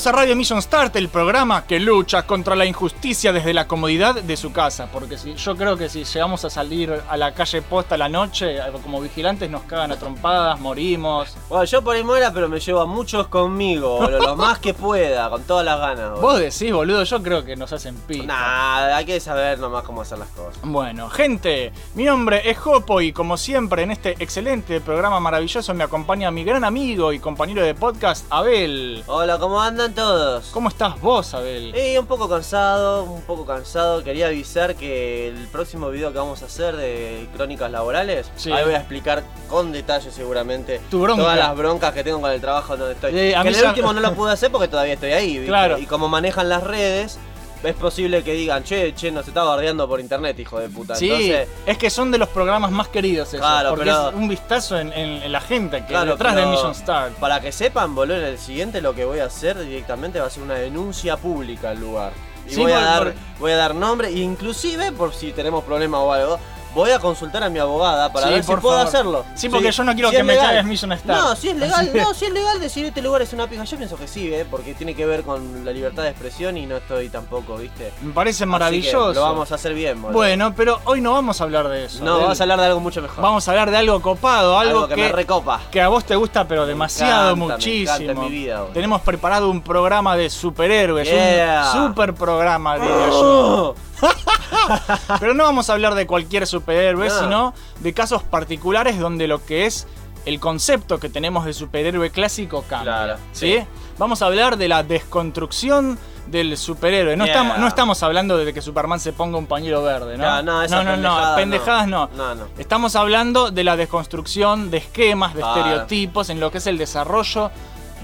Bienvenidos a Radio Mission Start, el programa que lucha contra la injusticia desde la comodidad de su casa. Porque si, yo creo que si llegamos a salir a la calle posta a la noche, eh, como vigilantes nos cagan a trompadas, morimos. Bueno, yo por ahí muera, pero me llevo a muchos conmigo, boludo, lo más que pueda, con todas las ganas. boludo. Vos decís, boludo, yo creo que nos hacen pico. Nah, hay que saber nomás cómo hacer las cosas. Bueno, gente, mi nombre es Jopo y como siempre en este excelente programa maravilloso me acompaña mi gran amigo y compañero de podcast, Abel. Hola, ¿cómo andan todos? ¿Cómo estás vos, Abel? Eh, un poco cansado, un poco cansado. Quería avisar que el próximo video que vamos a hacer de crónicas laborales, Sí. ahí voy a explicar con detalle seguramente Tu todas las broncas que tengo con el trabajo donde estoy. Eh, a que mí el ya- último no lo pude hacer porque todavía estoy ahí. Claro. Y como manejan las redes, es posible que digan, che, che, nos está bardeando por internet, hijo de puta. Sí, Entonces, es que son de los programas más queridos esos, Claro, porque pero- es un vistazo en, en- en la gente que Claro, detrás de Mission Start. Para que sepan, boludo, en el siguiente lo que voy a hacer directamente va a ser una denuncia pública al lugar. Y Sí, voy, a dar, por- voy a dar nombre, inclusive, por si tenemos problemas o algo, voy a consultar a mi abogada para Sí, ver si puedo hacerlo. Sí, porque yo no quiero si que me cagues Mission Start. No, si es legal, no, si es legal decir este lugar es una pija, yo pienso que sí, ¿eh? porque tiene que ver con la libertad de expresión y no estoy tampoco, ¿viste? Me parece maravilloso. lo vamos a hacer bien, boludo. Bueno, pero hoy no vamos a hablar de eso. no, vamos a hablar de algo mucho mejor. Vamos a hablar de algo copado, algo, algo que, me recopa. que a vos te gusta, pero demasiado, encanta, me muchísimo. encanta en mi vida, boludo. Tenemos preparado un programa de superhéroes, Yeah. un super programa, diría yo. Pero no vamos a hablar de cualquier superhéroe, No. sino de casos particulares donde lo que es el concepto que tenemos de superhéroe clásico cambia. Claro, ¿sí? sí. Vamos a hablar de la desconstrucción del superhéroe. No, Yeah. estamos, no estamos hablando de que Superman se ponga un pañuelo verde, ¿no? No, no, esas no, no, pendejadas no. No, no. Estamos hablando de la desconstrucción de esquemas, de Claro. estereotipos en lo que es el desarrollo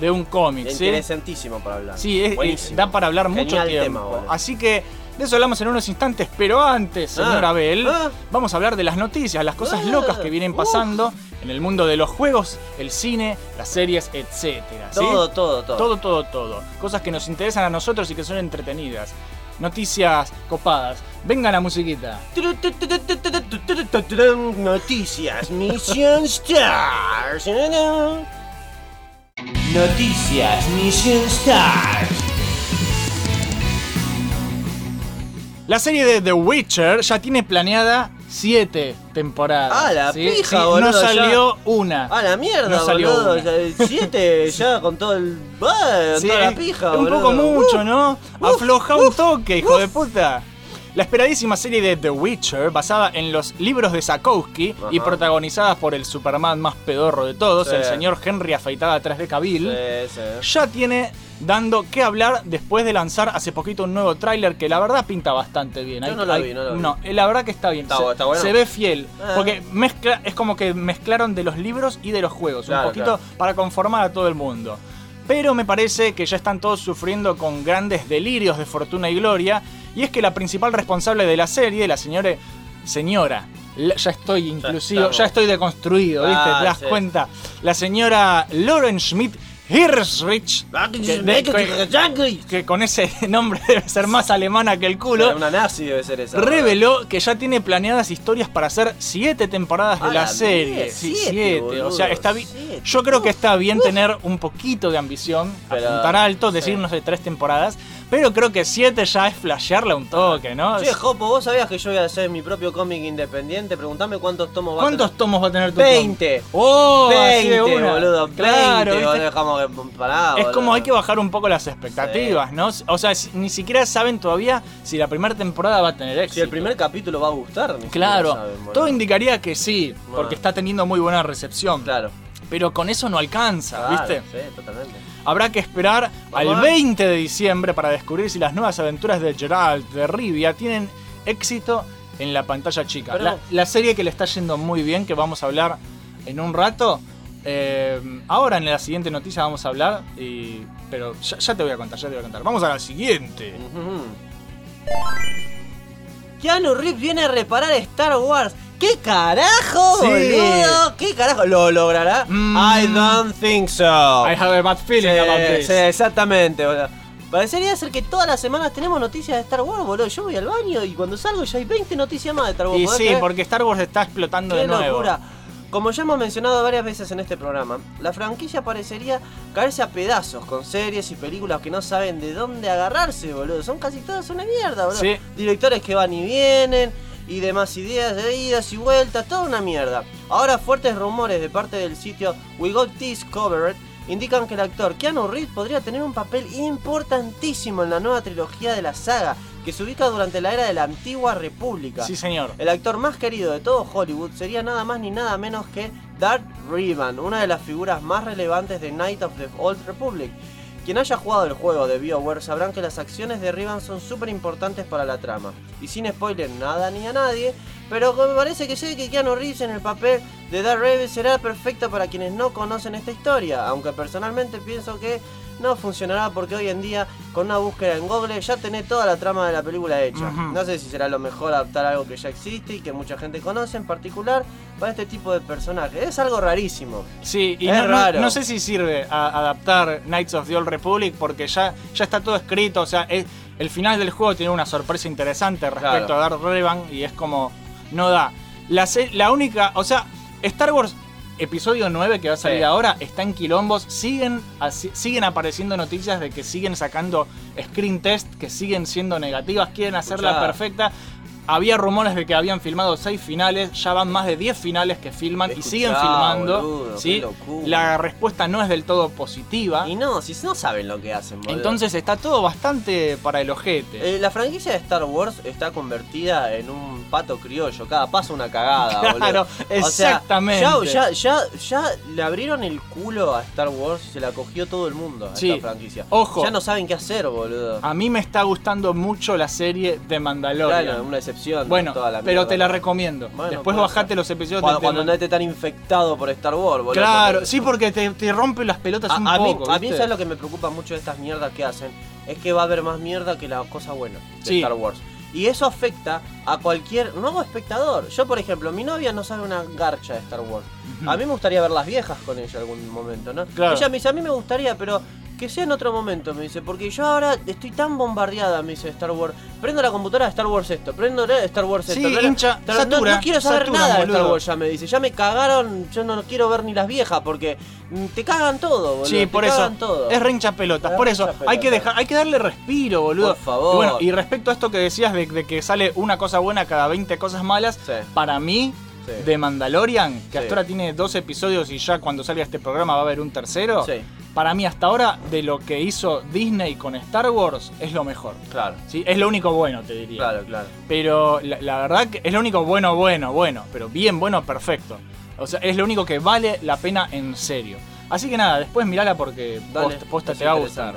de un cómic, ¿sí? Interesantísimo para hablar. Sí, es- da para hablar mucho tiempo. tema. Así que de eso hablamos en unos instantes, pero antes, señor Ah, Abel, ah. vamos a hablar de las noticias, las cosas Ah, locas que vienen uf. pasando en el mundo de los juegos, el cine, las series, etcétera. ¿sí? Todo, todo, todo. todo, todo, todo. Cosas que nos interesan a nosotros y que son entretenidas. Noticias copadas. Venga la musiquita. Noticias, Mission Stars. Noticias, Mission Stars. La serie de The Witcher ya tiene planeada siete temporadas. Ah, la ¿sí? pija, Sí, boludo, No ya. salió una. A la mierda, No salió boludo. una. Ya, Siete ya con todo el. Ah, Sí, toda la pija, un boludo. poco mucho, Uh, ¿no? uf, Afloja un uf, toque, hijo de puta. La esperadísima serie de The Witcher, basada en los libros de Sakowski y protagonizada por el Superman más pedorro de todos, Sí. el señor Henry afeitada 3D Cavill, Sí, sí. ya tiene dando que hablar después de lanzar hace poquito un nuevo tráiler que la verdad pinta bastante bien. Yo no lo vi, no lo vi. eh, la verdad que está bien. Está se, bu- está bueno. se ve fiel. Ah. Porque mezcla, es como que mezclaron de los libros y de los juegos. Claro, un poquito para conformar a todo el mundo. Pero me parece que ya están todos sufriendo con grandes delirios de fortuna y gloria. Y es que la principal responsable de la serie, la señora. Señora. Ya estoy inclusivo, ya, estoy deconstruido, ¿viste? Ah, ¿Te das sí. cuenta? La señora Lauren Schmidt Hirschrich, que, de- que- que con ese nombre debe ser más alemana que el culo, Una nazi debe ser esa. reveló que ya tiene planeadas historias para hacer siete temporadas de la, la serie. Sí, siete, siete. boludo, o sea, está siete. Yo creo que está bien tener un poquito de ambición, Pero, apuntar alto, sí. decir, no sé, tres temporadas. Pero creo que siete ya es flashearla un toque, ¿no? Che, Jopo, ¿vos sabías que yo voy a hacer mi propio cómic independiente? Preguntame cuántos tomos va ¿Cuántos a tener. tomos va a tener tu 20. cómic? ¡Oh! así 20, de una. boludo. Claro, 20, ¿viste? boludo, dejamos que pará, Es boludo. como hay que bajar un poco las expectativas, ¿no? O sea, ni siquiera saben todavía si la primera temporada va a tener éxito. Si el primer capítulo va a gustar, ni Claro, saben, boludo. todo indicaría que sí, Bueno. porque está teniendo muy buena recepción. Claro. Pero con eso no alcanza, Claro, ¿viste? Sí, totalmente. Habrá que esperar al a ver. 20 de diciembre para descubrir si las nuevas aventuras de Geralt de Rivia tienen éxito en la pantalla chica. Pero- La, la serie que le está yendo muy bien, que vamos a hablar en un rato. eh, ahora en la siguiente noticia vamos a hablar, y, pero ya, ya te voy a contar, ya te voy a contar. Vamos a la siguiente. Keanu Reeves viene a reparar Star Wars. ¿Qué carajo, Sí. boludo? ¿Qué carajo? ¿Lo logrará? Mm. I don't think so. I have a bad feeling Sí, about this. sí, exactamente, boludo. Parecería ser que todas las semanas tenemos noticias de Star Wars, boludo. Yo voy al baño y cuando salgo ya hay 20 noticias más de Star Wars. Y ¿podés sí, creer? porque Star Wars está explotando Qué de nuevo. locura. Como ya hemos mencionado varias veces en este programa, la franquicia parecería caerse a pedazos con series y películas que no saben de dónde agarrarse, boludo. Son casi todas una mierda, boludo. Sí. Directores que van y vienen y demás ideas de idas y vueltas, toda una mierda. Ahora fuertes rumores de parte del sitio We Got This Covered indican que el actor Keanu Reeves podría tener un papel importantísimo en la nueva trilogía de la saga, que se ubica durante la era de la antigua república. Sí, señor. El actor más querido de todo Hollywood sería nada más ni nada menos que Darth Revan, una de las figuras más relevantes de Night of the Old Republic. Quien haya jugado el juego de BioWare sabrán que las acciones de Revan son súper importantes para la trama. Y sin spoiler nada ni a nadie, pero me parece que sé que Keanu Reeves en el papel de Darth Revan será perfecto para quienes no conocen esta historia, aunque personalmente pienso que no funcionará porque hoy en día con una búsqueda en Google ya tenés toda la trama de la película hecha. No sé si será lo mejor adaptar algo que ya existe y que mucha gente conoce en particular para este tipo de personajes. Es algo rarísimo. Sí, y Es no, raro. no sé si sirve a- adaptar Knights of the Old Republic porque ya, ya está todo escrito. O sea, es- el final del juego tiene una sorpresa interesante respecto Claro. a Darth Revan y es como. No da. La, la única. O sea, Star Wars episodio 9 que va a salir Sí. ahora está en quilombos. Siguen, así- siguen apareciendo noticias de que siguen sacando screen test que siguen siendo negativas. Quieren hacerla Escuchá. perfecta. Había rumores de que habían filmado 6 finales, ya van más de 10 finales que filman y siguen filmando. boludo, ¿sí? La respuesta no es del todo positiva. Y no, si no saben lo que hacen, boludo. Entonces está todo bastante para el ojete. Eh, la franquicia de Star Wars está convertida en un pato criollo. Cada paso una cagada, Claro, boludo. O sea, exactamente. ya, ya, ya, ya le abrieron el culo a Star Wars y se la cogió todo el mundo a Sí. esta franquicia. Ojo. Ya no saben qué hacer, boludo. A mí me está gustando mucho la serie de Mandalorian. Claro, una excepción. Bueno, toda la pero te la recomiendo. Bueno, Después bajate ser. los episodios Cuando, cuando no esté tan infectado por Star Wars, boludo. Claro, porque- sí, porque te, te rompe las pelotas A, un a mí, poco. a mí. ¿sabes lo que me preocupa mucho de estas mierdas que hacen? Es que va a haber más mierda que la cosa buena de Sí. Star Wars. Y eso afecta a cualquier nuevo espectador. Yo, por ejemplo, mi novia no sabe una garcha de Star Wars. A mí me gustaría ver las viejas con ella algún momento, ¿no? Claro. Ella me dice, a mí me gustaría, pero que sea en otro momento, me dice, porque yo ahora estoy tan bombardeada, me dice Star Wars. Prendo la computadora, Star Wars esto, prendo la- Star Wars Sí, esto. prendo- hincha, Star- no- satura, no, quiero saber satura, nada de Star. Wars, ya me dice. Ya me cagaron, yo no quiero ver ni las viejas, porque mm, te cagan todo, boludo. Sí, te por eso. cagan todo. Es rincha pelotas. Es Por eso, hay que dejar, hay que darle respiro, boludo. Por favor. Y bueno, y respecto a esto que decías de, de que sale una cosa buena cada 20 cosas malas, Sí. para mí, Sí. de Mandalorian, que Sí. hasta ahora tiene dos episodios y ya cuando salga este programa va a haber un tercero. Sí, Para mí, hasta ahora, de lo que hizo Disney con Star Wars, es lo mejor. claro. ¿sí? Es lo único bueno, te diría. Claro, claro. Pero la, la verdad que es lo único bueno, bueno, bueno. Pero bien, bueno, perfecto. O sea, es lo único que vale la pena en serio. Así que nada, después mirala porque Dale, posta te va a gustar.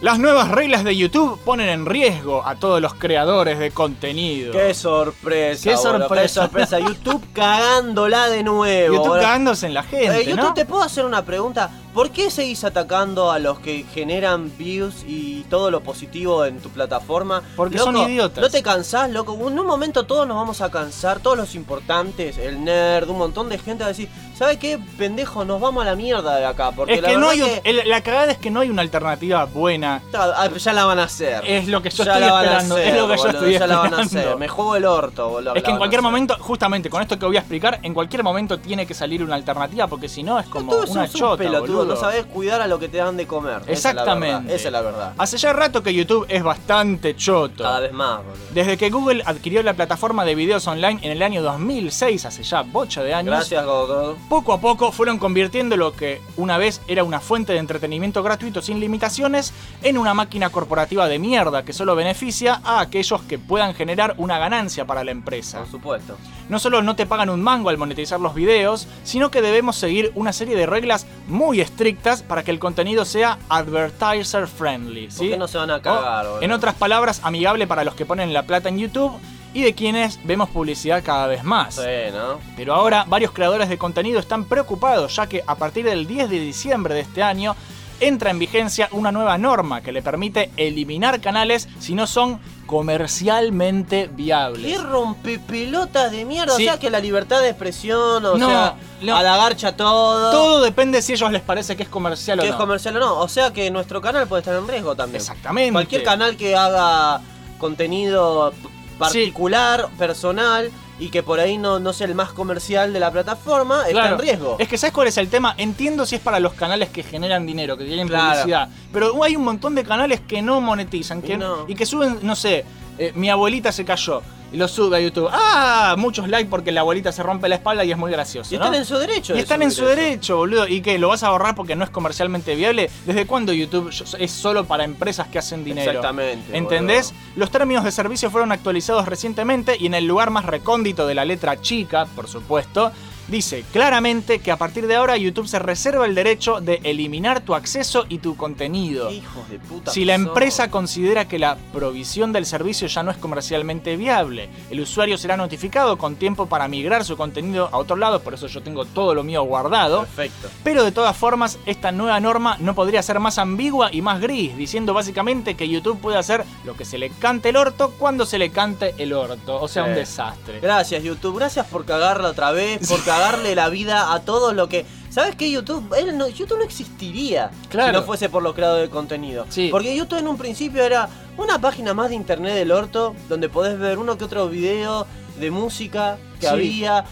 Las nuevas reglas de YouTube ponen en riesgo a todos los creadores de contenido. Qué sorpresa. Qué sorpresa. Qué sorpresa. YouTube cagándola de nuevo. YouTube cagándose en la gente, Eh, YouTube, ¿no? ¿te puedo hacer una pregunta? ¿Por qué seguís atacando a los que generan views y todo lo positivo en tu plataforma? Porque son idiotas. ¿No te cansás, loco? En un momento todos nos vamos a cansar, todos los importantes, el nerd, un montón de gente va a decir, ¿sabe qué, pendejo? Nos vamos a la mierda de acá. Porque Es la que no verdad hay un- que- el- la cagada es que no hay una alternativa buena. Ah, Ya la van a hacer. Es lo que yo Ya estoy la van a esperando. hacer, es lo que yo boludo, estoy ya la van a esperando. hacer. Me juego el orto, boludo. Es que en a cualquier momento, justamente con esto que voy a explicar, en cualquier momento tiene que salir una alternativa, porque si no es como una un chota, pelotudo, boludo. No sabés cuidar a lo que te dan de comer. Exactamente. Esa es la verdad. Hace ya rato que YouTube es bastante choto. Cada vez más, boludo. Desde que Google adquirió la plataforma de videos online en el año 2006, hace ya bocha de años, Gracias, Gogo. poco a poco fueron convirtiendo lo que una vez era una fuente de entretenimiento gratuito sin limitaciones en una máquina corporativa de mierda que solo beneficia a aquellos que puedan generar una ganancia para la empresa. Por supuesto. No solo no te pagan un mango al monetizar los videos, sino que debemos seguir una serie de reglas muy estrictas para que el contenido sea advertiser friendly. ¿Por ¿sí? qué no se van a cagar, O, boludo? en otras palabras, amigable para los que ponen la plata en YouTube y de quienes vemos publicidad cada vez más. Sí, ¿no? Pero ahora varios creadores de contenido están preocupados ya que a partir del 10 de diciembre de este año entra en vigencia una nueva norma que le permite eliminar canales si no son comercialmente viables. ¿Qué rompepelotas de mierda? Sí. O sea que la libertad de expresión, o No, sea, no. a la garcha todo. Todo depende si a ellos les parece que es comercial o que no. es comercial o no. O sea que nuestro canal puede estar en riesgo también. Exactamente. Cualquier canal que haga contenido particular, personal, y que por ahí no, no sea el más comercial de la plataforma, está Claro. en riesgo. Es que ¿sabes cuál es el tema? Entiendo si es para los canales que generan dinero, que tienen Claro. publicidad. Pero hay un montón de canales que no monetizan que, Y no. y que suben, no sé, eh, mi abuelita se cayó y lo sube a YouTube. ¡Ah! Muchos likes porque la abuelita se rompe la espalda y es muy gracioso. y están en su derecho. Y de están en su eso. derecho, boludo. ¿Y qué? ¿Lo vas a ahorrar porque no es comercialmente viable? ¿Desde cuándo YouTube es solo para empresas que hacen dinero? Exactamente, ¿Entendés? Los términos de servicio fueron actualizados recientemente y en el lugar más recóndito de la letra chica, por supuesto, dice claramente que a partir de ahora YouTube se reserva el derecho de eliminar tu acceso y tu contenido. Hijos de puta. Si la empresa considera que la provisión del servicio ya no es comercialmente viable, el usuario será notificado con tiempo para migrar su contenido a otro lado, por eso yo tengo todo lo mío guardado. Perfecto. Pero de todas formas, esta nueva norma no podría ser más ambigua y más gris, diciendo básicamente que YouTube puede hacer lo que se le cante el orto cuando se le cante el orto. O sea, Sí. un desastre. Gracias, YouTube. Gracias por cagarla otra vez, por cagarle la vida a todo lo que. ¿Sabes qué? YouTube, él no, YouTube no existiría Claro. si no fuese por los creadores de contenido. Sí. Porque YouTube en un principio era una página más de internet del orto, donde podés ver uno que otro video de música que Sí. había.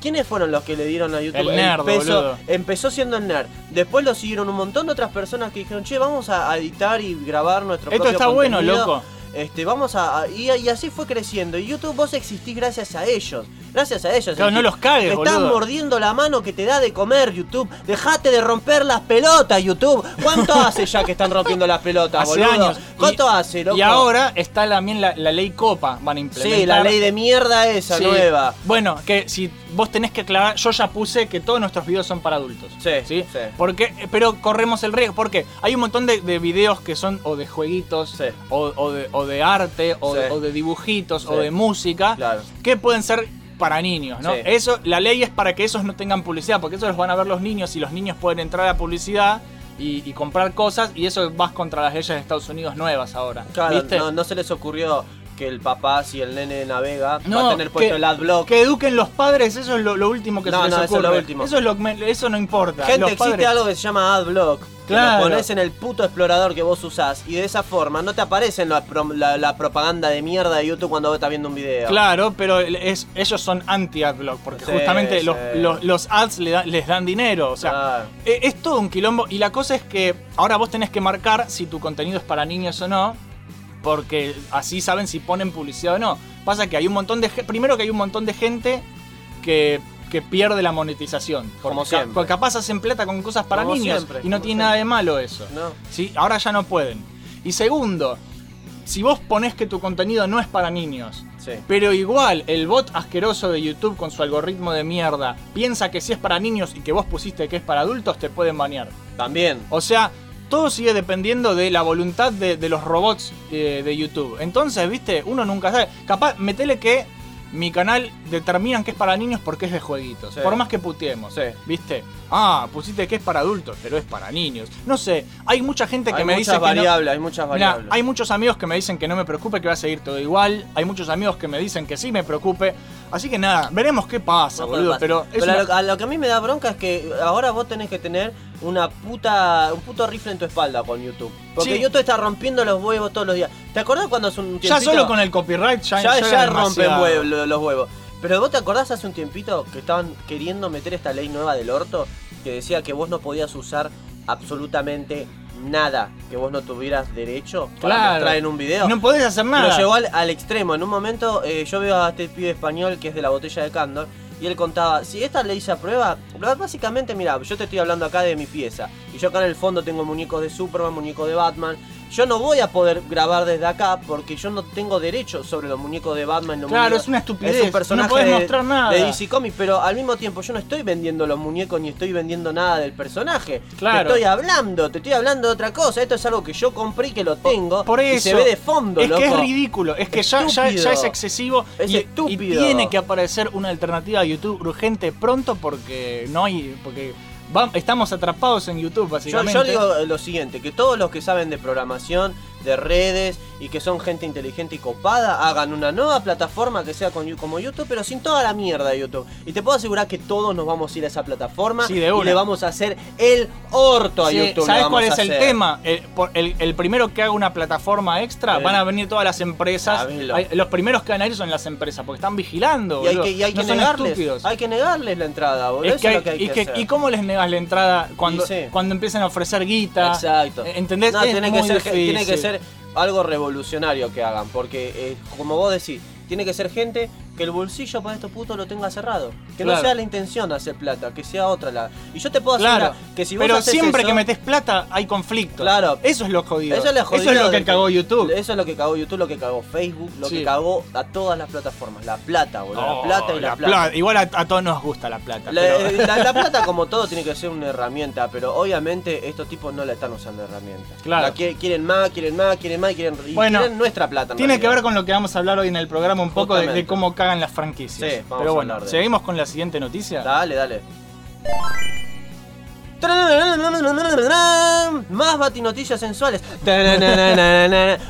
¿Quiénes fueron los que le dieron a YouTube El nerd, peso? Empezó siendo el nerd. Después lo siguieron un montón de otras personas que dijeron, che, vamos a editar y grabar nuestro Esto propio está bueno, contenido". loco. Este, vamos a. a- y, y así fue creciendo. Y YouTube vos existís gracias a ellos. Gracias a ellos. Claro, no los cagues, Me están boludo. mordiendo la mano que te da de comer, YouTube. Dejate de romper las pelotas, YouTube. ¿Cuánto hace ya que están rompiendo las pelotas, Hace boludo? años. ¿Cuánto Y- hace, loco? Y ahora está también la, la ley Copa, van a implementar. Sí, la ley de mierda esa Sí. nueva. Bueno, que si vos tenés que aclarar, yo ya puse que todos nuestros videos son para adultos. Sí, ¿sí? sí. Porque, pero corremos el riesgo, porque hay un montón de, de videos que son o de jueguitos, Sí. o, o de, o de arte, o, Sí. de, o de dibujitos, Sí. o de música, Claro. que pueden ser para niños, ¿no? Sí. Eso, la ley es para que esos no tengan publicidad, porque eso los van a ver los niños y los niños pueden entrar a publicidad y, y comprar cosas, y eso vas contra las leyes de Estados Unidos nuevas ahora. Claro, ¿Viste? no, no se les ocurrió que el papá, si el nene navega, va a tener puesto que- el adblock. Que eduquen los padres, eso es lo, lo último que No, se les no, eso es lo último. Eso, es lo que me- eso no importa. Gente, los existe padres- algo que se llama AdBlock. Que Claro. lo pones en el puto explorador que vos usás y de esa forma no te aparece la, la- la propaganda de mierda de YouTube cuando vos estás viendo un video. Claro, pero es, ellos son anti-adblock, porque Sí, justamente sí. los, los- los ads le da- les dan dinero. O sea, Claro. e- es todo un quilombo. Y la cosa es que ahora vos tenés que marcar si tu contenido es para niños o no, porque así saben si ponen publicidad o no. Pasa que hay un montón de. Primero que hay un montón de gente que. que pierde la monetización. Como Porque ca- siempre. Porque capaz hacen plata con cosas para Como niños. siempre, y no tiene nada de malo eso. No. ¿sí? Ahora ya no pueden. Y segundo, si vos ponés que tu contenido no es para niños, Sí. pero igual el bot asqueroso de YouTube con su algoritmo de mierda piensa que si es para niños y que vos pusiste que es para adultos, te pueden banear. También. O sea, todo sigue dependiendo de la voluntad de, los robots eh, de YouTube. Entonces, viste, uno nunca sabe. Capaz, metele que mi canal determinan que es para niños porque es de jueguitos. Sí. Por más que puteemos. Sí. ¿Viste? Ah, pusiste que es para adultos, pero es para niños. No sé, hay mucha gente que hay me muchas dice que no- variables, hay muchas Mirá, variables. hay muchos amigos que me dicen que no me preocupe, que va a seguir todo igual. Hay muchos amigos que me dicen que sí me preocupe. Así que nada, veremos qué pasa, No, boludo. pasa. Pero, es Pero a, una- lo, a lo que a mí me da bronca es que ahora vos tenés que tener una puta, un puto rifle en tu espalda con YouTube. Porque Sí. YouTube está rompiendo los huevos todos los días. ¿Te acordás cuando hace un ya tiempito? solo con el copyright ya, ya, ya ya rompen huevo- los huevos. Pero vos te acordás hace un tiempito que estaban queriendo meter esta ley nueva del orto que decía que vos no podías usar absolutamente nada que vos no tuvieras derecho para Claro. en un video. No podés hacer nada. Lo llevó al, al extremo. En un momento eh, yo veo a este pibe español que es de la botella de Candor y él contaba, si esta ley se aprueba, básicamente mira, yo te estoy hablando acá de mi pieza y yo acá en el fondo tengo muñecos de Superman, muñecos de Batman. Yo no voy a poder grabar desde acá porque yo no tengo derecho sobre los muñecos de Batman. Los Claro, muñecos- es una estupidez, Es un no personaje podés de, mostrar nada. de DC Comics, pero al mismo tiempo yo no estoy vendiendo los muñecos ni estoy vendiendo nada del personaje. Claro. Te estoy hablando, te estoy hablando de otra cosa. Esto es algo que yo compré y que lo tengo. Por y eso. se ve de fondo, Es que es ridículo, es que ya, ya, Estúpido. ya es excesivo Es y, y estúpido. tiene que aparecer una alternativa a YouTube urgente pronto porque no hay. porque va- estamos atrapados en YouTube Yo, básicamente. yo digo eh, lo siguiente, que todos los que saben de programación, de redes y que son gente inteligente y copada, hagan una nueva plataforma que sea con, como YouTube, pero sin toda la mierda de YouTube. Y te puedo asegurar que todos nos vamos a ir a esa plataforma Sí, de y le vamos a hacer el orto a Sí, YouTube. ¿Sabes cuál es el tema? El, por- el- el primero que haga una plataforma extra, van a venir todas las empresas. Hay- los primeros que van a ir son las empresas, porque están vigilando. Y hay que, y hay no que negarles. Hay que negarles la entrada, boludo. Es Eso que hay- es lo que hay y, que hacer. ¿Y cómo les negas la entrada cuando, cuando empiezan a ofrecer guita? Exacto. ¿Entendés? No, Es tiene, que ser, tiene que difícil. Algo revolucionario que hagan, porque eh, como vos decís, tiene que ser gente que el bolsillo para estos putos lo tenga cerrado. Que no sea la intención de hacer plata, que sea otra la. Y yo te puedo asegurar Claro, que si vos pero haces siempre eso- que metes plata hay conflicto. Claro. Eso es lo jodido. Eso es, lo jodido Eso es lo de que cagó YouTube. Eso es lo que cagó YouTube, lo que cagó Facebook, lo Sí. que cagó a todas las plataformas. La plata, boludo. Oh, la plata y la, plata. plata. Igual a, a todos nos gusta la plata. La, pero- la- la plata, como todo, tiene que ser una herramienta, pero obviamente estos tipos no la están usando de herramienta. Claro. La qui- quieren más, quieren más, quieren más, y quieren, Bueno, quieren nuestra plata. en Tiene que ver con lo que vamos a hablar hoy en el programa un poco de, de cómo cagan las franquicias. Sí, vamos Pero a bueno, hablar de- seguimos con la siguiente noticia. Dale, dale. Más batinoticias sensuales.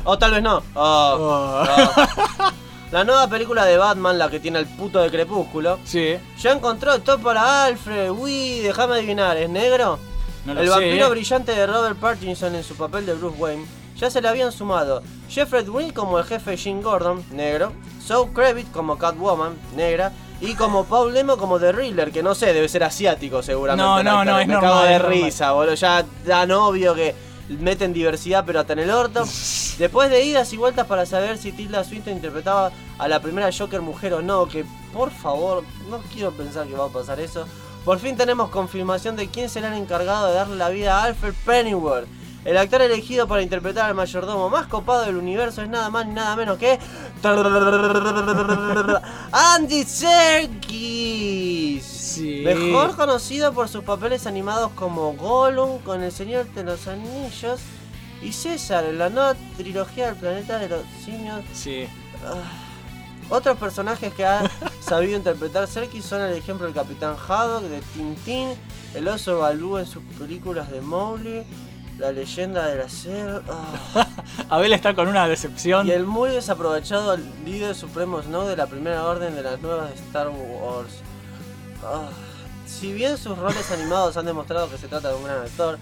O tal vez no. Oh, Oh. oh. La nueva película de Batman, la que tiene el puto de Crepúsculo, Sí, ya encontró el top para Alfred. Uy, déjame adivinar, ¿es negro? no lo el sé. vampiro eh. brillante de Robert Pattinson en su papel de Bruce Wayne. Ya se le habían sumado Jeffrey Will como el jefe Jim Gordon, negro. Zoe Kravitz como Catwoman, negra. Y como Paul Lemo como The Riddler, que no sé, debe ser asiático seguramente. No, no, no, es Me normal, cago de normal. risa, boludo. Ya tan obvio que meten diversidad, pero hasta en el orto. Después de idas y vueltas para saber si Tilda Swinton interpretaba a la primera Joker mujer o no, que por favor, no quiero pensar que va a pasar eso. Por fin tenemos confirmación de quién será el encargado de darle la vida a Alfred Pennyworth. El actor elegido para interpretar al mayordomo más copado del universo es nada más ni nada menos que. Andy Serkis. Sí. Mejor conocido por sus papeles animados como Gollum con El Señor de los Anillos y César en la nueva trilogía del planeta de los simios. Sí. Otros personajes que ha sabido interpretar Serkis son el ejemplo del Capitán Haddock de Tintín, el oso Balú en sus películas de Mowgli, la leyenda de la selva. ah. Abel está con una decepción. Y el muy desaprovechado líder supremo Snow de la primera orden de las nuevas de Star Wars. Ah, Si bien sus roles animados han demostrado que se trata de un gran actor,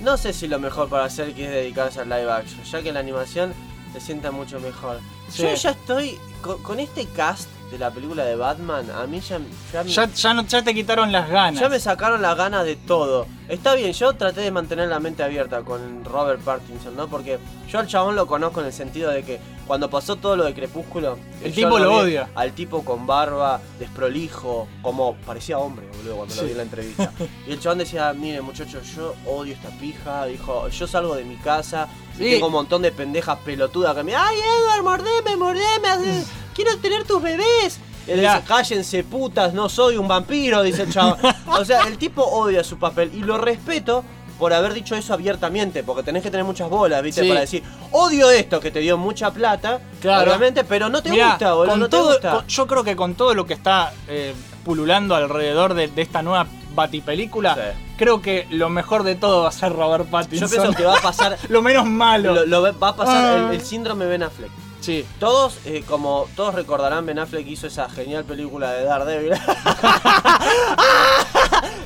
no sé si lo mejor para hacer que es dedicarse al live action, ya que la animación se sienta mucho mejor. Sí. Yo ya estoy con, con este cast de la película de Batman, a mí ya, ya me- Ya, ya, no, ya te quitaron las ganas. ya me sacaron las ganas de todo. Está bien, yo traté de mantener la mente abierta con Robert Pattinson, ¿no? Porque yo al chabón lo conozco en el sentido de que cuando pasó todo lo de Crepúsculo, El tipo lo odia. Al tipo con barba, desprolijo, como parecía hombre, boludo, cuando lo vi en la entrevista. y el chabón decía, mire muchachos, yo odio esta pija, dijo, yo salgo de mi casa, y Sí. tengo un montón de pendejas pelotudas que me, ay Edward, mordeme, mordeme, quiero tener tus bebés. Él dice, cállense putas, no soy un vampiro, dice el chavo. o sea, el tipo odia su papel y lo respeto por haber dicho eso abiertamente, porque tenés que tener muchas bolas, ¿viste? Sí. Para decir, odio esto que te dio mucha plata, Claro. obviamente, pero no te Mirá, gusta, boludo, te todo, gusta. con- yo creo que con todo lo que está eh, pululando alrededor de, de esta nueva batipelícula, Sí. creo que lo mejor de todo va a ser Robert Yo Pattinson. pienso que va a pasar, lo menos malo. lo, lo va a pasar Ah. el, el síndrome Ben Affleck. Sí. Todos, eh, como todos recordarán, Ben Affleck hizo esa genial película de Daredevil.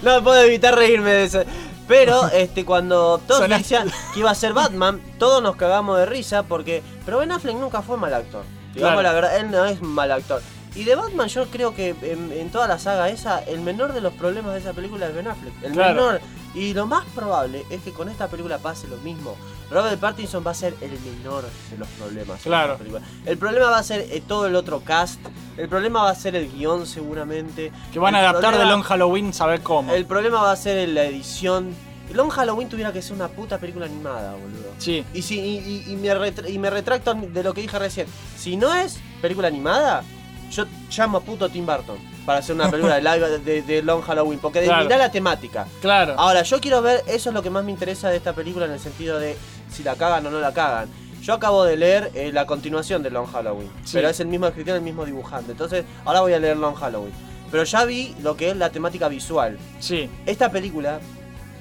no puedo evitar reírme de eso. Pero este, cuando todos Sonaste- decían que iba a ser Batman, todos nos cagamos de risa porque. Pero Ben Affleck nunca fue mal actor. Digamos Claro. la verdad, él no es mal actor. Y de Batman yo creo que en, en toda la saga esa, el menor de los problemas de esa película es Ben Affleck. El Claro. menor. Y lo más probable es que con esta película pase lo mismo. Robert Pattinson va a ser el menor de los problemas. Claro. El problema va a ser eh, todo el otro cast. El problema va a ser el guion seguramente. Que van a adaptar de Long Halloween, saber cómo. El problema va a ser la edición. Long Halloween tuviera que ser una puta película animada, boludo. Sí. Y, si, y, y- y me retra- y me retracto de lo que dije recién. Si no es película animada, yo llamo a puto Tim Burton para hacer una película de, live de, de Long Halloween. Porque Claro. mirá la temática. Claro. Ahora, yo quiero ver, eso es lo que más me interesa de esta película en el sentido de si la cagan o no la cagan. Yo acabo de leer eh, la continuación de Long Halloween, Sí. pero es el mismo escritor, el mismo dibujante. Entonces, ahora voy a leer Long Halloween. Pero ya vi lo que es la temática visual. Sí. Esta película,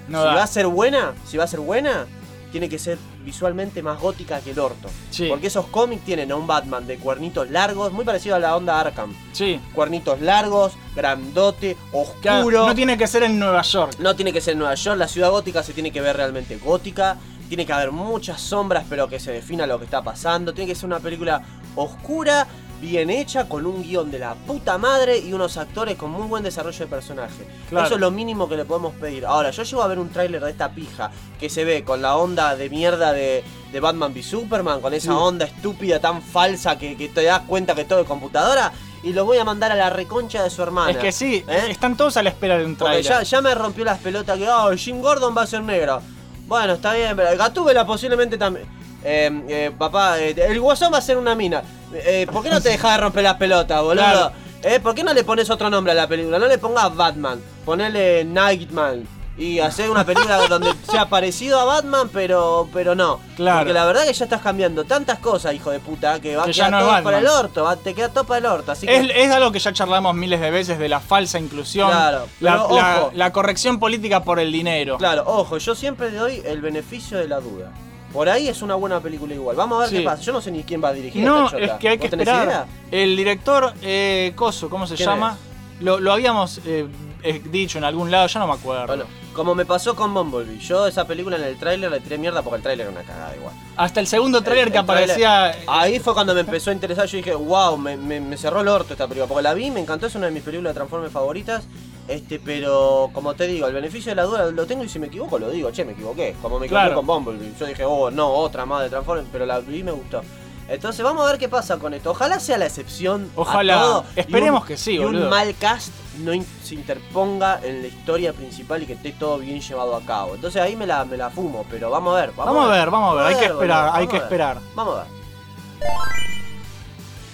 No si da. va a ser buena, si va a ser buena, tiene que ser visualmente más gótica que el orto. Sí. Porque esos cómics tienen a un Batman de cuernitos largos, muy parecido a la onda Arkham. Sí. Cuernitos largos, grandote, Claro, oscuro. no tiene que ser en Nueva York. No tiene que ser Nueva York, la ciudad gótica se tiene que ver realmente gótica. Tiene que haber muchas sombras, pero que se defina lo que está pasando. Tiene que ser una película oscura, bien hecha, con un guion de la puta madre y unos actores con muy buen desarrollo de personaje. Claro. Eso es lo mínimo que le podemos pedir. Ahora, yo llego a ver un tráiler de esta pija que se ve con la onda de mierda de, de Batman v Superman, con esa Sí. onda estúpida tan falsa que, que te das cuenta que todo es computadora. Y lo voy a mandar a la reconcha de su hermana. Es que sí, ¿Eh? están todos a la espera de un Porque trailer. ya, ya me rompió las pelotas que oh, Jim Gordon va a ser negro. Bueno, está bien, pero Gatúbela posiblemente también. Eh, eh, papá, eh, el guasón va a ser una mina. Eh, ¿Por qué no te dejas de romper las pelotas, boludo? Claro. Eh, ¿Por qué no le pones otro nombre a la película? No le pongas Batman, ponele Nightman. Y hacer una película donde sea parecido a Batman, pero pero no. Claro. Porque la verdad que ya estás cambiando tantas cosas, hijo de puta, que va a Que quedar no todo para el orto, va- te queda todo para el orto. Así que Es, es algo que ya charlamos miles de veces de la falsa inclusión, Claro, la, pero la- ojo. la corrección política por el dinero. Claro, ojo, yo siempre le doy el beneficio de la duda. Por ahí es una buena película igual. Vamos a ver Sí. qué pasa. Yo no sé ni quién va a dirigir No, esta chota. es que hay que ¿Vos tenés esperar. idea? El director, eh, Coso, ¿cómo se ¿Quién llama? Lo, lo habíamos eh, eh, dicho en algún lado, ya no me acuerdo. Bueno, como me pasó con Bumblebee. Yo esa película en el tráiler le tiré mierda porque el tráiler era una cagada igual. Hasta el segundo trailer El- que el tráiler- aparecía. Ahí fue cuando me empezó a interesar. Yo dije, wow, me, me- me cerró el orto esta película. Porque la vi, me encantó, es una de mis películas de Transformers favoritas. Este, pero como te digo, el beneficio de la duda lo tengo y si me equivoco lo digo, che, me equivoqué. Como me equivoqué Claro. con Bumblebee. Yo dije, oh, no, otra más de Transformers, pero la vi y me gustó. Entonces vamos a ver qué pasa con esto. Ojalá sea la excepción. a Ojalá. todo, Esperemos un- que sí, Y un boludo. mal cast no in- se interponga en la historia principal y que esté todo bien llevado a cabo. Entonces ahí me la, me la fumo, pero vamos a ver. Vamos a ver, vamos a ver, hay que esperar, boludo, hay vamos que esperar. Vamos a ver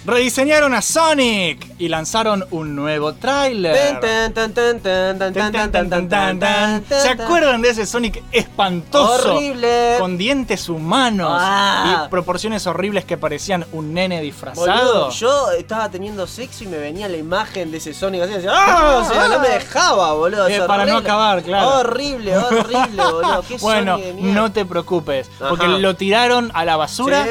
rediseñaron a Sonic y lanzaron un nuevo tráiler. ¿Se acuerdan de ese Sonic espantoso? Horrible. Con dientes humanos y proporciones horribles que parecían un nene disfrazado. Yo estaba teniendo sexo y me venía la imagen de ese Sonic así, así ¡Ah! no me ah. dejaba, boludo. Eh, para no acabar, claro. Horrible, horrible, boludo. ¿Qué bueno, Sonic de no te preocupes, porque lo tiraron a la basura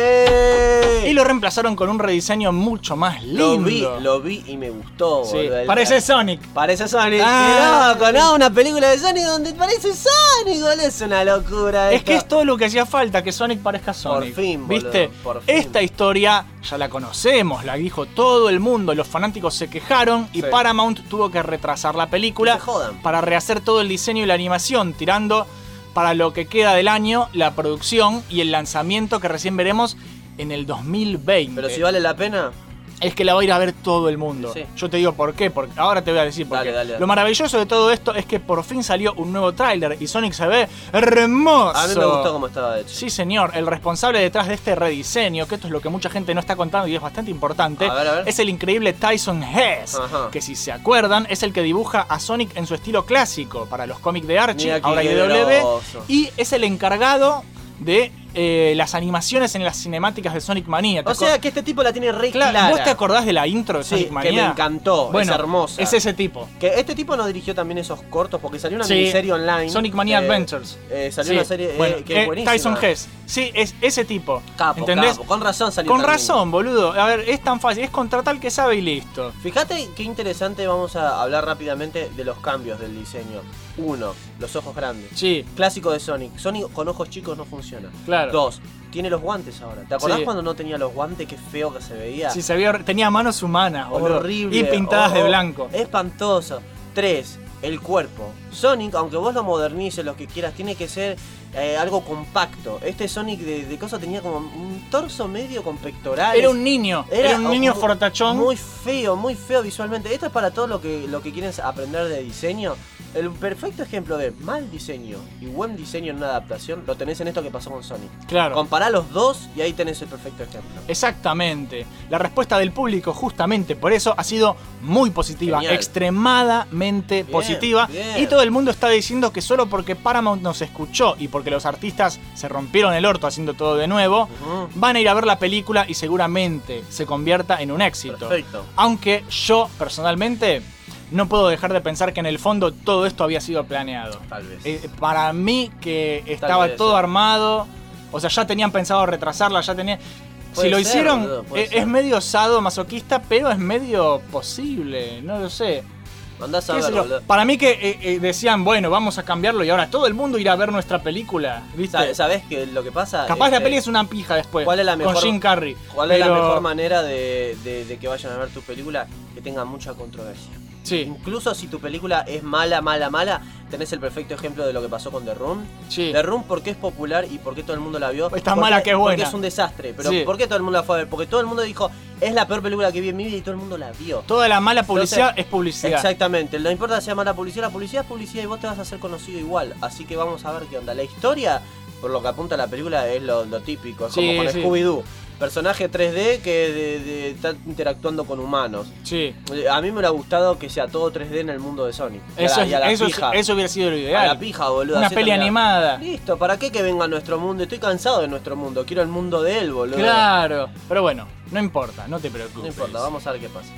y lo reemplazaron con un rediseño mucho más lindo. Lo vi, lo vi y me gustó, Sí, boludo. El- parece Sonic. Parece Sonic. Ah. Loco, ¿no? Una película de Sonic donde parece Sonic, boludo. Es una locura. Es esto. que es todo lo que hacía falta, que Sonic parezca Sonic. fin, boludo, ¿Viste? por fin. Esta historia ya la conocemos, la dijo todo el mundo, los fanáticos se quejaron y Sí. Paramount tuvo que retrasar la película para rehacer todo el diseño y la animación, tirando para lo que queda del año la producción y el lanzamiento que recién veremos en el 2020. Pero si vale la pena. es que la va a ir a ver todo el mundo. Sí. Yo te digo por qué, porque ahora te voy a decir por Dale, qué. dale, dale. Lo maravilloso de todo esto es que por fin salió un nuevo tráiler y Sonic se ve hermoso. A mí me gustó cómo estaba hecho. Sí, señor, el responsable detrás de este rediseño, que esto es lo que mucha gente no está contando y es bastante importante, A ver, a ver. es el increíble Tyson Hess, Ajá. que si se acuerdan es el que dibuja a Sonic en su estilo clásico para los cómics de Archie, ahora IDW, y es el encargado de eh, las animaciones en las cinemáticas de Sonic Mania. ¿Te O sea que este tipo la tiene re clara. ¿Vos te acordás de la intro de Sí, Sonic que Mania? me encantó, es hermosa. Es ese tipo. Que este tipo no dirigió también esos cortos porque salió una Sí, miniserie online. Sonic Mania eh, Adventures. eh, salió Sí, una serie eh, bueno, que es buenísima. Tyson Hess. Sí, es ese tipo. Capo, ¿Entendés? capo. Con razón salió Con razón, boludo. A ver, es tan fácil. Es contratar que sabe y listo. Fíjate qué interesante, vamos a hablar rápidamente de los cambios del diseño. Uno, los ojos grandes. Sí, Clásico de Sonic. Sonic con ojos chicos no funciona. claro. Dos, tiene los guantes ahora. ¿Te acordás Sí. cuando no tenía los guantes? Qué feo que se veía. Sí, se vio, tenía manos humanas, boludo. Horrible. Y pintadas Oh, de oh, blanco. Espantoso. Tres, el cuerpo. Sonic, aunque vos lo modernices, lo que quieras, tiene que ser eh, algo compacto. Este Sonic de, de cosa tenía como un torso medio con pectorales. Era un niño. Era, un niño fortachón. Muy feo, muy feo visualmente. Esto es para todo lo que, lo que quieren aprender de diseño. El perfecto ejemplo de mal diseño y buen diseño en una adaptación lo tenés en esto que pasó con Sonic. Claro. Compará los dos y ahí tenés el perfecto ejemplo. Exactamente. La respuesta del público, justamente por eso, ha sido muy positiva, Genial. extremadamente Bien, positiva. bien. Y todo el mundo está diciendo que solo porque Paramount nos escuchó y porque los artistas se rompieron el orto haciendo todo de nuevo, van a ir a ver la película y seguramente se convierta en un éxito. Perfecto. Aunque yo, personalmente, no puedo dejar de pensar que en el fondo todo esto había sido planeado. Tal vez. Eh, para mí que estaba vez, todo sí. armado, O sea, ya tenían pensado retrasarla, ya tenían. Puede si lo ser, hicieron, boludo, eh, ser. es medio sado masoquista, pero es medio posible, no lo sé. Para mí que eh, eh, decían, bueno, vamos a cambiarlo y ahora todo el mundo irá a ver nuestra película, ¿viste? Sa- ¿Sabés que lo que pasa? Capaz la Este, peli es una pija después. ¿Cuál es la mejor- Con Jim Carrey. ¿Cuál es la mejor manera de, de- de que vayan a ver tu película? Que tenga mucha controversia. Sí, Incluso si tu película es mala, mala, mala, tenés el perfecto ejemplo de lo que pasó con The Room. sí. The Room, ¿por qué es popular y por qué todo el mundo la vio? Es tan Porque- mala que es buena. Porque es un desastre. Pero Sí. ¿por qué todo el mundo la fue a ver? Porque todo el mundo dijo, es la peor película que vi en mi vida y todo el mundo la vio. Toda la mala publicidad Entonces, es publicidad. Exactamente, no importa si sea mala publicidad, la publicidad es publicidad y vos te vas a hacer conocido igual. Así que vamos a ver qué onda. La historia, por lo que apunta la película, es lo, lo típico. Es Sí, como con sí. Scooby-Doo. Personaje 3D que de- de- está interactuando con humanos. Sí. A mí me hubiera gustado que sea todo 3D en el mundo de a Eso, la- es- a la eso, pija. eso hubiera sido lo A ideal. la pija, boludo. Una peli animada. Listo, ¿para qué que venga a nuestro mundo? Estoy cansado de nuestro mundo. Quiero el mundo de él, boludo. Claro. Pero bueno, no importa, no te preocupes. No importa, vamos a ver qué pasa.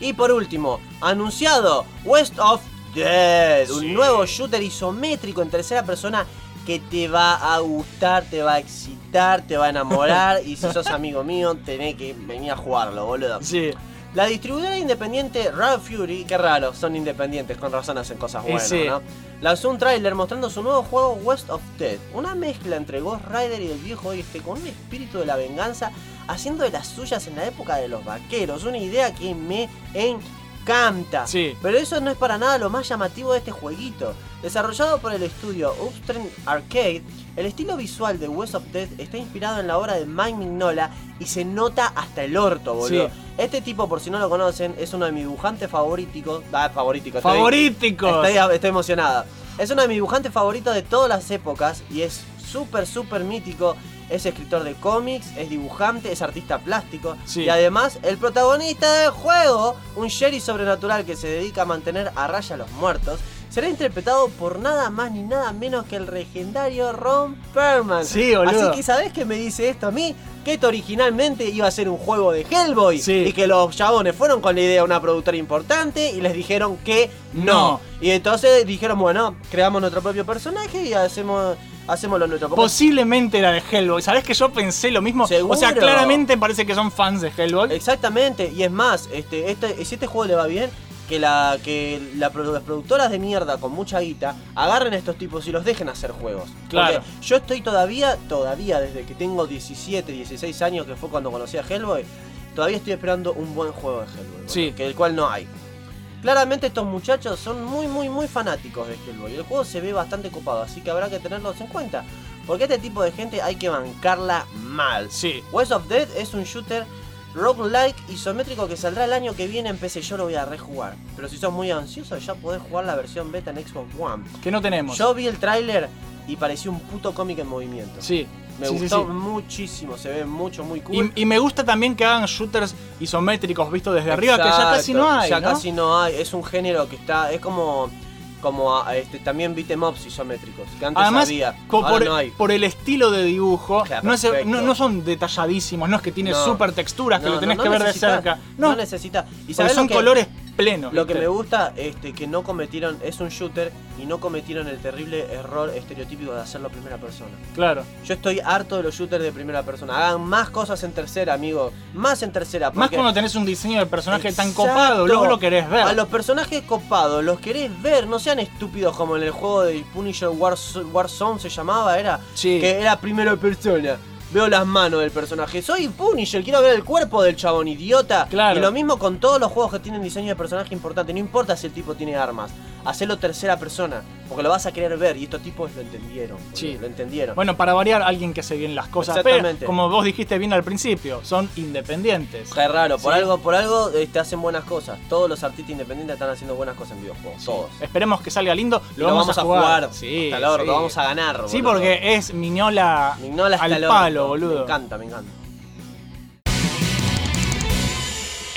Y por último, anunciado West of Dead, Sí. un nuevo shooter isométrico en tercera persona que te va a gustar, te va a excitar, te va a enamorar y si sos amigo mío tenés que venir a jugarlo, boludo. Sí. La distribuidora independiente Raw Fury, qué raro, son independientes, con razón hacen cosas buenas, sí. ¿no? Lanzó un tráiler mostrando su nuevo juego West of Dead, una mezcla entre Ghost Rider y el viejo oeste con un espíritu de la venganza, haciendo de las suyas en la época de los vaqueros, una idea que me encanta. Sí. Pero eso no es para nada lo más llamativo de este jueguito. Desarrollado por el estudio Upstream Arcade, el estilo visual de West of Dead está inspirado en la obra de Mike Mignola y se nota hasta el orto, boludo. Sí. Este tipo, por si no lo conocen, es uno de mis dibujantes favoritos. Ah, favorito. estoy- Favoríticos. Estoy, estoy emocionada. Es uno de mis dibujantes favoritos de todas las épocas y es súper, súper mítico. Es escritor de cómics, es dibujante, es artista plástico Sí. y además el protagonista del juego, un sheriff sobrenatural que se dedica a mantener a raya a los muertos, será interpretado por nada más ni nada menos que el legendario Ron Perlman. Sí, boludo. Así que ¿sabés qué me dice esto a mí? Que esto originalmente iba a ser un juego de Hellboy Sí. y que los chabones fueron con la idea de una productora importante y les dijeron que no. No. Y entonces dijeron, bueno, creamos nuestro propio personaje y hacemos, hacemos lo nuestro. Porque- Posiblemente era de Hellboy. ¿Sabés que yo pensé lo mismo? O sea, Seguro. claramente parece que son fans de Hellboy. Exactamente, y es más, este, este, si este juego le va bien, que, la, que la las productoras de mierda con mucha guita agarren a estos tipos y los dejen hacer juegos. Claro. Porque yo estoy todavía, todavía desde que tengo 17, 16 años, que fue cuando conocí a Hellboy, todavía estoy esperando un buen juego de Hellboy. Sí. Que el cual no hay. Claramente estos muchachos son muy, muy, muy fanáticos de Hellboy. El juego se ve bastante copado, así que habrá que tenerlos en cuenta. Porque este tipo de gente hay que bancarla mal. Sí. West of Dead es un shooter roguelike isométrico que saldrá el año que viene en PC. Yo lo voy a rejugar. Pero si sos muy ansioso, ya podés jugar la versión beta en Xbox One. Que no tenemos. Yo vi el tráiler y pareció un puto cómic en movimiento. Sí. Me sí, gustó sí. muchísimo, se ve mucho, muy cool. Y, y me gusta también que hagan shooters isométricos vistos desde arriba, que ya casi no hay. Ya ¿no? casi no hay. Es un género que está. Es como. Como ah, este, también beat'em ups isométricos. Que antes Además, había. ahora por, no hay. por el estilo de dibujo, Claro, no, es- perfecto. no- no son detalladísimos, no es que tiene super texturas, que lo tenés que ver de cerca. No, necesita. Y son que- colores Lo que me gusta este que no cometieron es un shooter y no cometieron el terrible error estereotípico de hacerlo primera persona. Claro. Yo estoy harto de los shooters de primera persona. Hagan más cosas en tercera, amigo. Más en tercera. Más cuando tenés un diseño de personaje tan copado, luego lo querés ver. A los personajes copados, los querés ver, no sean estúpidos como en el juego de Punisher Wars- Warzone se llamaba, era Sí. que era primera persona. Veo las manos del personaje. Soy Punisher, quiero ver el cuerpo del chabón, idiota. Claro. Y lo mismo con todos los juegos que tienen diseño de personaje importante. No importa si el tipo tiene armas. Hacelo tercera persona. Porque lo vas a querer ver. Y estos tipos lo entendieron. Sí. Lo entendieron. Bueno, para variar, alguien que hace bien las cosas. Pero, como vos dijiste bien al principio, son independientes. Qué raro, por Sí. algo, por algo eh, te hacen buenas cosas. Todos los artistas independientes están haciendo buenas cosas en videojuegos. Todos. Esperemos que salga lindo. Lo, vamos, a jugar. Sí, hasta el sí. lo vamos a ganar. Sí, boludo. porque es Miñola, hasta al el palo, boludo. Me encanta, me encanta.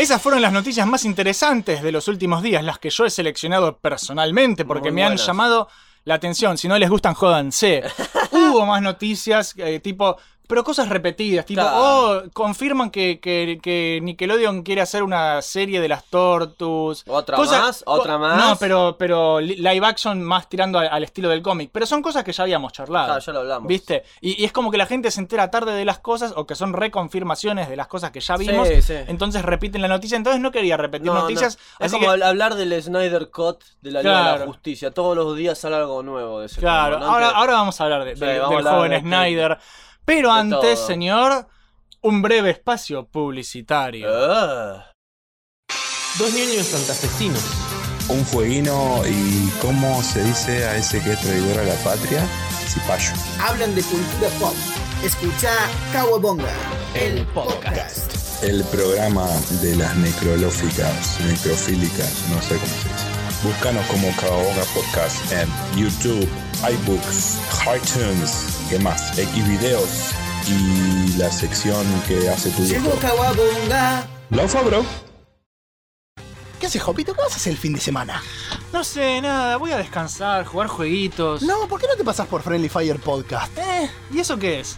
Esas fueron las noticias más interesantes de los últimos días, las que yo he seleccionado personalmente, porque me han llamado la atención. Si no les gustan, jódanse. Hubo más noticias, eh, tipo pero cosas repetidas, tipo, Claro. oh, confirman que, que- que Nickelodeon quiere hacer una serie de las Tortus. ¿Otra Cosas- más? ¿Otra más? No, pero, pero li- live action más tirando al, al estilo del cómic. Pero son cosas que ya habíamos charlado. Ah, ya lo hablamos. ¿Viste? Y, y es como que la gente se entera tarde de las cosas o que son reconfirmaciones de las cosas que ya Sí, vimos. sí. Entonces repiten la noticia. Entonces no quería repetir No, no. noticias. Es así como que, hab- hablar del Snyder Cut de la Liga de la Claro. Justicia. Todos los días sale algo nuevo de ese claro, ahora, ahora vamos a hablar de- Sí, de- del joven de este- Snyder. Pero de antes, todo. señor, un breve espacio publicitario. Ah. Dos niños santafesinos. Un fueguino y cómo se dice a ese que es traidor a la patria, cipayo. hablan de cultura pop. Escucha Kawabonga, el podcast. El programa de las necrolóficas, necrofílicas, no sé cómo se dice. Búscanos como Caoga Podcast en YouTube, iBooks, iTunes, ¿qué más? Xvideos y la sección que hace tu Llegó hijo. Kawabonga. Laufa, bro. ¿Qué haces, Jopito? ¿Qué vas a hacer el fin de semana? No sé, nada, voy a descansar, jugar jueguitos. No, ¿por qué no te pasas por Friendly Fire Podcast? Eh, ¿y eso qué es?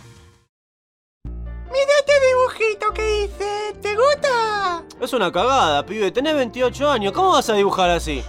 ¡Mira este dibujito que hice! ¿Te gusta? Es una cagada, pibe. Tenés 28 años. ¿Cómo vas a dibujar así?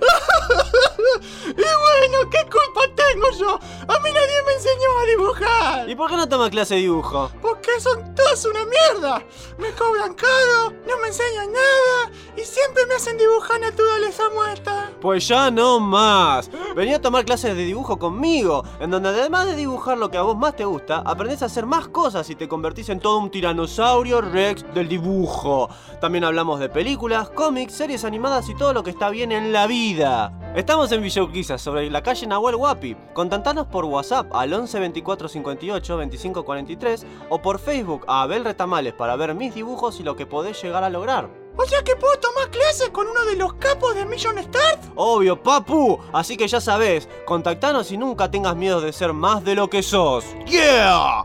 Y bueno, ¿qué culpa tengo yo? A mí nadie me enseñó a dibujar. ¿Y por qué no tomas clase de dibujo? Porque son todos una mierda. Me cobran caro, no me enseñan nada y siempre me hacen dibujar naturaleza muerta. Pues ya no más. Vení a tomar clases de dibujo conmigo, en donde además de dibujar lo que a vos más te gusta, aprendés a hacer más cosas y te convertís en todo un tiranosaurio rex del dibujo. También hablamos de películas, cómics, series animadas y todo lo que está bien en la vida. Estamos en Villa Urquiza, sobre la calle Nahuel Huapi. Contactanos por WhatsApp al 11 24 58 25 43 o por Facebook a Abel Retamales para ver mis dibujos y lo que podés llegar a lograr. O sea que puedo tomar clases con uno de los capos de Million Stars. Obvio, papu. Así que ya sabes, contactanos y nunca tengas miedo de ser más de lo que sos. ¡Yeah!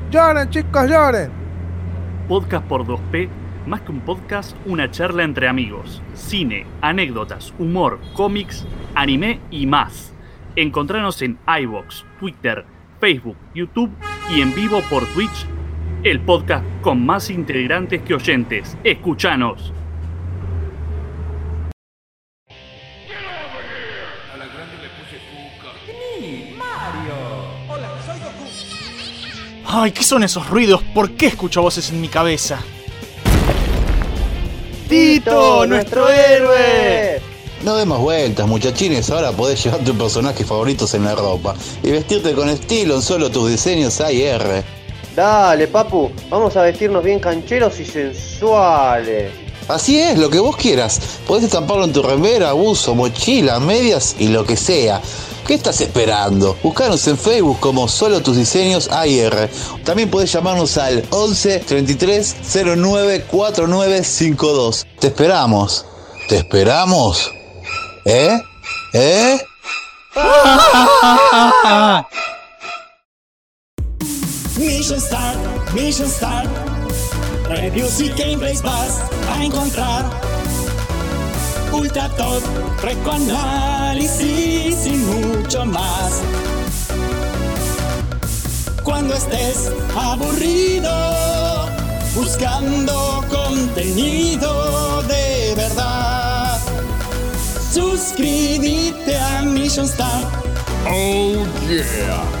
Lloren, chicos, lloren. Podcast por 2P, más que un podcast, una charla entre amigos. Cine, anécdotas, humor, cómics, anime y más. Encontranos en iBox, Twitter, Facebook, YouTube y en vivo por Twitch. El podcast con más integrantes que oyentes. Escuchanos. Ay, ¿qué son esos ruidos? ¿Por qué escucho voces en mi cabeza? ¡Tito, nuestro héroe! No demos vueltas, muchachines. Ahora podés llevar tus personajes favoritos en la ropa y vestirte con estilo en solo tus diseños AR. Dale, papu, vamos a vestirnos bien cancheros y sensuales. Así es, lo que vos quieras. Podés estamparlo en tu remera, buzo, mochila, medias y lo que sea. ¿Qué estás esperando? Buscanos en Facebook como Solo Tus Diseños AR. También podés llamarnos al 11 33 09 4952. Te esperamos. ¿Te esperamos? ¿Eh? ¿Eh? Reviews y gameplays vas a encontrar. Ultra top, análisis y mucho más. Cuando estés aburrido, buscando contenido de verdad. Suscríbete a Mission Start. Oh yeah,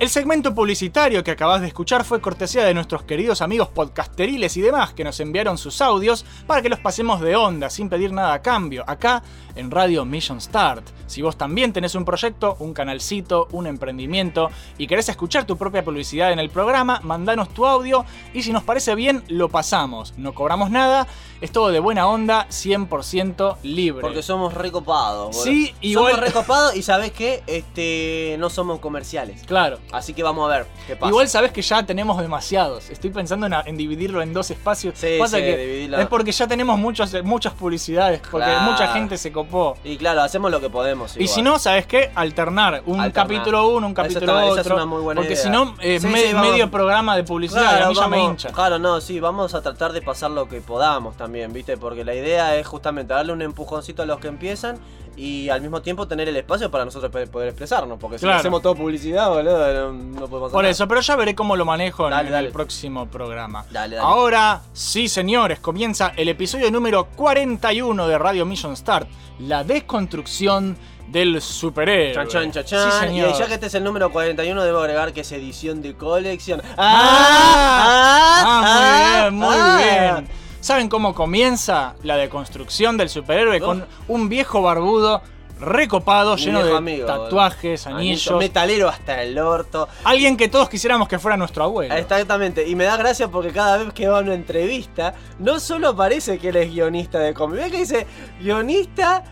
El segmento publicitario que acabas de escuchar fue cortesía de nuestros queridos amigos podcasteriles y demás que nos enviaron sus audios para que los pasemos de onda sin pedir nada a cambio, acá en Radio Mission Start. Si vos también tenés un proyecto, un canalcito, un emprendimiento y querés escuchar tu propia publicidad en el programa, mandanos tu audio y si nos parece bien, lo pasamos. No cobramos nada, es todo de buena onda, 100% libre. Porque somos recopados. Sí, igual- Somos recopados y sabés que este, no somos comerciales. Claro. Así que vamos a ver qué pasa. Igual sabes que ya tenemos demasiados. Estoy pensando en, en dividirlo en dos espacios. Sí, Pasa sí, que dividirlo. es porque ya tenemos muchos, muchas publicidades, porque Claro. mucha gente se copó. Y claro, hacemos lo que podemos. Y si no, ¿sabes qué? Alternar un Alternar. capítulo uno, un capítulo está- esa es otro. una muy buena porque si no, eh, Sí, me- medio programa de publicidad y a Claro, mí ya me hincha. Claro, no, sí, vamos a tratar de pasar lo que podamos también, ¿viste? Porque la idea es justamente darle un empujoncito a los que empiezan y al mismo tiempo tener el espacio para nosotros poder expresarnos. Porque si Claro. hacemos todo publicidad, boludo, no, no podemos hacer Por nada. eso, pero ya veré cómo lo manejo en- Dale, en dale. el próximo programa. Dale, dale. Ahora, sí señores, comienza el episodio número 41 de Radio Mission Start, la desconstrucción del superhéroe. Chan, chan, chan, chan. Sí, y señor. ya que este es el número 41, debo agregar que es edición de colección. Ah, muy bien, muy ah. bien. ¿Saben cómo comienza la deconstrucción del superhéroe? Con un viejo barbudo recopado, lleno de amigo, tatuajes, Anillo, anillos. Metalero hasta el orto. Alguien que todos quisiéramos que fuera nuestro abuelo. Exactamente, y me da gracia porque cada vez que va a una entrevista, no solo aparece que él es guionista de cómic, ve que dice guionista,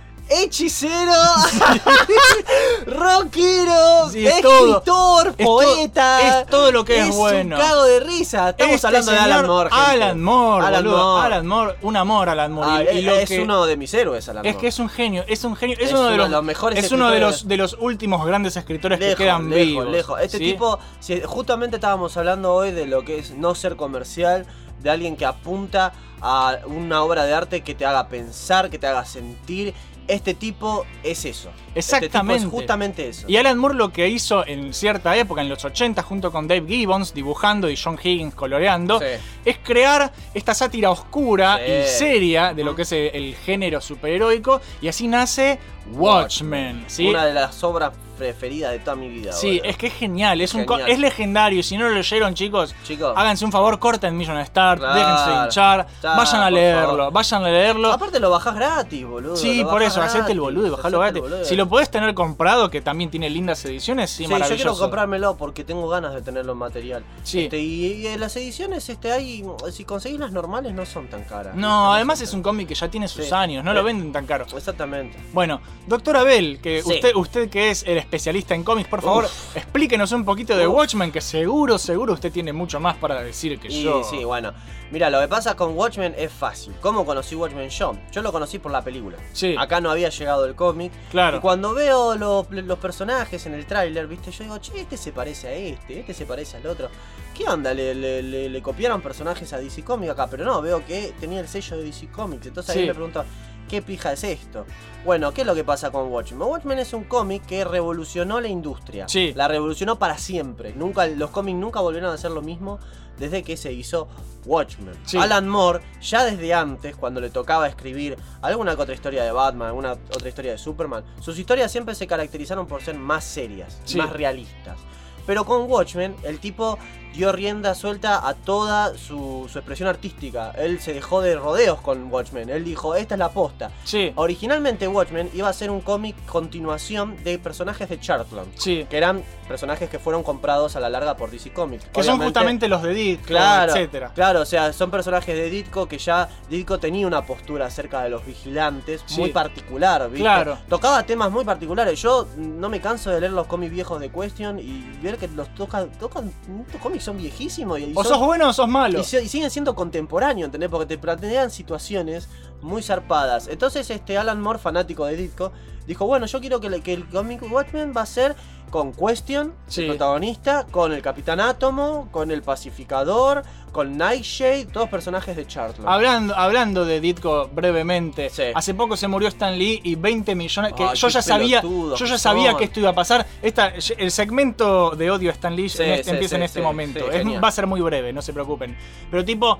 hechicero, rockero, Sí, es escritor, Es to- poeta. es todo lo que es bueno. un cago de risa. Estamos Este hablando de Alan Moore. gente. Alan Moore, Alan boludo. Moore. Alan Moore, un amor Alan Moore. Ah, Y- y es lo es que- uno de mis héroes, Alan Es Moore. que es un genio, es un genio, es, Es uno, de los, de los mejores es uno de los, de los últimos grandes escritores Lejos, que quedan lejos, vivos. lejos. Este ¿sí? tipo, si justamente estábamos hablando hoy de lo que es no ser comercial, de alguien que apunta a una obra de arte que te haga pensar, que te haga sentir. Este tipo es eso. Este tipo Exactamente. es justamente eso. Y Alan Moore lo que hizo en cierta época, en los 80, junto con Dave Gibbons dibujando y John Higgins coloreando, Sí. es crear esta sátira oscura Sí. y seria de lo que es el, el género superheroico, y así nace Watchmen. ¿sí? Una de las obras preferidas de toda mi vida. Sí, boludo. es que es genial, es, un Genial. es legendario. y Si no lo leyeron, chicos, Chicos. háganse un favor, corten Million Start, Claro. déjense hinchar, Ya, vayan a leerlo, favor. vayan a leerlo. Aparte lo bajás gratis, boludo. Sí, por eso, hacete el gratis, boludo y bajalo gratis. boludo. Si lo podés tener comprado, que también tiene lindas ediciones, sí, Sí, yo maravilloso. quiero comprármelo porque tengo ganas de tenerlo en material. Sí. Este, y, y en las ediciones, este, hay, si conseguís las normales, no son tan caras. No, además es un cómic que ya tiene sus Sí. años, no lo Eh, venden tan caro. Exactamente. Bueno, doctor Abel, que usted, usted que es el especialista en cómics, por favor, explíquenos un poquito de Uf. Watchmen, que seguro, seguro usted tiene mucho más para decir que Y yo. sí, bueno. Mira, lo que pasa con Watchmen es fácil. ¿Cómo conocí Watchmen yo? Yo lo conocí por la película. Sí. Acá no había llegado el cómic. Claro. Y cuando veo los, los personajes en el tráiler, ¿viste? Yo digo, che, este se parece a este, este se parece al otro. ¿Qué onda? ¿Le, le, le- le copiaron personajes a DC Comics acá? Pero no, veo que tenía el sello de DC Comics. Entonces ahí Sí. me pregunto, ¿qué pija es esto? Bueno, ¿qué es lo que pasa con Watchmen? Watchmen es un cómic que revolucionó la industria. Sí. La revolucionó para siempre. Nunca, los cómics nunca volvieron a hacer lo mismo desde que se hizo Watchmen. Sí. Alan Moore, ya desde antes, cuando le tocaba escribir alguna otra historia de Batman, alguna otra historia de Superman, sus historias siempre se caracterizaron por ser más serias, Sí. más realistas. Pero con Watchmen, el tipo dio rienda suelta a toda su, su expresión artística. Él se dejó de rodeos con Watchmen. Él dijo, esta es la posta. Sí, Originalmente Watchmen iba a ser un cómic continuación de personajes de Chartland. sí. Que eran personajes que fueron comprados a la larga por DC Comics. Que son justamente los de Ditko, Claro, etcétera. claro, o sea, son personajes de Ditko que ya Ditko tenía una postura acerca de los vigilantes Sí. muy particular, ¿viste? Claro. Tocaba temas muy particulares. Yo no me canso de leer los cómics viejos de Question y ver que los tocan, tocan cómics son viejísimos y, y O son- sos bueno o sos malo. y, y siguen siendo contemporáneos, ¿entendés? Porque te plantean situaciones muy zarpadas. Entonces, este Alan Moore, fanático de Ditko, dijo, bueno, yo quiero que, le- que el cómic Watchmen va a ser con Question, Sí. el protagonista, con el Capitán Átomo, con el Pacificador, con Nightshade, todos personajes de Charlton. Hablando, hablando de Ditko brevemente, Sí. hace poco se murió Stan Lee y 20 millones. Que Ay, yo ya sabía, yo ya que sabía son. que esto iba a pasar. Esta, el segmento de odio a Stan Lee Sí, en este- empieza en este momento. Es- va a ser muy breve, no se preocupen. Pero tipo,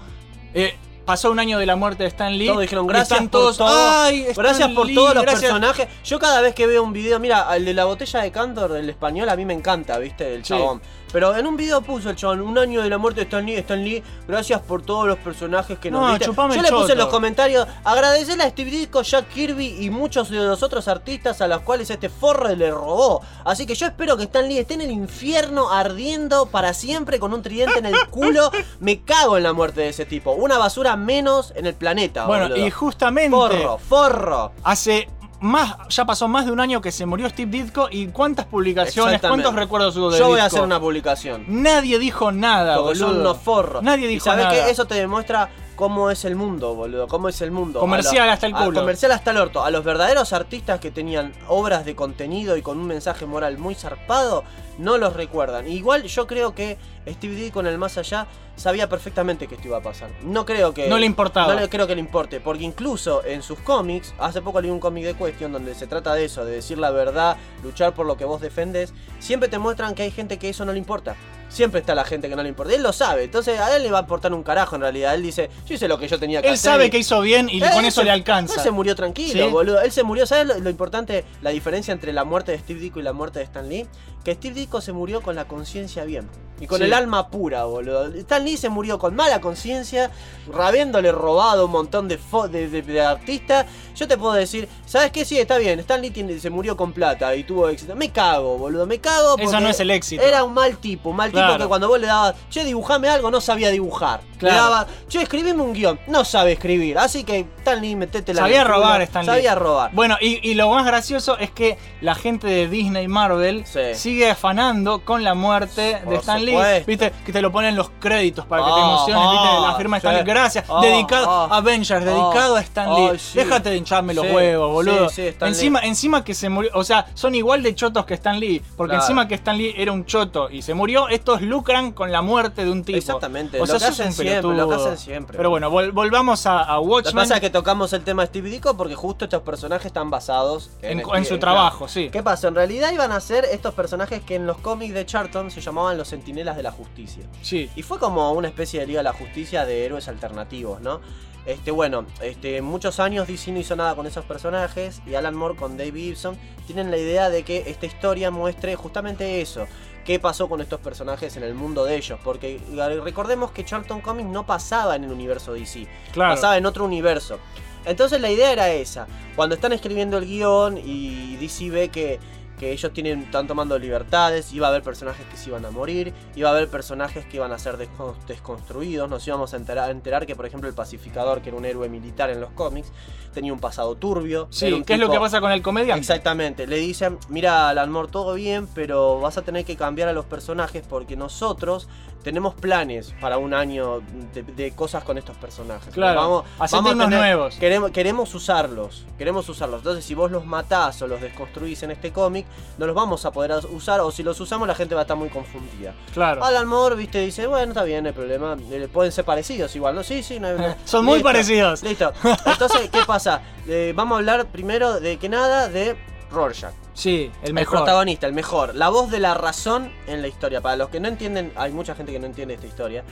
eh, pasó un año de la muerte de Stan Lee. Todos dijeron gracias están por todos, todo. "Ay, Stan gracias por Lee, todos los gracias". personajes. Yo cada vez que veo un video, mira, el de la botella de Candor del español a mí me encanta, ¿viste? El Sí. Pero en un video puso el chabón, un año de la muerte de Stan Lee, Stan Lee, gracias por todos los personajes que nos No, diste. Yo le puse en los comentarios, agradecerle a Steve Ditko, Jack Kirby y muchos de los otros artistas a los cuales este forro le robó. Así que yo espero que Stan Lee esté en el infierno ardiendo para siempre con un tridente en el culo. Me cago en la muerte de ese tipo. Una basura menos en el planeta. Bueno, boludo. y justamente Forro, forro. hace más, ya pasó más de un año que se murió Steve Ditko y cuántas publicaciones, cuántos recuerdos hubo de Yo voy a hacer una publicación. Nadie dijo nada, Porque son boludo. unos forros. Nadie y dijo sabes nada. que eso te demuestra cómo es el mundo, boludo. Cómo es el mundo. Comercial hasta el culo. comercial hasta el orto. A los verdaderos artistas que tenían obras de contenido y con un mensaje moral muy zarpado, no los recuerdan. Igual yo creo que Steve D con el más allá sabía perfectamente que esto iba a pasar. No creo que. No le importaba. No le creo que le importe. Porque incluso en sus cómics, hace poco leí un cómic de Question donde se trata de eso, de decir la verdad, luchar por lo que vos defendes. Siempre te muestran que hay gente que eso no le importa. Siempre está la gente que no le importa. Él lo sabe. Entonces a él le va a importar un carajo en realidad. Él dice, yo hice lo que yo tenía que Él hacer. sabe y- que hizo bien y Él con eso se- le alcanza. Él se murió tranquilo, ¿Sí? boludo. Él se murió. ¿Sabes lo, lo importante, la diferencia entre la muerte de Steve Ditko y la muerte de Stan Lee? Que Steve Ditko se murió con la conciencia bien. Y con Sí. el alma pura, boludo. Stan Lee se murió con mala conciencia, habiéndole robado un montón de, de, de- de artistas. Yo te puedo decir, ¿sabes qué? Sí, está bien. Stan Lee tiene- se murió con plata y tuvo éxito. Me cago, boludo. Me cago porque Eso no es el éxito. Era un mal tipo. Un mal Claro. tipo que cuando vos le dabas, che, dibujame algo, no sabía dibujar. Claro. Le daba, che, escribime un guion. No sabe escribir. Así que Stan Lee, metete la Sabía robar Stan Lee. Sabía robar. Bueno, y, y lo más gracioso es que la gente de Disney Marvel Sí. sigue afanando con la muerte de Stan Lee. Supuesto. Viste, que te lo ponen los créditos para que te Ah, emociones, viste, ah, la firma de. Stan Lee. Gracias, Ah, dedicado ah, Avengers, dedicado a Stan Lee. Déjate de hincharme los huevos, boludo. encima, encima que se murió, o sea, son igual de chotos que Stan Lee, porque Claro. encima que Stan Lee era un choto y se murió, estos lucran con la muerte de un tipo. Exactamente, O sea, lo que hacen siempre, lo que hacen siempre. Pero bueno, vol- volvamos a, a Lo que Watchmen. pasa es que tocamos el tema de Steve Ditko porque justo estos personajes están basados En- su claro. trabajo, sí. ¿Qué pasa? En realidad iban a ser estos personajes que en los cómics de Charlton se llamaban los Centinelas de la Justicia. Sí. Y fue como una especie de Liga de la Justicia de héroes alternativos, ¿no? Este, bueno, este, muchos años DC no hizo nada con esos personajes y Alan Moore con Dave Gibson tienen la idea de que esta historia muestre justamente eso. ¿Qué pasó con estos personajes en el mundo de ellos? Porque eh, recordemos que Charlton Comics no pasaba en el universo DC, Claro. pasaba en otro universo. Entonces la idea era esa. Cuando están escribiendo el guion y DC ve que, que ellos tienen, están tomando libertades, iba a haber personajes que se iban a morir, iba a haber personajes que iban a ser descon- desconstruidos, nos íbamos a enterar, enterar que por ejemplo el pacificador, que era un héroe militar en los cómics, tenía un pasado turbio. Sí, ¿qué es lo que pasa con el comediante? Exactamente, le dicen, mira Alan Moore, todo bien, pero vas a tener que cambiar a los personajes porque nosotros tenemos planes para un año de, de cosas con estos personajes. Claro, vamos, hacete vamos a unos tener- nuevos. Queremos, queremos usarlos, queremos usarlos. Entonces si vos los matás o los desconstruís en este cómic, no los vamos a poder usar o si los usamos la gente va a estar muy confundida. Claro. Alan Moore, viste, dice, bueno, está bien, no hay problema, eh, pueden ser parecidos igual, ¿no? Sí, sí, no problema. Son muy Listo. parecidos. Listo. Entonces, ¿qué pasa? Eh, vamos a hablar primero de que nada de Rorschach. Sí, el El, mejor. protagonista, el mejor. La voz de la razón en la historia. Para los que no entienden, hay mucha gente que no entiende esta historia.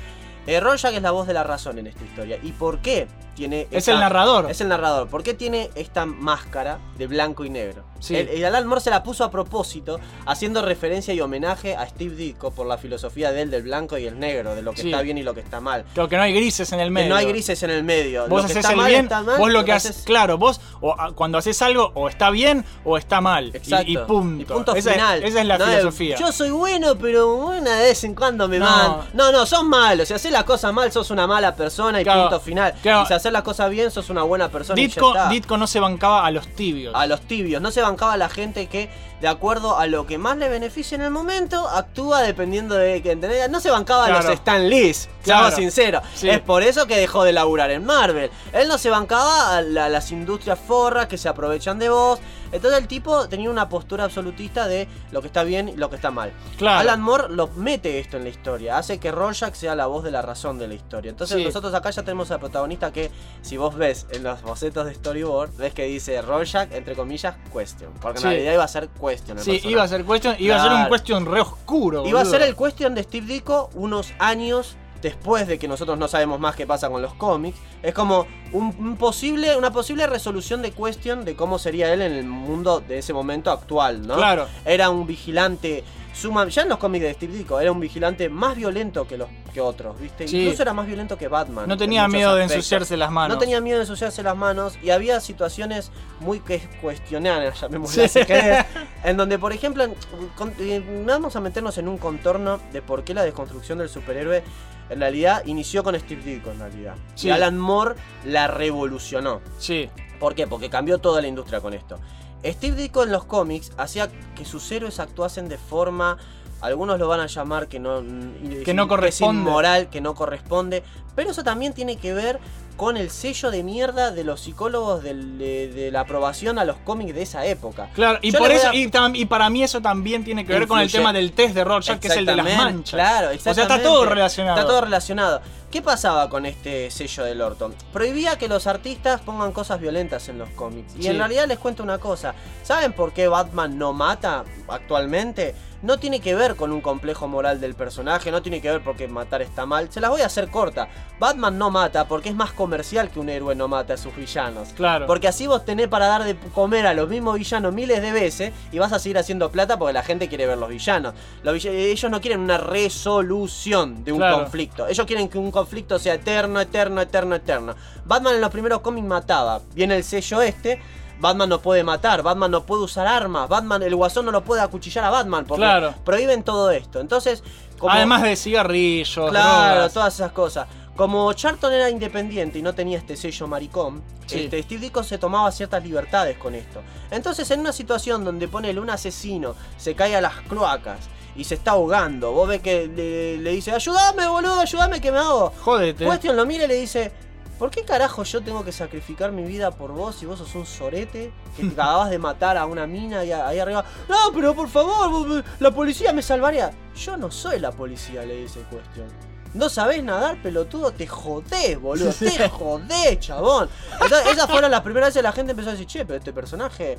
Eh, Rorschach es la voz de la razón en esta historia. ¿Y por qué tiene Es el narrador. Es el narrador. ¿Por qué tiene esta máscara de blanco y negro? Sí. El, el Alan Moore se la puso a propósito, haciendo referencia y homenaje a Steve Ditko por la filosofía de él del blanco y el negro, de lo que Sí. está bien y lo que está mal. Creo que no hay grises en el Que medio. no hay grises en el medio. Vos lo que haces está el mal bien, está mal, vos lo que haces, claro, vos o, a- cuando haces algo o está bien o está mal. Y- Exacto. Y, punto. Y punto esa, es- final. esa es la No, filosofía. Yo soy bueno, pero una de vez en cuando me No. No, no, sos malos. Si haces las cosas mal, sos una mala persona y Claro, punto final. claro. Y si hacer las cosas bien, sos una buena persona y ya Ditko, está. Ditko no se bancaba a los tibios. a los tibios. No se bancaba a la gente que, de acuerdo a lo que más le beneficia en el momento, actúa dependiendo de que ¿entendés? No se bancaba a los Stan Claro. seamos sinceros. Sí. Es por eso que dejó de laburar en Marvel. Él no se bancaba a la- las industrias forras que se aprovechan de vos. Entonces el tipo tenía una postura absolutista de lo que está bien y lo que está mal. Claro. Alan Moore lo mete esto en la historia, hace que Rorschach sea la voz de la razón de la historia. Entonces Sí. nosotros acá ya tenemos al protagonista que, si vos ves en los bocetos de storyboard, ves que dice Rorschach, entre comillas, question. Porque en Sí. realidad iba a ser question. el Sí, personaje. iba a ser question, iba a ser un question re oscuro. Iba a ser el question de Steve Ditko unos años después de que nosotros no sabemos más qué pasa con los cómics. Es como un, un posible, una posible resolución de question de cómo sería él en el mundo de ese momento actual, ¿no? Claro. Era un vigilante suma- ya en los cómics de Steve Ditko era un vigilante más violento que los que otros, ¿viste? Sí. Incluso era más violento que Batman. No en tenía miedo de ensuciarse las manos. No tenía miedo de ensuciarse las manos y había situaciones muy que cuestionadas, llamémoslas Sí. en donde, por ejemplo, con- eh, vamos a meternos en un contorno de por qué la desconstrucción del superhéroe en realidad inició con Steve Ditko en realidad. Sí. Y Alan Moore la revolucionó. Sí. ¿Por qué? Porque cambió toda la industria con esto. Steve Ditko en los cómics hacía que sus héroes actuasen de forma. Algunos lo van a llamar que no. Que no corresponde. Es inmoral, que no corresponde. Pero eso también tiene que ver con el sello de mierda de los psicólogos del- de, de la aprobación a los cómics de esa época. Claro, y Yo por eso, a- y, tam- y para mí eso también tiene que ver con el tema del test de Rorschach, que es el de las Exactamente, manchas. Claro, O sea, está exactamente. todo relacionado. Está todo relacionado. ¿Qué pasaba con este sello del Orton? Prohibía que los artistas pongan cosas violentas en los cómics. Y Sí. en realidad les cuento una cosa. ¿Saben por qué Batman no mata actualmente? No tiene que ver con un complejo moral del personaje, no tiene que ver porque matar está mal. Se las voy a hacer corta. Batman no mata porque es más comercial que un héroe no mate a sus villanos. Claro. Porque así vos tenés para dar de comer a los mismos villanos miles de veces y vas a seguir haciendo plata porque la gente quiere ver los villanos. Los vill- ellos no quieren una resolución de un Claro. conflicto. Ellos quieren que un conflicto sea eterno, eterno, eterno, eterno. Batman en los primeros cómics mataba. Viene el sello este. Batman no puede matar, Batman no puede usar armas, Batman, el guasón no lo puede acuchillar a Batman porque Claro. prohíben todo esto. Entonces, como Además de cigarrillos, Claro, drogas. todas esas cosas. Como Charlton era independiente y no tenía este sello maricón, Sí. este, Steve Ditko se tomaba ciertas libertades con esto. Entonces, en una situación donde ponele un asesino, se cae a las cloacas y se está ahogando, vos ves que le, le dice, ayúdame, boludo, ayúdame que me hago. Jódete. Question lo mira y le dice, ¿por qué carajo yo tengo que sacrificar mi vida por vos si vos sos un sorete que te acabas de matar a una mina y ahí arriba? No, pero por favor, vos- la policía me salvaría. Yo no soy la policía, le dice Question. No sabés nadar, pelotudo, te jodés, boludo, te jodés, chabón. Entonces, esas fueron las primeras veces que la gente empezó a decir, che, pero este personaje.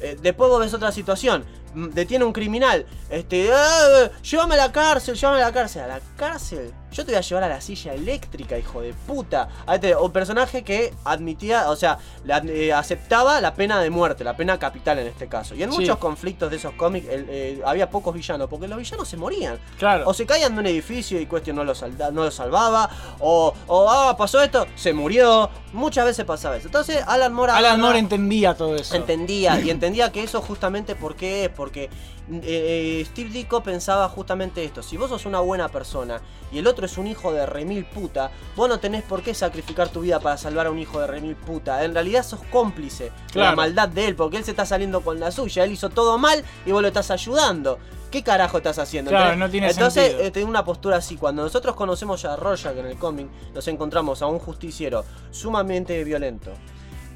eh, después vos ves otra situación. Detiene a un criminal. Este. "Ah, llévame a la cárcel, llévame a la cárcel. ¿A la cárcel? Yo te voy a llevar a la silla eléctrica, hijo de puta. Ahí te- un personaje que admitía, o sea, la- eh, aceptaba la pena de muerte, la pena capital en este caso. Y en Sí. muchos conflictos de esos cómics el- eh, había pocos villanos, porque los villanos se morían. Claro. O se caían de un edificio y Question no lo, salda- no lo salvaba. O, o, ah, pasó esto, se murió. Muchas veces pasaba eso. Entonces, Alan Moore. Alan Moore entendía todo eso. Entendía, y entendía que eso justamente por qué es, porque eh, Steve Ditko pensaba justamente esto, si vos sos una buena persona y el otro es un hijo de remil puta, vos no tenés por qué sacrificar tu vida para salvar a un hijo de remil puta, en realidad sos cómplice de la maldad de él, porque él se está saliendo con la suya, él hizo todo mal y vos lo estás ayudando. ¿Qué carajo estás haciendo? Claro, Entonces- no tiene Entonces, sentido. eh, tiene una postura así. Cuando nosotros conocemos a Rorschach en el cómic, nos encontramos a un justiciero sumamente violento.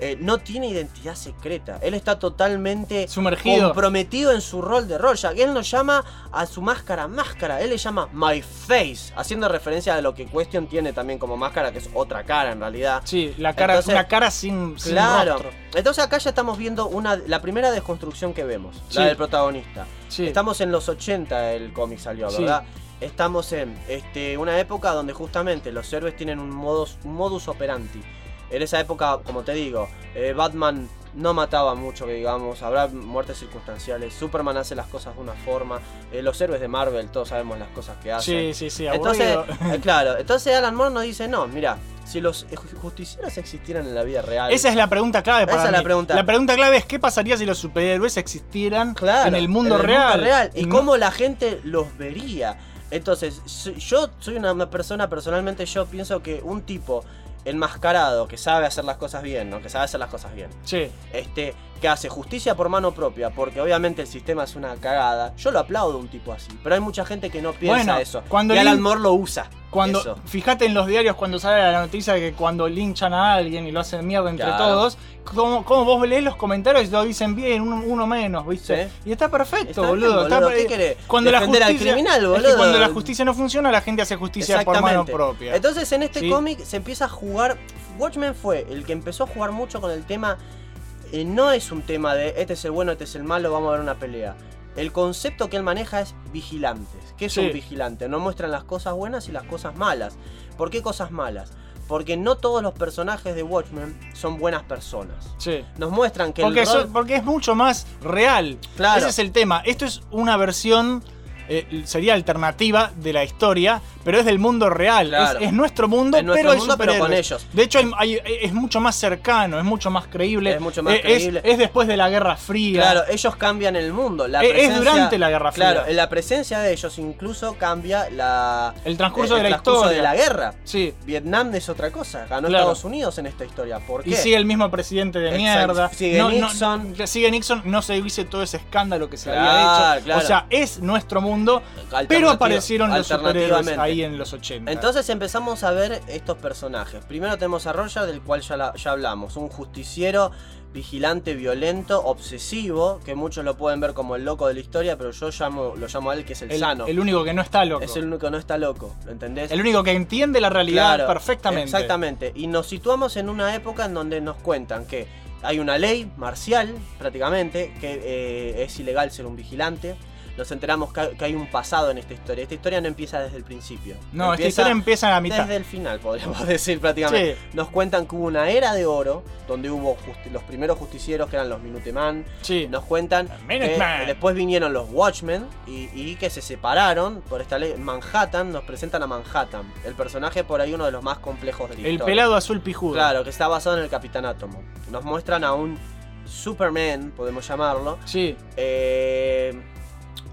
Eh, no tiene identidad secreta. Él está totalmente Sumergido. comprometido en su rol de Rorschach. Él no llama a su máscara máscara. Él le llama My Face. Haciendo referencia a lo que Question tiene también como máscara, que es otra cara en realidad. Sí, la cara, Entonces- una cara sin, sin Claro. rostro. Entonces acá ya estamos viendo una, la primera desconstrucción que vemos, Sí. la del protagonista. Sí. Estamos en los 80 el cómic salió, Sí. ¿verdad? Estamos en este, una época donde justamente los héroes tienen un modus, un modus operandi. En esa época, como te digo, eh, Batman no mataba mucho, que digamos, habrá muertes circunstanciales, Superman hace las cosas de una forma, eh, los héroes de Marvel, todos sabemos las cosas que hacen. Sí, sí, sí, Entonces, eh, claro, entonces Alan Moore nos dice, no, mira, si los justicieros existieran en la vida real... Esa es la pregunta clave para Esa es la pregunta. La pregunta clave es qué pasaría si los superhéroes existieran Claro, en el mundo en el real. mundo real. Y no- cómo la gente los vería. Entonces, yo soy una persona, personalmente yo pienso que un tipo enmascarado, que sabe hacer las cosas bien, ¿no? Que sabe hacer las cosas bien. Sí. Este, que hace justicia por mano propia, porque obviamente el sistema es una cagada. Yo lo aplaudo a un tipo así, pero hay mucha gente que no piensa Bueno, eso. cuando y Alan Lin- Moore lo usa. Cuando, eso. fíjate en los diarios cuando sale la noticia de que cuando linchan a alguien y lo hacen mierda entre Claro. todos, como, como vos lees los comentarios y lo dicen bien, uno, uno menos, ¿viste? Sí. Y está perfecto, Está bien, boludo. está. Cuando la al justicia, criminal, es que boludo. cuando la justicia no funciona, la gente hace justicia por mano propia. Entonces en este Sí. cómic se empieza a jugar. Watchmen fue el que empezó a jugar mucho con el tema. Eh, no es un tema de este es el bueno, este es el malo, vamos a ver una pelea. El concepto que él maneja es vigilantes. ¿Qué es Sí. un vigilante? No muestran las cosas buenas y las cosas malas. ¿Por qué cosas malas? Porque no todos los personajes de Watchmen son buenas personas. Sí. Nos muestran que Porque, el rol- porque es mucho más real. Claro. Ese es el tema. Esto es una versión, eh, sería alternativa de la historia, pero es del mundo real. Claro. Es, es nuestro mundo, Es nuestro pero hay mundo, pero con ellos. De hecho, hay- hay- es mucho más cercano, es mucho más creíble. Es mucho más Eh, creíble. Es, después de la Guerra Fría. Claro, ellos cambian el mundo. La Es- durante la Guerra Fría. Claro, en la presencia de ellos incluso cambia la, El transcurso el de la transcurso historia. de la guerra. Sí. Vietnam es otra cosa. Ganó Claro. Estados Unidos en esta historia. ¿Por qué? Y sigue el mismo presidente de Exacto. mierda. Sigue No- no- Nixon. que sigue Nixon, no se dice todo ese escándalo que se Claro, había hecho. claro. O sea, es nuestro mundo, pero aparecieron los superhéroes alternativamente. Ahí en los 80. Entonces empezamos a ver estos personajes. Primero tenemos a Roger, del cual ya, la- ya hablamos. Un justiciero, vigilante, violento, obsesivo, que muchos lo pueden ver como el loco de la historia, pero yo llamo, lo llamo a él que es el, el, sano. el único que no está loco. Es el único que no está loco, ¿entendés? El único que entiende la realidad Claro, perfectamente. Exactamente. Y nos situamos en una época en donde nos cuentan que hay una ley marcial, prácticamente, que eh, es ilegal ser un vigilante. Nos enteramos que hay, un pasado en esta historia. Esta historia no empieza desde el principio. No, esta historia empieza a la mitad. Desde el final, podríamos decir prácticamente. Nos cuentan que hubo una era de oro, donde hubo los primeros justicieros que eran los Minuteman. Sí. Nos cuentan que después vinieron los Watchmen y, y que se separaron por esta ley. Manhattan, nos presentan a Manhattan. El personaje por ahí uno de los más complejos de la El historia. pelado azul pijudo. Claro, que está basado en el Capitán Átomo. Nos muestran a un Superman, podemos llamarlo. Sí. eh,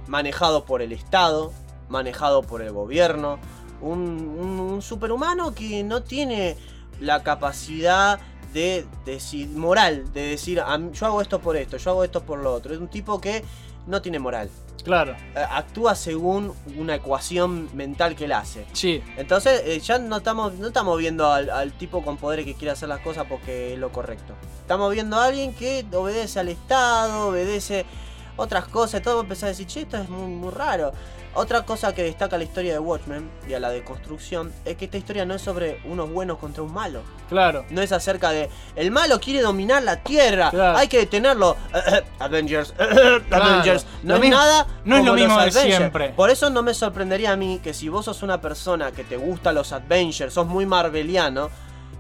manejado por el Estado, manejado por el gobierno. Un, un- un superhumano que no tiene la capacidad de decir, moral, de decir, "A mí- yo hago esto por esto, yo hago esto por lo otro. Es un tipo que no tiene moral. Claro. Eh, Actúa según una ecuación mental que él hace. Sí. Entonces eh, ya no estamos, no estamos viendo al, al tipo con poderes que quiere hacer las cosas porque es lo correcto. Estamos viendo a alguien que obedece al Estado, obedece otras cosas. Todo empezar a decir, che, esto es muy, muy raro. Otra cosa que destaca la historia de Watchmen y a la de construcción es que esta historia no es sobre unos buenos contra un malo. Claro. No es acerca de el malo quiere dominar la tierra, Claro. hay que detenerlo. Avengers, Avengers. No Lo es mismo- nada. no es lo mismo de siempre. Por eso no me sorprendería a mí que si vos sos una persona que te gusta los Avengers, sos muy marveliano.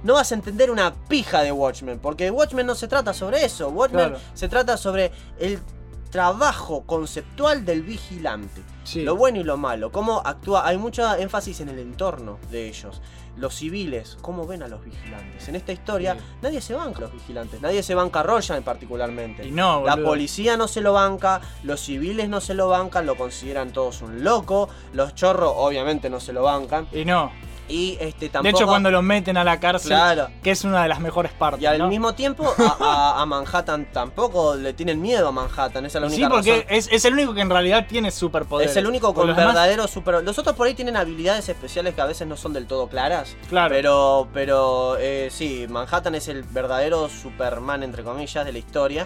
No vas a entender una pija de Watchmen, porque Watchmen no se trata sobre eso. Watchmen Claro. se trata sobre el trabajo conceptual del vigilante. Sí. Lo bueno y lo malo, cómo actúa. Hay mucho énfasis en el entorno de ellos. Los civiles, cómo ven a los vigilantes. En esta historia, Sí. nadie se banca a los vigilantes. Nadie se banca a Royan particularmente. Y no, La policía no se lo banca, los civiles no se lo bancan, lo consideran todos un loco. Los chorros, obviamente, no se lo bancan. Y no. Y este De tampoco. hecho, cuando lo meten a la cárcel, Claro. que es una de las mejores partes. Y al ¿no? mismo tiempo, a, a- a Manhattan tampoco le tienen miedo a Manhattan. Esa es la Sí, única porque razón. es, es el único que en realidad tiene superpoderes. Es el único con demás- verdadero super. Los otros por ahí tienen habilidades especiales que a veces no son del todo claras. Claro. Pero, pero eh, sí, Manhattan es el verdadero Superman, entre comillas, de la historia.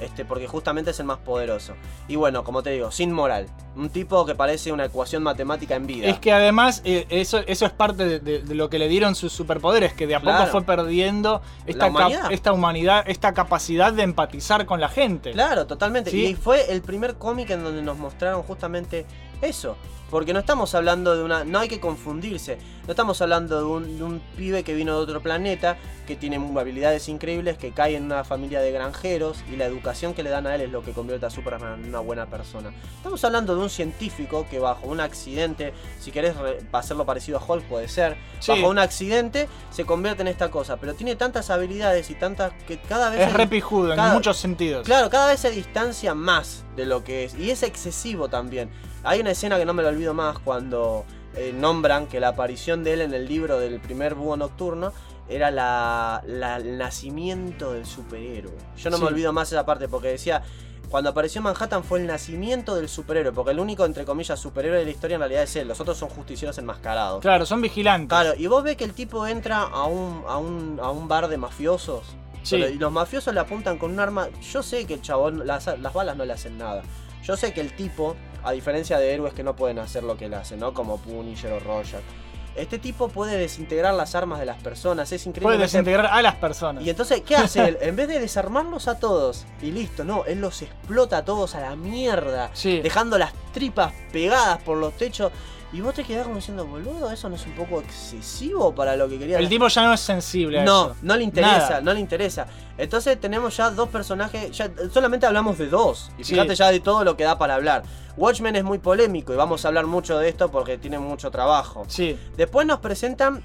Este, porque justamente es el más poderoso. Y bueno, como te digo, sin moral. Un tipo que parece una ecuación matemática en vida. Es que además eh, eso, eso es parte de, de- de lo que le dieron sus superpoderes, que de a poco fue perdiendo esta, humanidad. esta humanidad, esta capacidad de empatizar con la gente. Claro, totalmente. Sí. Y fue el primer cómic en donde nos mostraron justamente eso. Porque no estamos hablando de una. No hay que confundirse. No estamos hablando de un, de un pibe que vino de otro planeta, que tiene habilidades increíbles, que cae en una familia de granjeros y la educación que le dan a él es lo que convierte a Superman en una buena persona. Estamos hablando de un científico que bajo un accidente, si querés hacerlo parecido a Hulk, puede ser, Sí. bajo un accidente se convierte en esta cosa. Pero tiene tantas habilidades y tantas que cada vez. Es se- re pijudo en muchos sentidos. Claro, cada vez se distancia más de lo que es. Y es excesivo también. Hay una escena que no me la olvido más cuando eh, nombran que la aparición de él en el libro del primer búho nocturno era la, la- el nacimiento del superhéroe. Yo no Sí. me olvido más esa parte porque decía, cuando apareció Manhattan fue el nacimiento del superhéroe, porque el único, entre comillas, superhéroe de la historia en realidad es él, los otros son justicieros enmascarados. Claro, son vigilantes. Claro, y vos ves que el tipo entra a un, a un, a un bar de mafiosos. Sí. y los mafiosos le apuntan con un arma. Yo sé que el chabón, las, las balas no le hacen nada. Yo sé que el tipo, a diferencia de héroes que no pueden hacer lo que él hace, ¿no? Como Punisher o Rorschach. Este tipo puede desintegrar las armas de las personas. Es increíble. Puede desintegrar a las personas. Y entonces, ¿qué hace él? En vez de desarmarlos a todos y listo, no, él los explota a todos a la mierda, Sí. dejando las tripas pegadas por los techos. Y vos te quedás como diciendo, boludo, ¿eso no es un poco excesivo para lo que quería El tipo ya no es sensible a no, eso. no le interesa, Nada. no le interesa. Entonces tenemos ya dos personajes, ya solamente hablamos de dos. Y Sí. fíjate ya de todo lo que da para hablar. Watchmen es muy polémico y vamos a hablar mucho de esto porque tiene mucho trabajo. Sí. Después nos presentan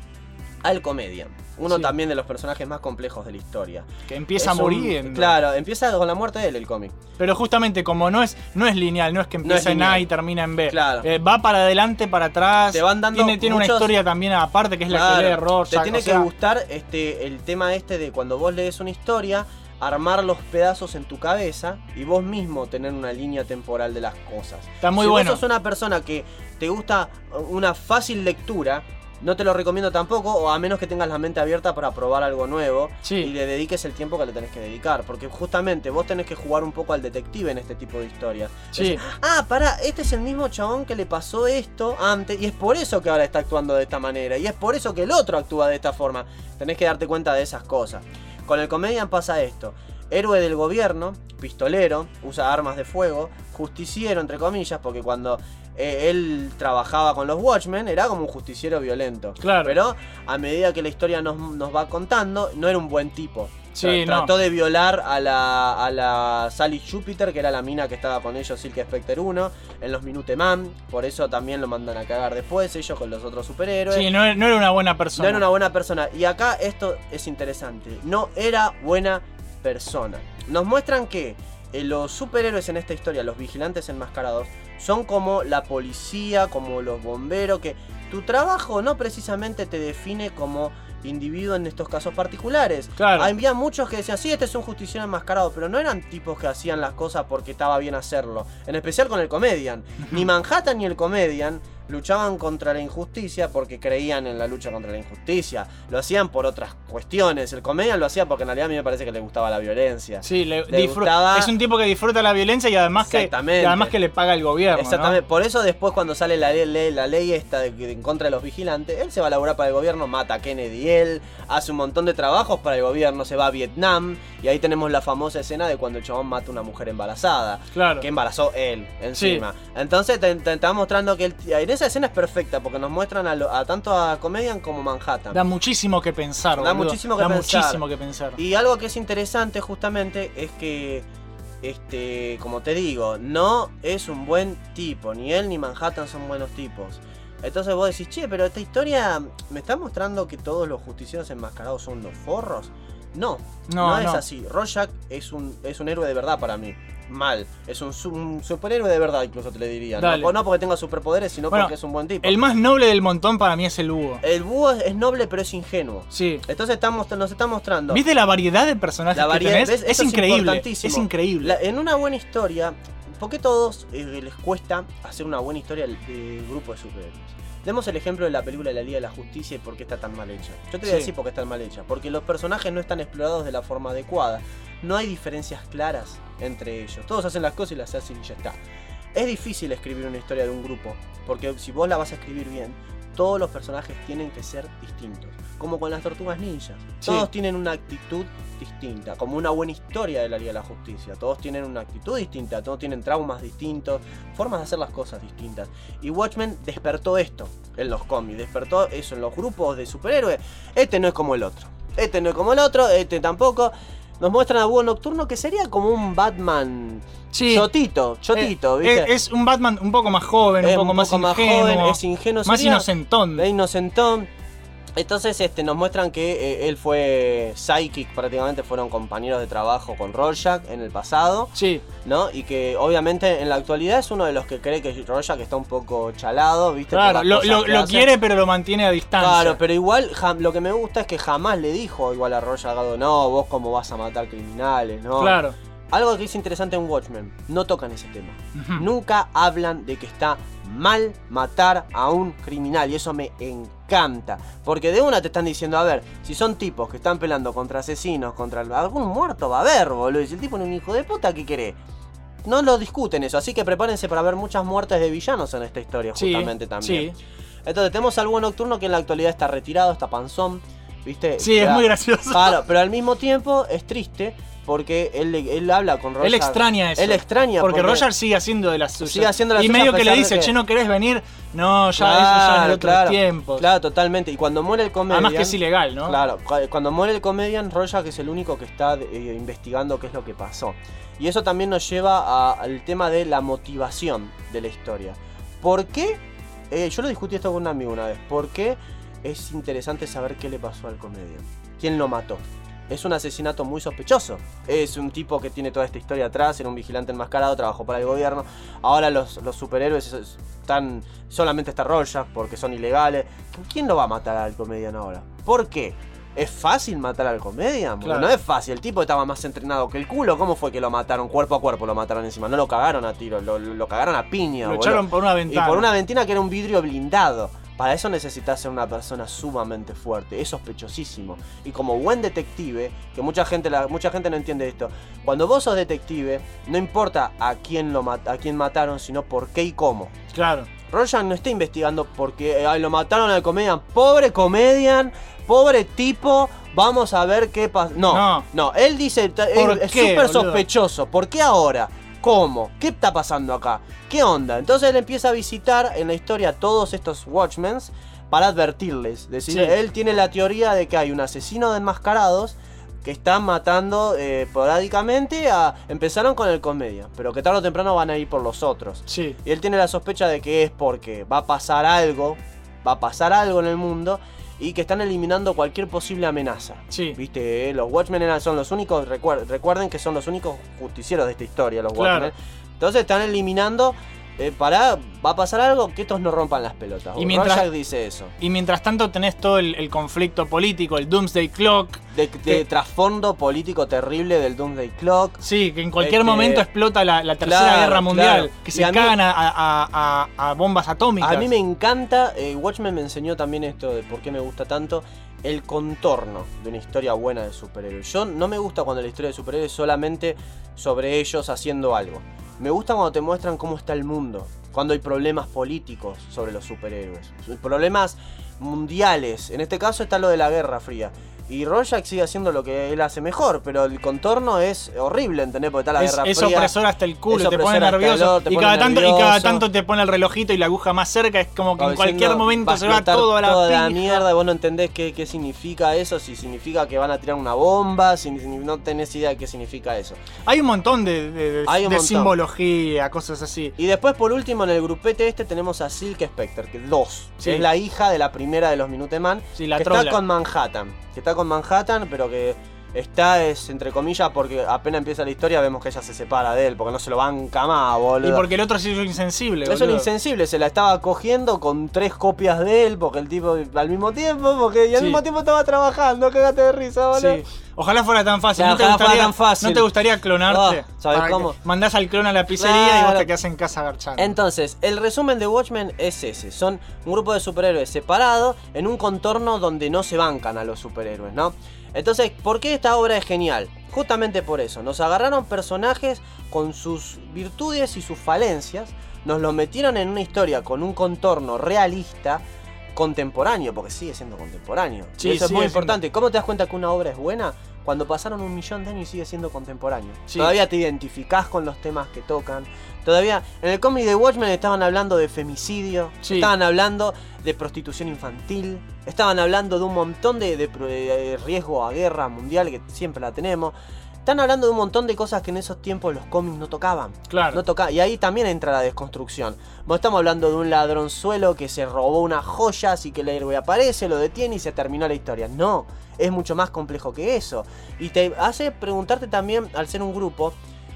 al Comedian, uno Sí. también de los personajes más complejos de la historia. Que empieza a Es un- morir. en- Claro, empieza con la muerte de él el cómic. Pero justamente como no es, no es lineal, no es que No es empieza en A y termina en B. Claro. Eh, va para adelante, para atrás. Te van dando tiene tiene una historia también aparte que es la que lee Rorschach. Te tiene o sea, que gustar este, el tema este de cuando vos lees una historia, armar los pedazos en tu cabeza y vos mismo tener una línea temporal de las cosas. Está muy si bueno. vos sos una persona que te gusta una fácil lectura, no te lo recomiendo tampoco, o a menos que tengas la mente abierta para probar algo nuevo Sí. y le dediques el tiempo que le tenés que dedicar. Porque justamente vos tenés que jugar un poco al detective en este tipo de historias. Sí. Ah, pará, este es el mismo chabón que le pasó esto antes, y es por eso que ahora está actuando de esta manera, y es por eso que el otro actúa de esta forma. Tenés que darte cuenta de esas cosas. Con el comedian pasa esto. Héroe del gobierno, pistolero, usa armas de fuego, justiciero entre comillas, porque cuando eh, él trabajaba con los Watchmen era como un justiciero violento. Claro. Pero a medida que la historia nos, nos va contando, no era un buen tipo. Sí, no. Trató de violar a la, a la Sally Jupiter, que era la mina que estaba con ellos, Silk Spectre 1, en los Minuteman. Por eso también lo mandan a cagar después, ellos con los otros superhéroes. Sí, no, no era una buena persona. No era una buena persona. Y acá esto es interesante. No era buena persona. Nos muestran que eh, los superhéroes en esta historia, los vigilantes enmascarados, son como la policía, como los bomberos, que tu trabajo no precisamente te define como individuo en estos casos particulares. Claro. Había muchos que decían, sí, este es un justiciero enmascarado, pero no eran tipos que hacían las cosas porque estaba bien hacerlo. En especial con el Comedian. Ni Manhattan ni el Comedian luchaban contra la injusticia porque creían en la lucha contra la injusticia. Lo hacían por otras cuestiones. El Comedian lo hacía porque en realidad a mí me parece que le gustaba la violencia. Sí, le, gustaba- es un tipo que disfruta la violencia y además que, y además que le paga el gobierno. ¿no? Exactamente, por eso después cuando sale la ley, la ley esta de, en contra de los vigilantes, él se va a laburar para el gobierno, mata a Kennedy él, hace un montón de trabajos para el gobierno, se va a Vietnam y ahí tenemos la famosa escena de cuando el chabón mata a una mujer embarazada, Claro. que embarazó él encima. Entonces te, te- te va mostrando que él- esa escena es perfecta porque nos muestran a, lo- a tanto a Comedian como Manhattan. Da muchísimo que pensar, Da boludo. muchísimo que Da pensar. muchísimo que pensar. Y algo que es interesante justamente es que, este, como te digo, no es un buen tipo. Ni él ni Manhattan son buenos tipos. Entonces vos decís, che, pero esta historia me está mostrando que todos los justicieros enmascarados son unos forros. No, no, No, es no. así. Rorschach es un, es un héroe de verdad para mí. Mal. Es un, un superhéroe de verdad, incluso te le diría. No, Dale. no porque tenga superpoderes, sino Bueno, porque es un buen tipo. El más noble del montón para mí es el búho. El búho es, noble, pero es ingenuo. Sí. Entonces estamos, nos está mostrando. ¿Viste la variedad de personajes La que variedad tenés? ¿ves? Es increíble. Es increíble. La- en una buena historia, ¿por qué todos eh, les cuesta hacer una buena historia de grupo de superhéroes? Demos el ejemplo de la película de la Liga de la Justicia y por qué está tan mal hecha. Yo te voy a decir por qué está mal hecha. Porque los personajes no están explorados de la forma adecuada. No hay diferencias claras entre ellos. Todos hacen las cosas y las hacen y ya está. Es difícil escribir una historia de un grupo. Porque si vos la vas a escribir bien, todos los personajes tienen que ser distintos. Como con las tortugas ninjas. Sí. Todos tienen una actitud distinta. Como una buena historia de la Liga de la Justicia. Todos tienen una actitud distinta. Todos tienen traumas distintos. Formas de hacer las cosas distintas. Y Watchmen despertó esto en los cómics. Despertó eso en los grupos de superhéroes. Este no es como el otro. Este no es como el otro. Este tampoco. Nos muestran a Búho Nocturno que sería como un Batman Sí. chotito, chotito, Eh, ¿viste? es, un Batman un poco más joven, Es un poco más ingenuo. joven, es ingenuo. más inocentón. Es inocentón. Entonces este, nos muestran que eh, él fue Psychic, prácticamente fueron compañeros de trabajo con Rorschach en el pasado. Sí. ¿No? Y que obviamente en la actualidad es uno de los que cree que Rorschach está un poco chalado, ¿viste? Claro, lo, quiere pero lo mantiene a distancia. Claro, pero igual lo que me gusta es que jamás le dijo igual a Rorschach, no, vos cómo vas a matar criminales, ¿no? Claro. Algo que es interesante en Watchmen, no tocan ese tema. Nunca hablan de que está mal matar a un criminal y eso me encanta. Porque de una te están diciendo, a ver, si son tipos que están peleando contra asesinos, contra algún muerto va a haber, boludo. Y si el tipo es un hijo de puta, ¿qué querés? No lo discuten eso, así que prepárense para ver muchas muertes de villanos en esta historia, Sí, justamente también. sí. Entonces tenemos al buen nocturno que en la actualidad está retirado, está panzón, ¿viste? Sí, es muy gracioso. Claro, pero al mismo tiempo es triste porque él, él habla con Roger. Él extraña eso. Él extraña Porque, Roger sigue haciendo de las suyas. Sigue haciendo las y medio que le dice, che, ¿no querés venir? No, ya eso ya en otro claro, tiempo. Claro, totalmente. Y cuando muere el comedian. Además que es ilegal, ¿no? Claro, cu- cuando muere el comedian, Rorschach es el único que está eh, investigando qué es lo que pasó. Y eso también nos lleva al tema de la motivación de la historia. ¿Por qué? eh, yo lo discutí esto con un amigo una vez. ¿Por qué es interesante saber qué le pasó al comedian? ¿Quién lo mató? Es un asesinato muy sospechoso. Es un tipo que tiene toda esta historia atrás, era un vigilante enmascarado, trabajó para el gobierno. Ahora los, los superhéroes es- están. solamente está Rorschach porque son ilegales. ¿Quién lo va a matar al comedian ahora? ¿Por qué? ¿Es fácil matar al comedian? Claro. no es fácil. El tipo estaba más entrenado que el culo. ¿Cómo fue que lo mataron? Cuerpo a cuerpo lo mataron encima. No lo cagaron a tiro, lo, lo cagaron a piña. Lo boludo. echaron por una ventana. Y por una ventana que era un vidrio blindado. Para eso necesitas ser una persona sumamente fuerte, es sospechosísimo. Y como buen detective, que mucha gente, la, mucha gente no entiende esto, cuando vos sos detective, no importa a quién, lo mat- a quién mataron, sino por qué y cómo. Claro. Rorschach no está investigando porque eh, ay, lo mataron al comedian. Pobre comedian, pobre tipo, vamos a ver qué pasa. No, No. no, él dice, ta- ¿Por es súper sospechoso. ¿Por qué ahora? ¿Cómo? ¿Qué está pasando acá? ¿Qué onda? Entonces él empieza a visitar en la historia a todos estos Watchmen para advertirles. Decir, Sí. él tiene la teoría de que hay un asesino de enmascarados que están matando eh, a... Empezaron con el comedia, pero que tarde o temprano van a ir por los otros. Sí. Y él tiene la sospecha de que es porque va a pasar algo, va a pasar algo en el mundo y que están eliminando cualquier posible amenaza. Sí. Viste, Eh, los Watchmen son los únicos, recuer- recuerden que son los únicos justicieros de esta historia, los Claro. Watchmen. Entonces están eliminando eh, para, va a pasar algo que estos no rompan las pelotas. Y mientras- Rorschach dice eso. Y mientras tanto tenés todo el, el conflicto político, el Doomsday Clock. De, de Que- trasfondo político terrible del Doomsday Clock. Sí, que en cualquier Este, momento explota la, la Tercera claro, Guerra Mundial. claro. Que se cagan a, a- a- a bombas atómicas. A mí me encanta, eh, Watchmen me enseñó también esto de por qué me gusta tanto, el contorno de una historia buena de superhéroes. Yo no me gusta cuando la historia de superhéroes es solamente sobre ellos haciendo algo. Me gusta cuando te muestran cómo está el mundo, cuando hay problemas políticos sobre los superhéroes, problemas mundiales. En este caso está lo de la Guerra Fría. Y Rorschach sigue haciendo lo que él hace mejor, pero el contorno es horrible, ¿entendés? Porque está la es, Guerra es Fría. opresor hasta el culo, es te pone nervioso. te y, pone cada tanto, y cada nervioso. tanto te pone el relojito y la aguja más cerca. Es como que en cualquier momento va se va todo a la, toda la mierda y vos no entendés qué, qué significa eso, si significa que van a tirar una bomba, si, no tenés idea de qué significa eso. Hay un montón de, de- de- Hay un de montón. simbología, cosas así. Y después, por último, en el grupete este tenemos a Silk Spectre, que es dos. Sí. que es la hija de la primera de los Minuteman. Sí, la que trola. está con Manhattan. Que está con Manhattan, pero que está, es entre comillas, porque apenas empieza la historia vemos que ella se separa de él, porque no se lo banca más, boludo. Y porque el otro es un insensible. Es un boludo. insensible, se la estaba cogiendo con tres copias de él, porque el tipo al mismo tiempo, porque y al Sí. mismo tiempo estaba trabajando, cagate de risa, boludo. Sí. Ojalá fuera tan fácil. Claro, ¿No, te ojalá fuera gustaría, tan fácil. ¿No te gustaría clonarte? Ah, ¿sabes cómo? Mandás al clon a la pizzería y vos te quedás en casa garchando. Entonces, el resumen de Watchmen es ese. Son un grupo de superhéroes separados en un contorno donde no se bancan a los superhéroes, ¿no? Entonces, ¿por qué esta obra es genial? Justamente por eso. Nos agarraron personajes con sus virtudes y sus falencias, nos los metieron en una historia con un contorno realista, contemporáneo, porque sigue siendo contemporáneo. Sí, Y eso es muy siendo. importante. ¿Cómo te das cuenta que una obra es buena? Cuando pasaron un millón de años y sigue siendo contemporáneo. Sí. Todavía te identificás con los temas que tocan. Todavía en el cómic de Watchmen estaban hablando de femicidio, Sí. estaban hablando de prostitución infantil, Estaban hablando de un montón de, de de riesgo a guerra mundial, que siempre la tenemos. Están hablando de un montón de cosas que en esos tiempos los cómics no tocaban. Claro. No toca y ahí también entra la desconstrucción. Bueno, estamos hablando de un ladronzuelo que se robó una joya, así que el héroe aparece, lo detiene y se terminó la historia. No, es mucho más complejo que eso. Y te hace preguntarte también, al ser un grupo,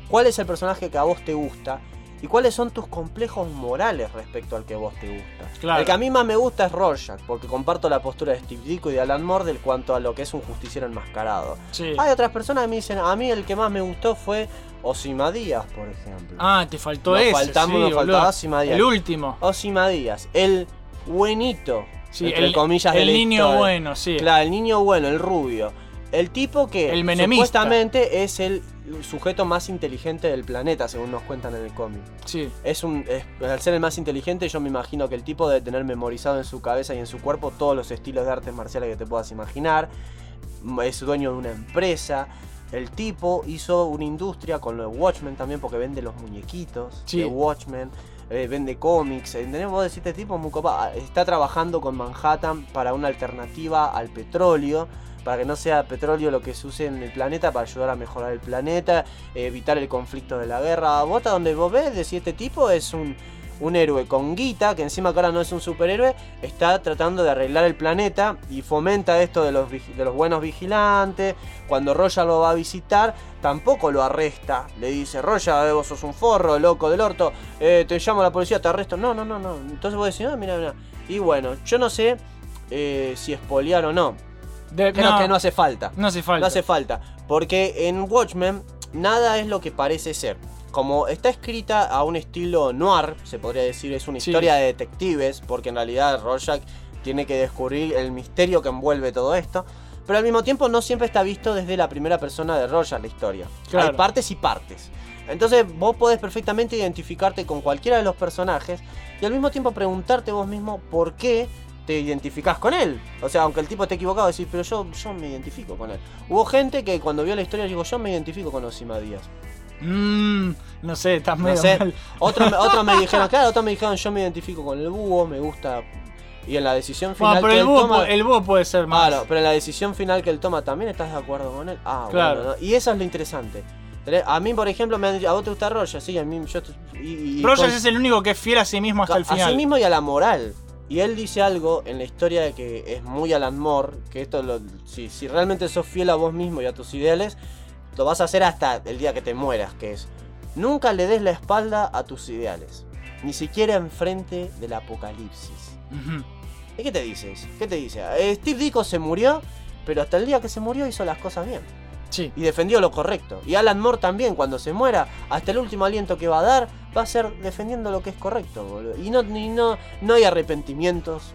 cuál es el personaje que a vos te gusta y cuáles son tus complejos morales respecto al que vos te gusta. Claro. El que a mí más me gusta es Rorschach, porque comparto la postura de Steve Ditko y de Alan Moore del cuanto a lo que es un justiciero enmascarado. Sí. Hay otras personas que me dicen, a mí el que más me gustó fue Ozymandias, por ejemplo. Ah, te faltó Nos ese. faltamos- sí, nos faltaba Ozymandias. El último. Ozymandias, el buenito, Sí, entre el, comillas, el niño historia. bueno, sí. Claro, el niño bueno, el rubio. El tipo que El menemista. supuestamente es el sujeto más inteligente del planeta, según nos cuentan en el cómic. Sí. Es un, es- al ser el más inteligente, yo me imagino que el tipo debe tener memorizado en su cabeza y en su cuerpo todos los estilos de artes marciales que te puedas imaginar. M- Es dueño de una empresa. El tipo hizo una industria con lo de Watchmen también, porque vende los muñequitos Sí. de Watchmen. eh, vende cómics, ¿entendés? Vos decís, este tipo muy copado. Está trabajando con Manhattan para una alternativa al petróleo, para que no sea petróleo lo que se use en el planeta, para ayudar a mejorar el planeta, eh, evitar el conflicto de la guerra. Hasta donde vos ves, decís, este tipo es un, un héroe con guita, que encima que ahora no es un superhéroe, está tratando de arreglar el planeta y fomenta esto de los, de los buenos vigilantes. Cuando Roya lo va a visitar, tampoco lo arresta. Le dice, Roya, eh, vos sos un forro, loco del orto, eh, te llamo a la policía, te arresto. No, no, no, no. Entonces vos decís, ah, mira, mira. Y bueno, yo no sé si espolear o no. De- Creo que no hace falta. No hace falta. No hace falta. Porque en Watchmen nada es lo que parece ser. Como está escrita a un estilo noir, se podría decir, es una Sí. historia de detectives, porque en realidad Rorschach tiene que descubrir el misterio que envuelve todo esto. Pero al mismo tiempo no siempre está visto desde la primera persona de Rorschach la historia. Claro. Hay partes y partes. Entonces vos podés perfectamente identificarte con cualquiera de los personajes y al mismo tiempo preguntarte vos mismo por qué te identificás con él. O sea, aunque el tipo esté equivocado, decís, pero yo, yo me identifico con él. Hubo gente que cuando vio la historia digo, yo me identifico con Ozymandias. Mmm, no sé, estás No medio sé. mal. Otros me- otros me dijeron, claro, otros me dijeron, yo me identifico con el búho, me gusta. Y en la decisión final Bueno, pero que el él búho, toma. el búho puede ser más. Claro, pero en la decisión final que él toma, ¿también estás de acuerdo con él? Ah, Claro. bueno. ¿no? Y eso es lo interesante. A mí, por ejemplo, me han dicho, ¿a vos te gusta Roger? Sí, a mí yo... Y, y Rogers con- es el único que es fiel a sí mismo hasta el a final. sí mismo y a la moral. Y él dice algo en la historia de que es muy Alan Moore, que esto, lo, si, si realmente sos fiel a vos mismo y a tus ideales, lo vas a hacer hasta el día que te mueras, que es, nunca le des la espalda a tus ideales, ni siquiera enfrente del apocalipsis. ¿Y qué te dices? ¿Qué te dice? Eh, Steve Ditko se murió, pero hasta el día que se murió hizo las cosas bien. Sí. Y defendió lo correcto. Y Alan Moore también, cuando se muera, hasta el último aliento que va a dar, va a ser defendiendo lo que es correcto, boludo. Y no, ni- no, no hay arrepentimientos,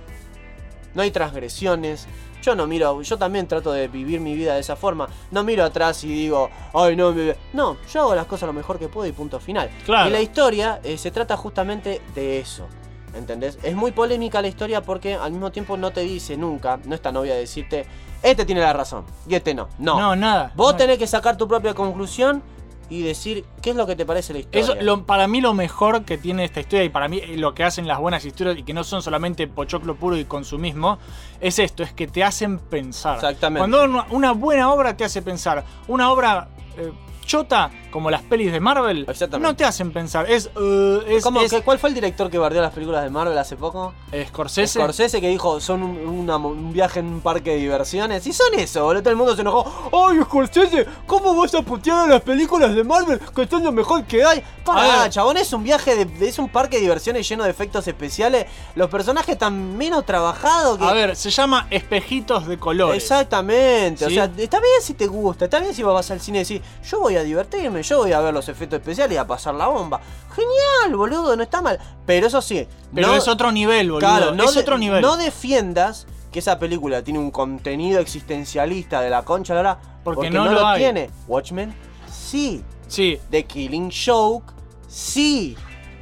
no hay transgresiones. Yo no miro, yo también trato de vivir mi vida de esa forma. No miro atrás y digo, ay no, me-". no, yo hago las cosas lo mejor que puedo y punto final. Claro. Y la historia eh, se trata justamente de eso. ¿Entendés? Es muy polémica la historia porque al mismo tiempo no te dice nunca, no es tan obvia decirte, este tiene la razón y este no. No. No, nada. Vos No. tenés que sacar tu propia conclusión y decir qué es lo que te parece la historia. Eso, lo- para mí lo mejor que tiene esta historia y para mí lo que hacen las buenas historias y que no son solamente pochoclo puro y consumismo, es esto, es que te hacen pensar. Exactamente. Cuando una, una buena obra te hace pensar, una obra eh, chota como las pelis de Marvel, no te hacen pensar. Es, eh, es, ¿Cómo- es- qué- ¿Cuál fue el director que bardeó las películas de Marvel hace poco? Scorsese. Scorsese que dijo son un, una- un viaje en un parque de diversiones. Y son eso, boludo. Todo el mundo se enojó. ¡Ay, Scorsese! ¿Cómo vas a putear a las películas de Marvel que son lo mejor que hay? Para, chabón, es un viaje de, de- es un parque de diversiones lleno de efectos especiales. Los personajes están menos trabajados que. A ver, se llama Espejitos de Colores. Exactamente, o sea, está bien si te gusta, está bien si vas al cine y decís, yo voy a divertirme, yo voy a ver los efectos especiales y a pasar la bomba. Genial, boludo, no está mal. Pero eso sí, Pero no- es otro nivel, boludo. Claro, no es otro nivel. No defiendas que esa película tiene un contenido existencialista de la concha, la verdad, Porque no lo hay. tiene. Watchmen, sí. Sí. The Killing Joke, sí.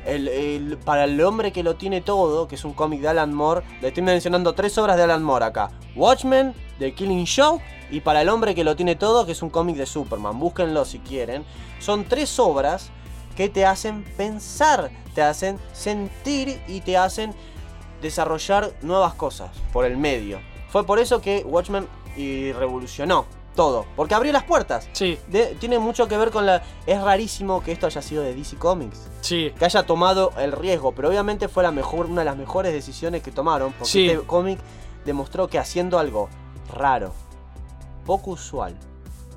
El- para el hombre que lo tiene todo, que es un cómic de Alan Moore, le estoy mencionando tres obras de Alan Moore acá. Watchmen, The Killing Joke y para el hombre que lo tiene todo, que es un cómic de Superman. Búsquenlo si quieren. Son tres obras que te hacen pensar, te hacen sentir y te hacen desarrollar nuevas cosas por el medio. Fue por eso que Watchmen y revolucionó todo, porque abrió las puertas. Sí, De- tiene mucho que ver con la... Es rarísimo que esto haya sido de DC Comics. sí. Que haya tomado el riesgo, pero obviamente fue la mejor, una de las mejores decisiones que tomaron, porque Sí. este cómic demostró que haciendo algo raro, poco usual,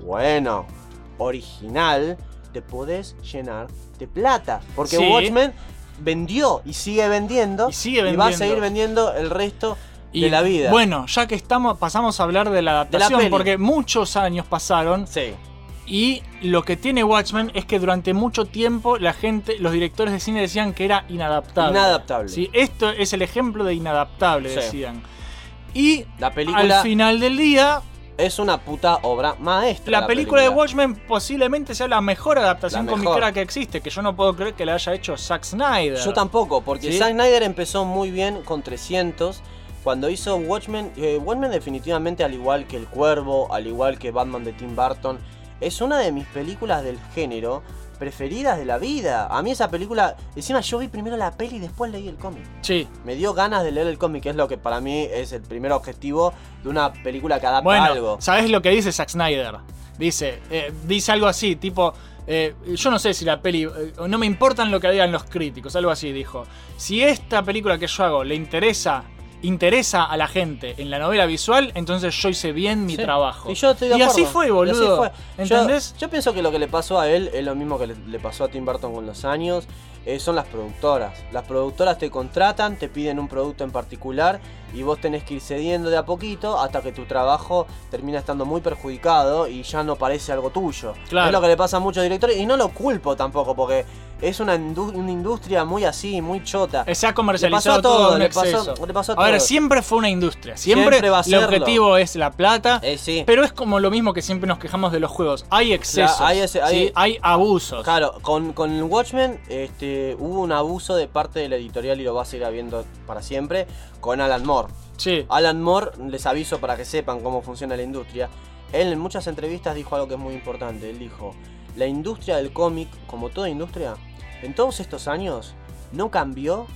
bueno, original, te podés llenar de plata. Porque Sí. Watchmen vendió y sigue vendiendo Y sigue va a vendiendo. seguir vendiendo el resto Y, de la vida. Bueno, ya que estamos, pasamos a hablar de la adaptación, porque muchos años pasaron sí. y lo que tiene Watchmen es que durante mucho tiempo la gente, los directores de cine decían que era inadaptable. Inadaptable. Sí, esto es el ejemplo de inadaptable, Sí. decían. Y La película al final del día, es una puta obra maestra. la, película, de Watchmen posiblemente sea la mejor adaptación comiquera que existe, que yo no puedo creer que la haya hecho Zack Snyder. Yo tampoco, porque ¿Sí? Zack Snyder empezó muy bien con 300. Cuando hizo Watchmen, eh, Watchmen definitivamente al igual que El Cuervo, al igual que Batman de Tim Burton, es una de mis películas del género preferidas de la vida. A mí esa película, encima yo vi primero la peli y después leí el cómic. Sí. Me dio ganas de leer el cómic, que es lo que para mí es el primer objetivo de una película que adapta Bueno, algo. ¿sabes lo que dice Zack Snyder? Dice, eh, dice algo así, tipo, eh, yo no sé si la peli, eh, no me importan lo que digan los críticos, algo así dijo. Si esta película que yo hago le interesa, interesa a la gente en la novela visual, entonces yo hice bien mi Sí. trabajo. Y yo estoy de Y así fue, así boludo. fue. ¿Entendés? Yo, yo pienso que lo que le pasó a él es lo mismo que le, le pasó a Tim Burton con los años. Eh, son las productoras. Las productoras te contratan, te piden un producto en particular y vos tenés que ir cediendo de a poquito hasta que tu trabajo termina estando muy perjudicado y ya no parece algo tuyo. Claro. Es lo que le pasa a muchos directores y no lo culpo tampoco porque es una, una industria muy así, muy chota. Se ha Le comercializado pasó a todo todo, en le pasó- le pasó a ver, siempre fue una industria. Siempre, Siempre va a el serlo. objetivo es la plata. Eh, sí. Pero es como lo mismo que siempre nos quejamos de los juegos. Hay excesos. hay ese- hay- ¿sí? hay abusos. Claro, con, con Watchmen este, hubo un abuso de parte de la editorial y lo va a seguir habiendo para siempre con Alan Moore. Sí. Alan Moore, les aviso para que sepan cómo funciona la industria. Él en muchas entrevistas dijo algo que es muy importante. Él dijo, la industria del cómic, como toda industria, en todos estos años no cambió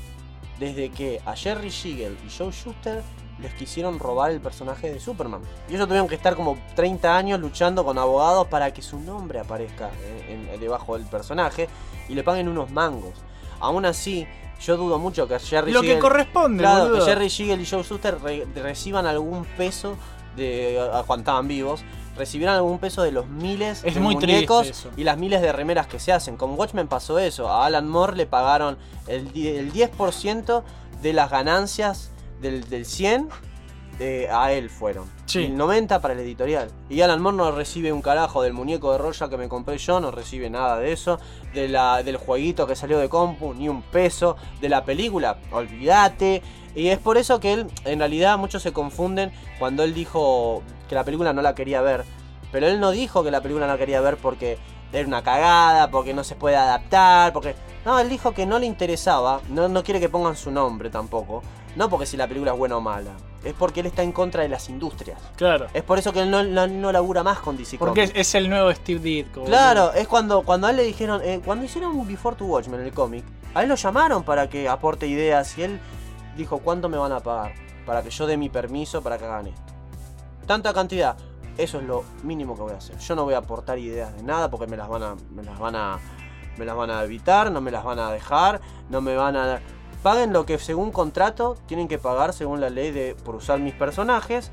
desde que a Jerry Siegel y Joe Shuster les quisieron robar el personaje de Superman. Y ellos tuvieron que estar como 30 años luchando con abogados para que su nombre aparezca en- en- debajo del personaje y le paguen unos mangos. Aún así, yo dudo mucho que Jerry Lo que Siegel- corresponde, Claro, boludo. que Jerry Siegel y Joe Shuster re- reciban algún peso de cuando estaban vivos. Recibieran algún peso de los miles Es de muy muñecos y las miles de remeras que se hacen. Con Watchmen pasó eso. A Alan Moore le pagaron el, el 10% de las ganancias del, del 100 eh, a él fueron. Sí. Y el 90 para el editorial. Y Alan Moore no recibe un carajo del muñeco de Roya que me compré yo, no recibe nada de eso. De la, del jueguito que salió de compu, ni un peso. De la película, olvídate. Y es por eso que él, en realidad, muchos se confunden cuando él dijo que la película no la quería ver. Pero él no dijo que la película no la quería ver porque era una cagada, porque no se puede adaptar, porque... No, él dijo que no le interesaba, no, no quiere que pongan su nombre tampoco. No porque si la película es buena o mala, es porque él está en contra de las industrias. Claro. Es por eso que él no, no, no labura más con DC Porque es, el nuevo Steve Ditko. Claro, es cuando, cuando a él le dijeron, eh, cuando hicieron Before to Watchmen el cómic, a él lo llamaron para que aporte ideas y él dijo, ¿cuánto me van a pagar? Para que yo dé mi permiso para que hagan esto. Tanta cantidad, eso es lo mínimo que voy a hacer. Yo no voy a aportar ideas de nada porque me las van a, me las van a, me las van a evitar, no me las van a dejar, no me van a... Paguen lo que según contrato tienen que pagar según la ley de por usar mis personajes.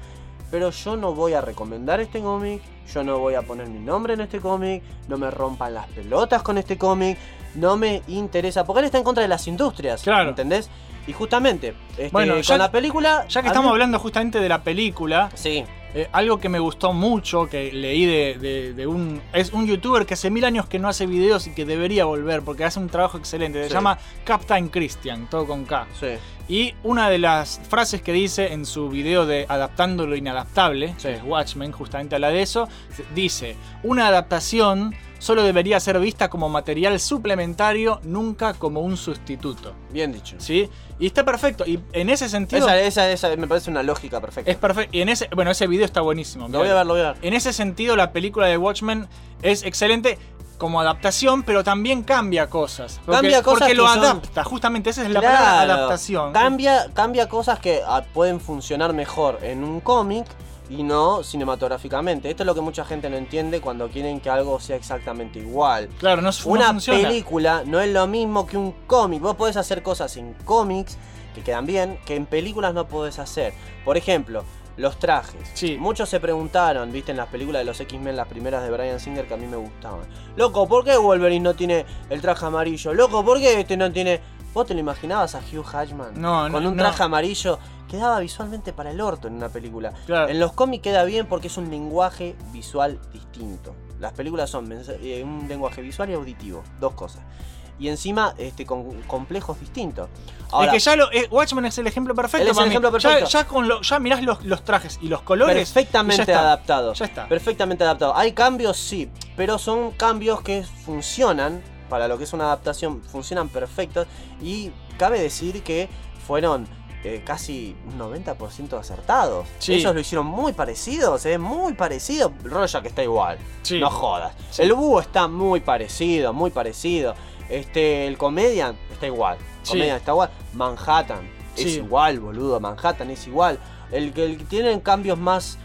Pero yo no voy a recomendar este cómic, yo no voy a poner mi nombre en este cómic, no me rompan las pelotas con este cómic, no me interesa, porque él está en contra de las industrias, Claro. ¿entendés? Y justamente, este, Bueno, con ya- la película... Ya que estamos mí- hablando justamente de la película, Sí, eh, algo que me gustó mucho, que leí de, de- de un... Es un youtuber que hace mil años que no hace videos y que debería volver porque hace un trabajo excelente. Se Sí. llama Captain Christian, todo con K. sí, Y una de las frases que dice en su video de Adaptando lo Inadaptable, que es Watchmen, justamente habla de eso, dice, una adaptación solo debería ser vista como material suplementario, nunca como un sustituto. bien dicho. ¿Sí? Y está perfecto. Y en ese sentido... Esa, esa, esa me parece una lógica perfecta. Es perfecto. Y en ese, bueno, ese video está buenísimo. lo voy a ver, lo voy a ver. En ese sentido, la película de Watchmen es excelente. Como adaptación, pero también cambia cosas. Porque, Cambia cosas porque que lo son- adapta, justamente esa es la Claro, palabra adaptación. Cambia, cambia cosas que ah, pueden funcionar mejor en un cómic y no cinematográficamente. Esto es lo que mucha gente no entiende cuando quieren que algo sea exactamente igual. Claro, no, no Una película no es lo mismo que un cómic. Vos podés hacer cosas en cómics que quedan bien, que en películas no podés hacer. Por ejemplo, los trajes. Sí. Muchos se preguntaron, viste, en las películas de los X-Men, las primeras de Brian Singer, que a mí me gustaban. Loco, ¿por qué Wolverine no tiene el traje amarillo? Loco, ¿por qué este no tiene... ¿Vos te lo imaginabas a Hugh Jackman? No, Con no, un no. traje amarillo. Quedaba visualmente para el orto en una película. Claro. En los cómics queda bien porque es un lenguaje visual distinto. Las películas son eh, un lenguaje visual y auditivo, dos cosas. Y encima este, con complejos distintos. Ahora, es que ya lo, eh, Watchmen es el ejemplo perfecto. Es el ejemplo Ya- perfecto. Ya, con lo, ya mirás los, los trajes y los colores. ya perfectamente está. adaptado. Ya está. Perfectamente adaptado. Hay cambios, sí, pero son cambios que funcionan para lo que es una adaptación, funcionan perfectos. Y cabe decir que fueron eh, casi un 90% acertados. Sí. Ellos lo hicieron muy parecido, se ve muy parecido. Rorschach está igual. Sí. No jodas. Sí. El búho está muy parecido, muy parecido. Este, el comedian está igual. Sí. Comedian está igual. Manhattan es igual, boludo. Manhattan es igual. El que el que tiene cambios más.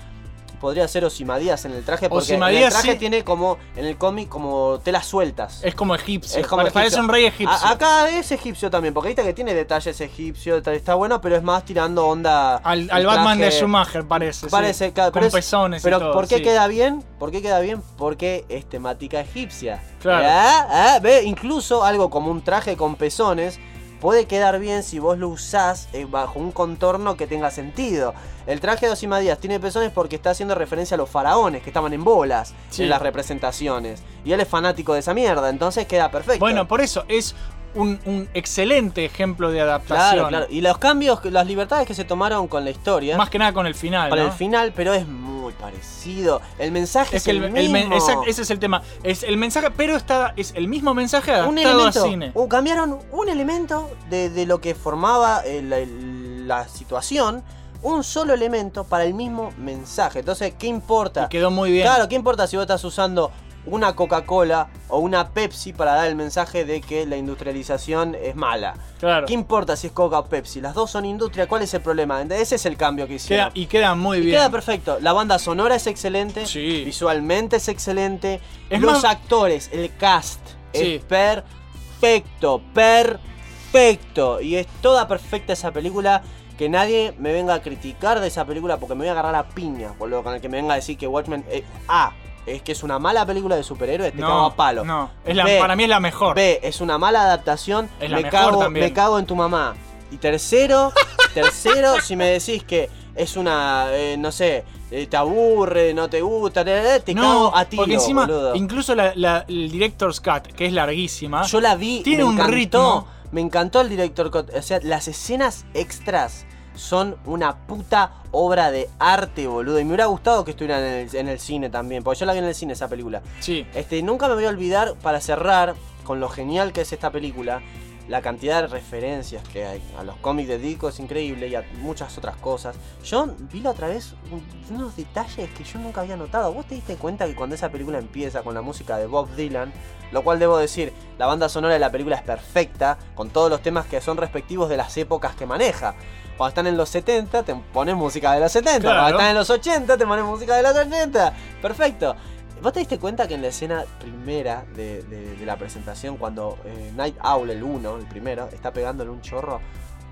Podría ser Osimadías en el traje, porque en el Ozymandias traje sí. tiene como. En el cómic, como telas sueltas. Es como egipcio. Es como Parece egipcio. un rey egipcio. A- acá es egipcio también, porque viste que tiene detalles egipcios, está- bueno, pero es más tirando onda. al al Batman de Schumacher parece. sí. Parece, claro, Con pero es- pezones Pero y todo. ¿por qué sí. queda bien? ¿Por qué queda bien? Porque es temática egipcia. Claro. Ah, ah, ve, incluso algo como un traje con pezones puede quedar bien si vos lo usás eh, bajo un contorno que tenga sentido. El traje de Ozymandias tiene pezones porque está haciendo referencia a los faraones que estaban en bolas Sí. en las representaciones. Y él es fanático de esa mierda, entonces queda perfecto. Bueno, por eso es un, un excelente ejemplo de adaptación. claro, claro. Y los cambios, las libertades que se tomaron con la historia. Más que nada con el final. ¿no? el final, pero es muy parecido. El mensaje es, Es que el, el, el men- mismo. ese es el tema. Es el mensaje, pero está, es el mismo mensaje adaptado un a elemento. cine. uh, cambiaron un elemento de, de lo que formaba la situación. Un solo elemento para el mismo mensaje. Entonces, ¿qué importa? Y quedó muy bien. Claro, ¿qué importa si vos estás usando una Coca-Cola o una Pepsi para dar el mensaje de que la industrialización es mala? Claro. ¿Qué importa si es Coca o Pepsi? Las dos son industria, ¿cuál es el problema? Ese es el cambio que hicieron. Queda- y queda muy Y bien. queda perfecto. La banda sonora es excelente. Sí. Visualmente es excelente. Es Los más- actores, el cast Sí. es perfecto. Perfecto. Y es toda perfecta esa película. Que nadie me venga a criticar de esa película porque me voy a agarrar a piña, boludo. Con el que me venga a decir que Watchmen. eh, A. Es que es una mala película de superhéroes, te No, cago a palo. no, es la- B, para mí es la mejor. B, es una mala adaptación. Es la me, mejor cago, también. me cago en tu mamá. Y tercero, tercero, si me decís que es una, eh, no sé, eh, te aburre, no te gusta, te, no, cago a ti, porque encima, boludo. incluso la, la- el Director's Cut, que es larguísima, Yo la vi, tiene me un encantó, ritmo. Me encantó el director cut. O sea, las escenas extras son una puta obra de arte, boludo. Y me hubiera gustado que estuvieran en el, en el cine también, porque yo la vi en el cine esa película. Sí. Este, nunca me voy a olvidar, para cerrar, con lo genial que es esta película, la cantidad de referencias que hay a los cómics de Dico es increíble y a muchas otras cosas. Yo vi la otra vez un- unos detalles que yo nunca había notado. ¿Vos te diste cuenta que cuando esa película empieza con la música de Bob Dylan, lo cual debo decir, la banda sonora de la película es perfecta, con todos los temas que son respectivos de las épocas que maneja? Cuando están en los 70, te pones música de los 70. Claro. Cuando están en los 80, te pones música de los 80. Perfecto. ¿Vos te diste cuenta que en la escena primera de, de- de la presentación, cuando eh, Night Owl, el 1, el primero, está pegándole un chorro,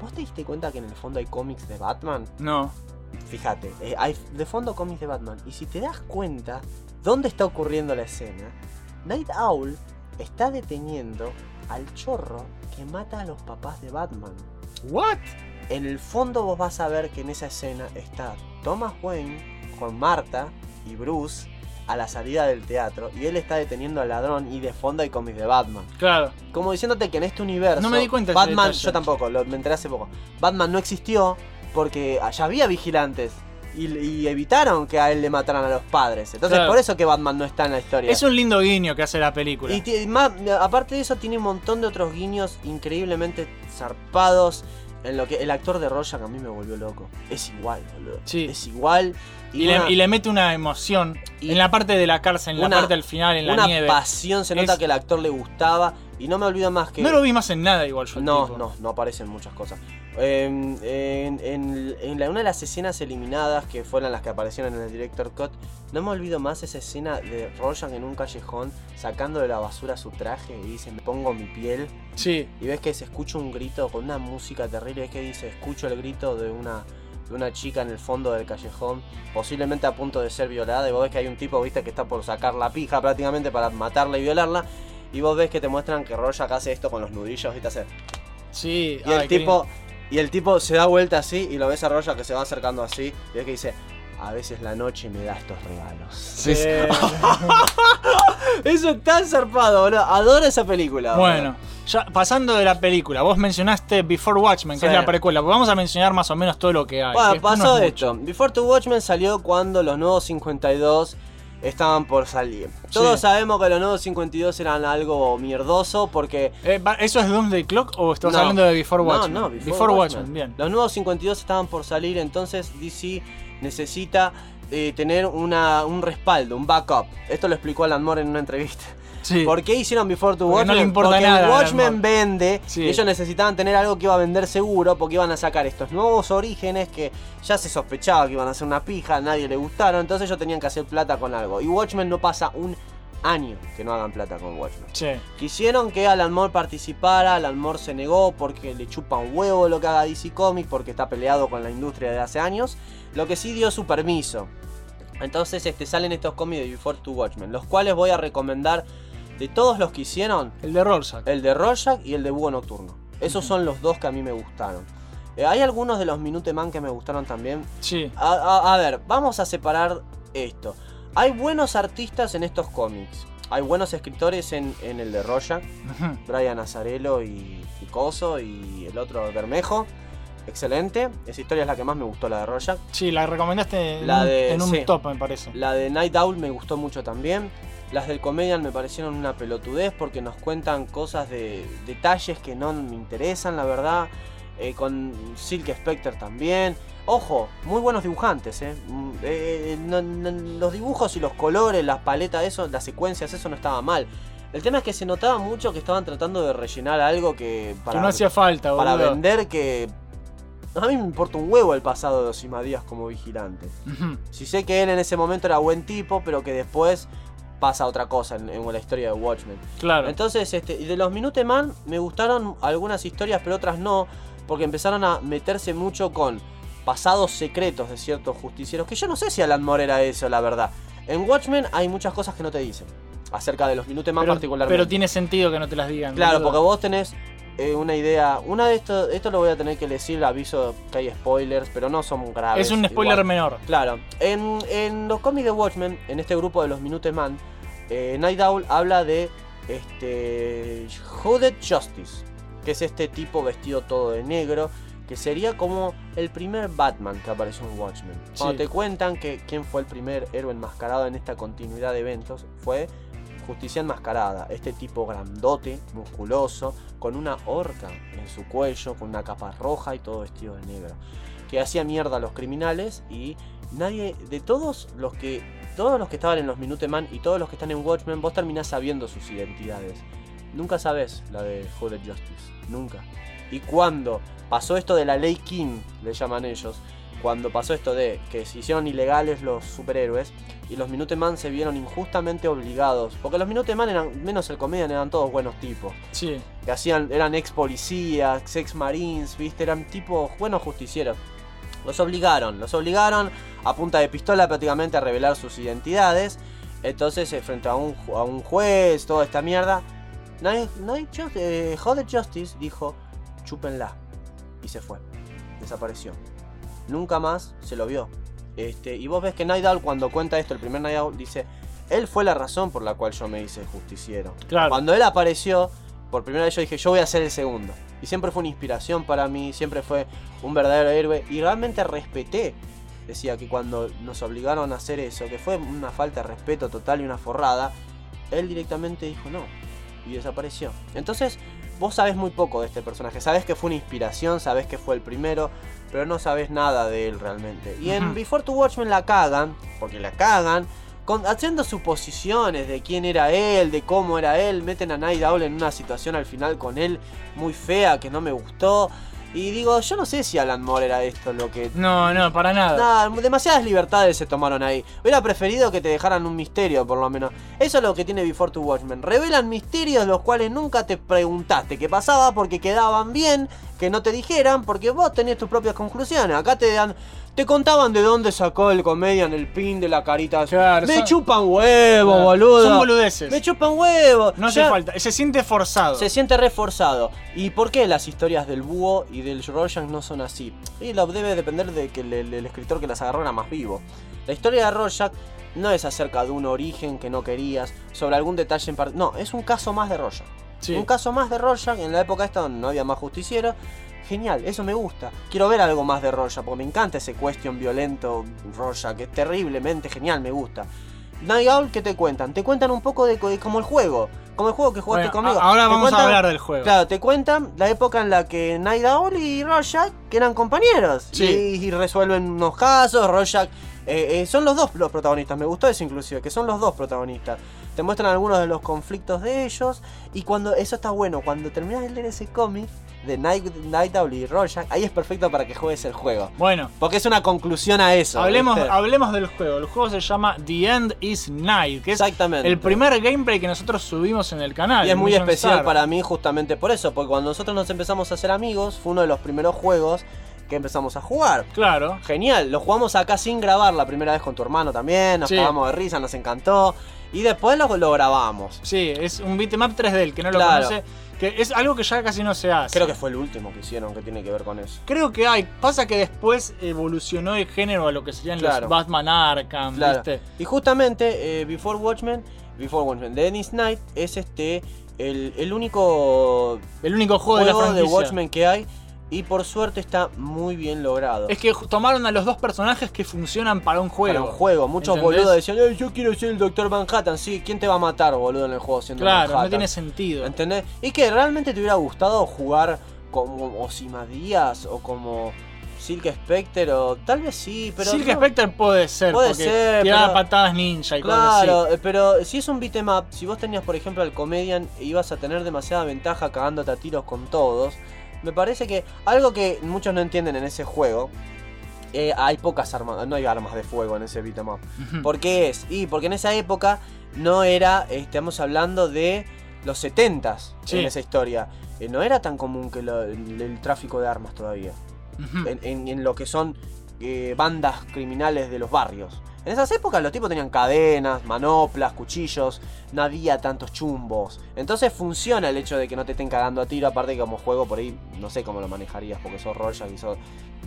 ¿vos te diste cuenta que en el fondo hay cómics de Batman? No. Fíjate, eh, hay de fondo cómics de Batman. Y si te das cuenta dónde está ocurriendo la escena, Night Owl está deteniendo al chorro que mata a los papás de Batman. ¿What? En el fondo vos vas a ver que en esa escena está Thomas Wayne con Marta y Bruce a la salida del teatro y él está deteniendo al ladrón y de fondo hay cómics de Batman. Claro. Como diciéndote que en este universo No me di cuenta Batman, yo tampoco, lo, me enteré hace poco. Batman no existió porque allá había vigilantes y, y evitaron que a él le mataran a los padres. Entonces Claro. por eso que Batman no está en la historia. Es un lindo guiño que hace la película. Y más, aparte de eso, tiene un montón de otros guiños increíblemente zarpados. En lo que el actor de Rorschach a mí me volvió loco. Es igual, boludo. Sí. Es igual. Y, una- le, y le mete una emoción Y- en la parte de la cárcel, en la una- parte del final, en la una nieve. pasión, se nota Es- que el actor le gustaba. Y no me olvido más que. No lo vi más en nada igual yo. No, no, no aparecen muchas cosas. En, en- en- en la- una de las escenas eliminadas que fueron las que aparecieron en el Director Cut, no me olvido más esa escena de Rorschach en un callejón sacando de la basura su traje y dice, me pongo mi piel. Sí, Y ves que se escucha un grito con una música terrible. Es que dice, escucho el grito de una, de una chica en el fondo del callejón, posiblemente a punto de ser violada. Y vos ves que hay un tipo, viste, que está por sacar la pija prácticamente para matarla y violarla. Y vos ves que te muestran que Rorschach hace esto con los nudillos, viste, sí. Y el ay, qué tipo. Y el tipo se da vuelta así y lo ves a Rorschach que se va acercando así. Y ves que dice. A veces la noche me da estos regalos. lindo. Eh, Eso es tan zarpado, boludo. Adoro esa película. bueno, ya pasando de la película, vos mencionaste Before Watchmen, que Sí. es la precuela. pues Vamos a mencionar más o menos todo lo que hay. Bueno, pasó no es esto. Before to Watchmen salió cuando los nuevos 52 estaban por salir. Todos Sí. sabemos que los nuevos 52 eran algo mierdoso porque. Eh, ¿Eso es Doomsday Clock o estás No. hablando de Before No, Watchmen? no, Before, Watchmen, bien. Los nuevos 52 estaban por salir, entonces DC necesita eh, tener una, un respaldo, un backup. Esto lo explicó Alan Moore en una entrevista. Sí. ¿Por qué hicieron Before to Porque no Watchmen? le importa porque nada Watchmen vende Sí. y ellos necesitaban tener algo que iba a vender seguro porque iban a sacar estos nuevos orígenes que ya se sospechaba que iban a ser una pija, a nadie le gustaron, entonces ellos tenían que hacer plata con algo. Y Watchmen no pasa un año que no hagan plata con Watchmen. Sí. Quisieron que Alan Moore participara, Alan Moore se negó porque le chupa un huevo lo que haga DC Comics, porque está peleado con la industria de hace años. Lo que sí dio su permiso. Entonces este, salen estos cómics de Before to Watchmen, los cuales voy a recomendar de todos los que hicieron, El de Rorschach. el de Rorschach y el de Búho Nocturno. Esos son los dos que a mí me gustaron. Eh, hay algunos de los Minuteman que me gustaron también. Sí. A, a- a ver, vamos a separar esto. Hay buenos artistas en estos cómics. Hay buenos escritores en, en el de Rorschach. Ujú. Brian Azarello y, y Coso y el otro Bermejo. Excelente. Esa historia es la que más me gustó, la de Rorschach. Sí, la recomendaste en La de- en un sí. top, me parece. La de Night Owl me gustó mucho también. Las del Comedian me parecieron una pelotudez porque nos cuentan cosas de detalles que no me interesan, la verdad. Eh, con Silk Spectre también. Ojo, muy buenos dibujantes, ¿eh? Mm, eh, no- no- los dibujos y los colores, las paletas, eso, las secuencias, eso no estaba mal. El tema es que se notaba mucho que estaban tratando de rellenar algo que que no hacía falta, para boludo. vender que... A mí me importa un huevo el pasado de Osimadías como vigilante. Si sé que él en ese momento era buen tipo, pero que después pasa otra cosa en, en la historia de Watchmen. Claro. Entonces, este, de los Minuteman me gustaron algunas historias, pero otras no, porque empezaron a meterse mucho con pasados secretos de ciertos justicieros, que yo no sé si Alan Moore era eso, la verdad. En Watchmen hay muchas cosas que no te dicen, acerca de los Minuteman particularmente. pero tiene sentido que no te las digan. Claro, porque vos tenés eh, una idea. Una de estos, esto lo voy a tener que decir, aviso que hay spoilers, pero no son graves. Es un spoiler igual. menor. Claro, en, en los cómics de Watchmen, en este grupo de los Minuteman, eh, Night Owl habla de este Hooded Justice, que es este tipo vestido todo de negro, que sería como el primer Batman que apareció en Watchmen. Cuando Sí. te cuentan que quién fue el primer héroe enmascarado en esta continuidad de eventos, fue Justicia Enmascarada, este tipo grandote, musculoso, con una horca en su cuello, con una capa roja y todo vestido de negro, que hacía mierda a los criminales y nadie, de todos los que, todos los que estaban en los Minuteman y todos los que están en Watchmen, vos terminás sabiendo sus identidades. Nunca sabes la de Hooded Justice, nunca. Y cuando pasó esto de la ley King, le llaman ellos, cuando pasó esto de que se hicieron ilegales los superhéroes y los Minuteman se vieron injustamente obligados, porque los Minuteman eran, menos el comedian, eran todos buenos tipos, Sí. que hacían, eran ex policías, ex marines, viste, eran tipos buenos justicieros. Los obligaron, los obligaron a punta de pistola prácticamente a revelar sus identidades. Entonces, eh, frente a un, a un juez, toda esta mierda, Night, Night Ju- eh, Hooded Justice dijo, chúpenla. Y se fue. Desapareció. Nunca más se lo vio. Este, y vos ves que Night Owl cuando cuenta esto, el primer Night Owl, dice, él fue la razón por la cual yo me hice justiciero. Claro. Cuando él apareció, por primera vez yo dije, yo voy a ser el segundo. Y siempre fue una inspiración para mí, siempre fue un verdadero héroe. Y realmente respeté, decía que cuando nos obligaron a hacer eso, que fue una falta de respeto total y una forrada, él directamente dijo no. Y desapareció. Entonces, vos sabés muy poco de este personaje. Sabés que fue una inspiración, sabés que fue el primero, pero no sabés nada de él realmente. Y en. Before to Watchmen la cagan, porque la cagan, con, haciendo suposiciones de quién era él, de cómo era él. Meten a Night Owl en una situación al final con él muy fea que no me gustó. Y digo, yo no sé si Alan Moore era esto lo que No, no, para nada. Nada, demasiadas libertades se tomaron ahí. Hubiera preferido que te dejaran un misterio, por lo menos. Eso es lo que tiene Before to Watchmen. Revelan misterios los cuales nunca te preguntaste qué pasaba porque quedaban bien que no te dijeran porque vos tenías tus propias conclusiones. Acá te dan. Te contaban de dónde sacó el comedian el pin de la carita. Claro, Me son- chupan huevo, Claro, boludo. son boludeces. Me chupan huevo. No hace falta. Se siente forzado. se siente reforzado. ¿Y por qué las historias del búho y del Rorschach no son así? Y lo debe depender de que el, el- el escritor que las agarró era más vivo. La historia de Rorschach no es acerca de un origen que no querías, sobre algún detalle en particular. No, es un caso más de Rorschach. Un caso más de Rorschach en la época esta donde no había más justiciero. Genial, eso me gusta. Quiero ver algo más de Rorschach porque me encanta ese question violento Rorschach, que es terriblemente genial, me gusta. Night Owl, ¿qué te cuentan? Te cuentan un poco de, de el juego. Como el juego que jugaste Bueno, conmigo. ahora vamos a hablar del juego. Claro, te cuentan la época en la que Night Owl y Rorschach que eran compañeros. Sí. Y, y resuelven unos casos. Rorschach. eh, eh, son los dos los protagonistas. Me gustó eso inclusive, que son los dos protagonistas. Te muestran algunos de los conflictos de ellos. Y cuando. Eso está bueno. Cuando terminas de leer ese cómic de Night, Night Owl y Rorschach, ahí es perfecto para que juegues el juego. Bueno, Porque es una conclusión a eso. hablemos, ¿viste? hablemos del juego. El juego se llama The End is Night, que es Exactamente. el primer gameplay que nosotros subimos en el canal. Y es muy especial Star. para mí justamente por eso, porque cuando nosotros nos empezamos a hacer amigos, fue uno de los primeros juegos que empezamos a jugar. Claro. Genial, lo jugamos acá sin grabar la primera vez con tu hermano también, nos Sí. cagamos de risa, nos encantó. Y después lo, lo grabamos. Sí, es un beatmap 3D, el que no lo Claro. conoce, que es algo que ya casi no se hace. Creo que fue el último que hicieron que tiene que ver con eso. Creo que hay. Pasa que después evolucionó el género a lo que serían Claro. los Batman Arkham, Claro. ¿viste? Y justamente eh, Before Watchmen, Before Watchmen, Dennis Knight es este el, el único El único juego, de la de. Watchmen que hay y por suerte está muy bien logrado. Es que tomaron a los dos personajes que funcionan para un juego. Para un juego. Muchos ¿Entendés? boludos decían, "Ey, yo quiero ser el Doctor Manhattan. Sí, ¿quién te va a matar, boludo, en el juego siendo Claro, Manhattan? no tiene sentido. ¿Entendés? Y que realmente te hubiera gustado jugar como Ozymandias o como Silk Spectre o tal vez sí, pero Silk no. Spectre puede ser, Puede porque ser, tiraba pero- patadas ninja y cosas Claro, así. eh, pero si es un beat'em up, si vos tenías por ejemplo al comedian ibas a tener demasiada ventaja cagándote a tiros con todos, me parece que algo que muchos no entienden en ese juego, eh, hay pocas armas, no hay armas de fuego en ese beat'em up. Ujú. ¿Por qué es? Y porque en esa época no era, estamos hablando de los 70s Sí. en esa historia. Eh, no era tan común que lo- el, el tráfico de armas todavía. Ujú. En, en- en lo que son eh, bandas criminales de los barrios. En esas épocas los tipos tenían cadenas, manoplas, cuchillos, no había tantos chumbos. Entonces funciona el hecho de que no te estén cagando a tiro, aparte que como juego por ahí no sé cómo lo manejarías porque sos Rorschach y sos-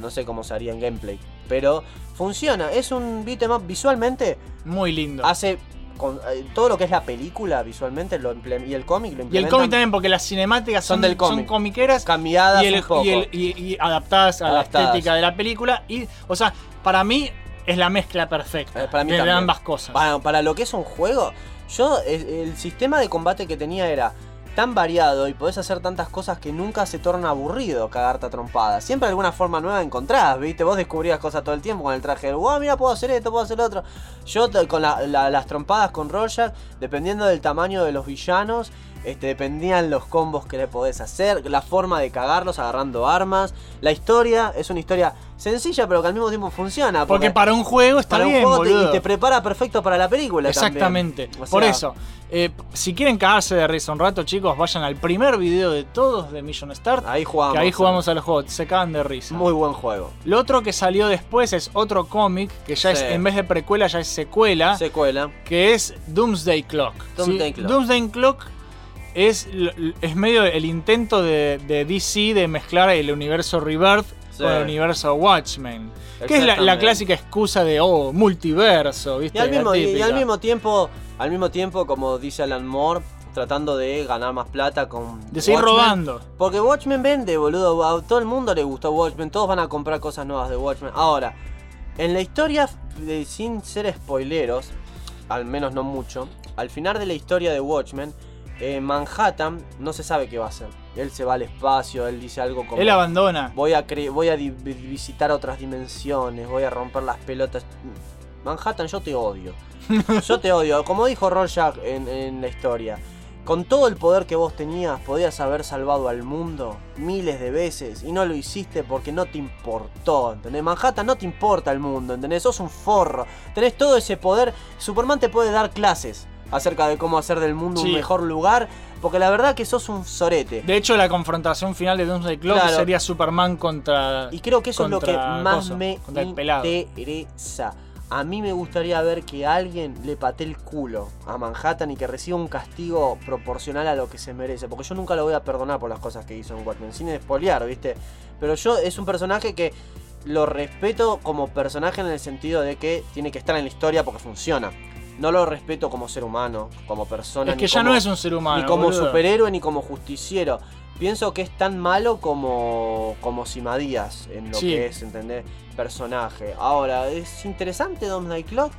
no sé cómo se haría en gameplay. Pero funciona, es un beat'em up visualmente, Muy lindo. hace con, eh, todo lo que es la película visualmente lo y el cómic lo y el implementan cómic también, porque las cinemáticas Son son, del son cómic. comiqueras cambiadas y, el- un poco. y el- y- y adaptadas a Adaptadas. la estética de la película. Y, o sea, para mí es la mezcla perfecta Eh, para mí de también. ambas cosas. Para, para lo que es un juego, yo el, el sistema de combate que tenía era tan variado y podés hacer tantas cosas que nunca se torna aburrido cagarte a trompadas. Siempre alguna forma nueva encontrás, ¿viste? Vos descubrías cosas todo el tiempo con el traje del, wow, mira, puedo hacer esto, puedo hacer lo otro. Yo con la- la- las trompadas con Rorschach, dependiendo del tamaño de los villanos, este, dependían los combos que le podés hacer, la forma de cagarlos agarrando armas. La historia es una historia sencilla, pero que al mismo tiempo funciona. porque para un juego está para un bien, juego te- y te prepara perfecto para la película también. Exactamente. O sea, Por eso, eh, si quieren cagarse de risa un rato, chicos, vayan al primer video de todos de Mission Start. Ahí jugamos. que ahí jugamos al juego, se cagan de risa. Muy buen juego. Lo otro que salió después es otro cómic, que ya Sí. es, en vez de precuela, ya es secuela, Secuela. que es Doomsday Clock. Doomsday ¿sí? Clock. Doomsday Clock es, es medio el intento de, de DC de mezclar el universo Rebirth Sí. con el universo Watchmen. Que es la, clásica excusa de, oh, multiverso, ¿viste? Y al, La mismo, y- y típica. al mismo tiempo, al mismo tiempo, como dice Alan Moore, tratando de ganar más plata con. De seguir Watchmen. robando. Porque Watchmen vende, boludo. A todo el mundo le gustó Watchmen. Todos van a comprar cosas nuevas de Watchmen. Ahora, en la historia, de- sin ser spoileros, al menos no mucho, al final de la historia de Watchmen, eh, Manhattan no se sabe qué va a hacer. Él se va al espacio, él dice algo como... Él abandona. Voy a, cre- voy a visitar otras dimensiones, voy a romper las pelotas. Manhattan, yo te odio. Yo te odio. Como dijo Rorschach en, en la historia, con todo el poder que vos tenías, podías haber salvado al mundo miles de veces y no lo hiciste porque no te importó. ¿Entendés? Manhattan no te importa el mundo, ¿entendés? Sos un forro. Tenés todo ese poder. Superman te puede dar clases acerca de cómo hacer del mundo Sí. un mejor lugar. Porque la verdad que sos un sorete. De hecho, la confrontación final de Doomsday Clock Claro. sería Superman contra. Y creo que eso es lo que más me interesa. A mí me gustaría ver que alguien le patee el culo a Manhattan y que reciba un castigo proporcional a lo que se merece. Porque yo nunca lo voy a perdonar por las cosas que hizo en Watchmen. Sin despolear, ¿viste? Pero yo es un personaje que lo respeto como personaje en el sentido de que tiene que estar en la historia porque funciona. No lo respeto como ser humano, como persona. Es que ni ya como- no es un ser humano. ni como boludo. superhéroe ni como justiciero. Pienso que es tan malo como, como Simadías en lo Sí. que es, ¿entendés? Personaje. Ahora, ¿es interesante Night Clock?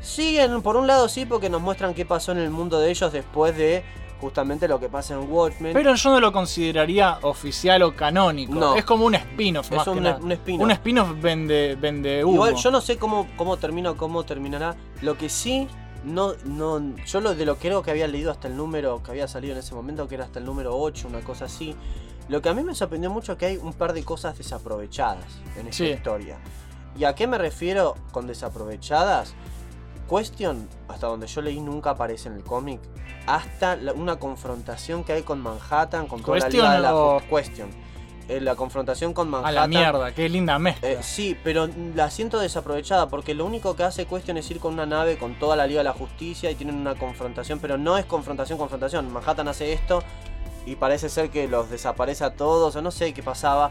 Sí, en- por un lado sí, porque nos muestran qué pasó en el mundo de ellos después de justamente lo que pasa en Watchmen. Pero yo no lo consideraría oficial o canónico. No. Es como un spin-off es más que un, nada. un spin-off. Un spin-off vende, vende humo. Igual yo no sé cómo, cómo termina o cómo terminará. Lo que sí, no, no, yo lo de lo creo que había leído hasta el número que había salido en ese momento, que era hasta el número 8, una cosa así. Lo que a mí me sorprendió mucho es que hay un par de cosas desaprovechadas en esta Sí. historia. ¿Y a qué me refiero con desaprovechadas? Question, hasta donde yo leí, nunca aparece en el cómic. Hasta la- una confrontación que hay con Manhattan, con toda la ¿Question Liga de la Question. Eh, la confrontación con a Manhattan. la mierda, qué linda mezcla. Eh, sí, pero la siento desaprovechada porque lo único que hace Question es ir con una nave con toda la Liga de la Justicia y tienen una confrontación, pero no es confrontación, confrontación. Manhattan hace esto y parece ser que los desaparece a todos o no sé qué pasaba.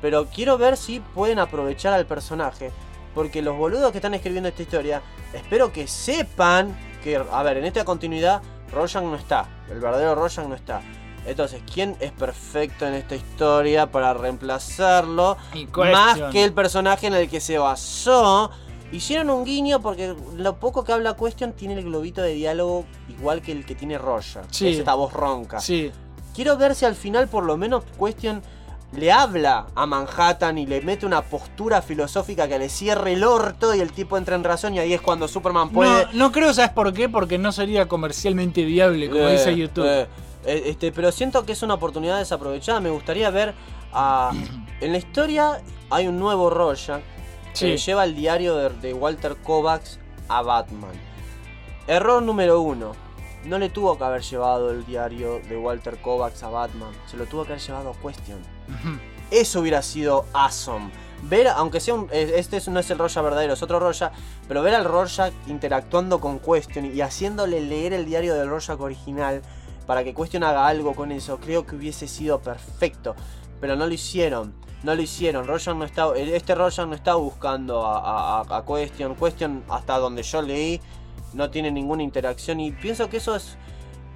Pero quiero ver si pueden aprovechar al personaje. Porque los boludos que están escribiendo esta historia, espero que sepan que, a ver, en esta continuidad, Rorschach no está. El verdadero Rorschach no está. Entonces, ¿quién es perfecto en esta historia para reemplazarlo? Más que el personaje en el que se basó. Hicieron un guiño porque lo poco que habla Question tiene el globito de diálogo igual que el que tiene Rorschach. Sí. Es esta voz ronca. Sí, Quiero ver si al final por lo menos Question le habla a Manhattan y le mete una postura filosófica que le cierre el orto y el tipo entra en razón y ahí es cuando Superman puede... No, no creo, ¿sabes por qué? Porque no sería comercialmente viable, como Eh, dice YouTube. eh, eh, este, pero siento que es una oportunidad desaprovechada. Me gustaría ver a... En la historia hay un nuevo Rorschach Sí. que lleva el diario de, de Walter Kovacs a Batman. Error número uno. No le tuvo que haber llevado el diario de Walter Kovacs a Batman. Se lo tuvo que haber llevado a Question. Eso hubiera sido awesome. Ver, aunque sea un. Este es- no es el Rorschach verdadero, es otro Rorschach. Pero ver al Rorschach interactuando con Question y haciéndole leer el diario del Rorschach original para que Question haga algo con eso, creo que hubiese sido perfecto. Pero no lo hicieron. No lo hicieron. Rorschach no está, este Rorschach no está buscando a- a- a Question. Question, hasta donde yo leí, no tiene ninguna interacción. Y pienso que eso es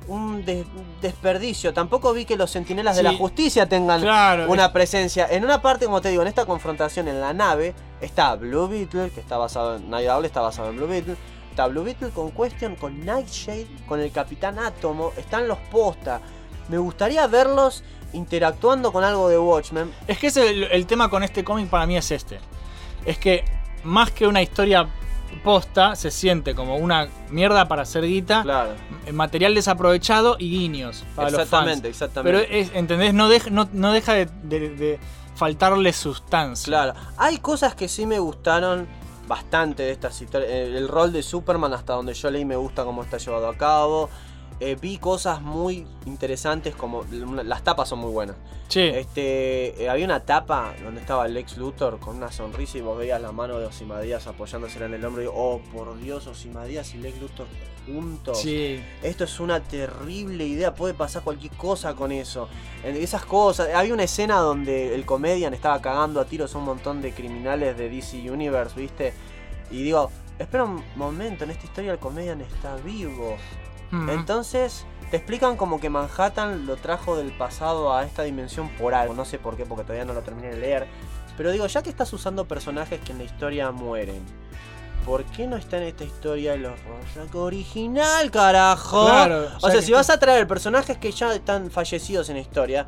un des- desperdicio. Tampoco vi que los sentinelas de la justicia tengan Claro, una presencia. En una parte, como te digo, en esta confrontación en la nave, está Blue Beetle, que está basado en Night Owl, está basado en Blue Beetle. Está Blue Beetle con Question, con Nightshade, con el Capitán Átomo. Están los posta. Me gustaría verlos interactuando con algo de Watchmen. Es que ese- el, el tema con este cómic para mí es este. Es que más que una historia posta, se siente como una mierda para hacer guita, Claro. material desaprovechado y guiños para los fans. Exactamente, exactamente. Pero es, ¿entendés? No, deja- no, no deja de, de- de faltarle sustancia. Claro, hay cosas que sí me gustaron bastante de estas historias. Eh, El rol de Superman, hasta donde yo leí, me gusta cómo está llevado a cabo. Eh, vi cosas muy interesantes, como las tapas son muy buenas. Sí. Este, eh, había una tapa donde estaba Lex Luthor con una sonrisa y vos veías la mano de Osimadías apoyándosela en el hombro y oh por Dios, Osimadías y Lex Luthor juntos. Sí. Esto es una terrible idea, puede pasar cualquier cosa con eso. En Esas cosas. Había una escena donde el comedian estaba cagando a tiros a un montón de criminales de DC Universe, ¿viste? Y digo, espera un momento, en esta historia el comedian está vivo. Mm. Entonces, te explican como que Manhattan lo trajo del pasado a esta dimensión por algo. No sé por qué, porque todavía no lo terminé de leer. Pero digo, ya que estás usando personajes que en la historia mueren, ¿por qué no está en esta historia los Rorschach original, carajo? Claro, o sea, si vas a traer personajes que ya están fallecidos en la historia,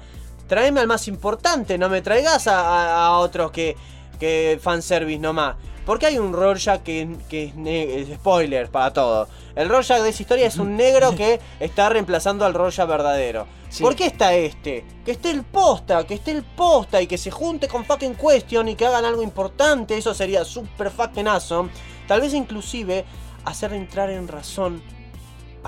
tráeme al más importante, no me traigas a, a- a otros que, que fanservice nomás. Porque hay un Rorschach que, que es, es spoiler para todo. El Rorschach de esa historia es un negro que está reemplazando al Rorschach verdadero. Sí. ¿Por qué está este? Que esté el posta, que esté el posta y que se junte con fucking Question y que hagan algo importante. Eso sería super fucking awesome. Tal vez inclusive hacer entrar en razón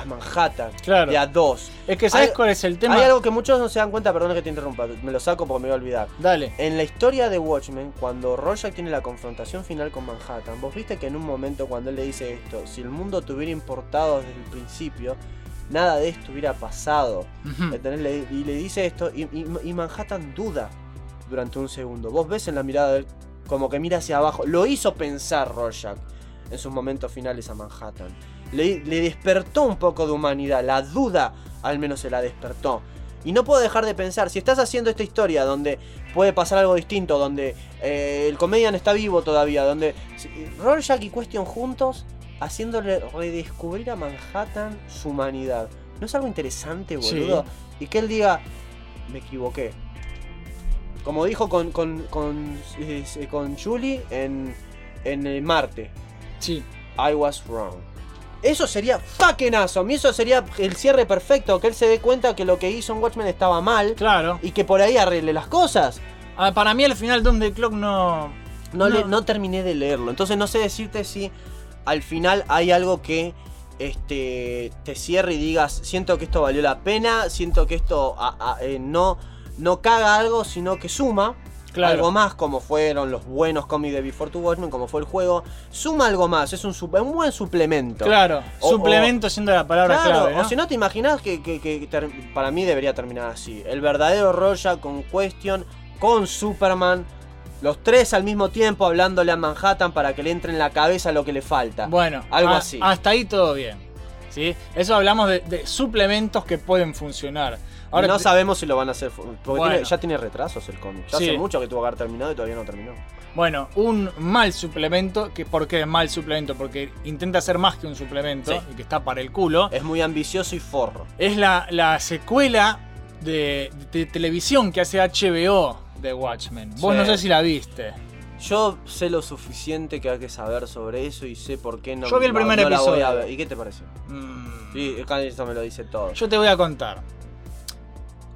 a Manhattan. Claro. De a dos. Es que ¿sabes Hay- cuál es el tema? Hay algo que muchos no se dan cuenta, perdón que te interrumpa, me lo saco porque me voy a olvidar. Dale. En la historia de Watchmen, cuando Rorschach tiene la confrontación final con Manhattan, vos viste que en un momento cuando él le dice esto, si el mundo te hubiera importado desde el principio, nada de esto hubiera pasado. Y le dice esto y, y- y Manhattan duda durante un segundo. Vos ves en la mirada de él como que mira hacia abajo. Lo hizo pensar Rorschach en sus momentos finales a Manhattan. Le, le despertó un poco de humanidad. La duda al menos se la despertó. Y no puedo dejar de pensar, si estás haciendo esta historia donde puede pasar algo distinto, donde eh, el comedian está vivo todavía, donde Rorschach y Question juntos, haciéndole redescubrir a Manhattan su humanidad. ¿No es algo interesante, Sí. boludo? Y que él diga, me equivoqué. Como dijo con, con, con, eh, con Julie en, en eh, Marte. Sí. I was wrong. Eso sería fucking awesome. Y eso sería el cierre perfecto. Que él se dé cuenta que lo que hizo en Watchmen estaba mal. Claro. Y que por ahí arregle las cosas. Ah, para mí al final Don the Clock no... No, le- no terminé de leerlo. Entonces no sé decirte si al final hay algo que este, te cierre y digas, siento que esto valió la pena, siento que esto a- a- eh, no, no caga algo, sino que suma. Claro. Algo más, como fueron los buenos cómics de Before Two Watchmen, como fue el juego. Suma algo más, es un, un buen suplemento. Claro. O- Suplemento siendo la palabra Claro, clave, ¿no? o si no te imaginas que, que- que ter- para mí debería terminar así. El verdadero Rorschach con Question, con Superman, los tres al mismo tiempo hablándole a Manhattan para que le entre en la cabeza lo que le falta. Bueno, algo a- así. Hasta ahí todo bien. ¿sí? Eso hablamos de, de suplementos que pueden funcionar. Ahora no te- sabemos si lo van a hacer, porque Bueno. tiene- ya tiene retrasos el cómic. Ya Sí. hace mucho que tuvo que haber terminado y todavía no terminó. Bueno, un mal suplemento, que ¿por qué mal suplemento? Porque intenta ser más que un suplemento Sí. y que está para el culo. Es muy ambicioso y forro. Es la, la secuela de, de televisión que hace HBO de Watchmen. Vos Sí. no sé si la viste. Yo sé lo suficiente que hay que saber sobre eso y sé por qué no, Yo vi el primer no episodio. ¿Y qué te pareció? Mm, Sí, eso me lo dice todo. Yo te voy a contar.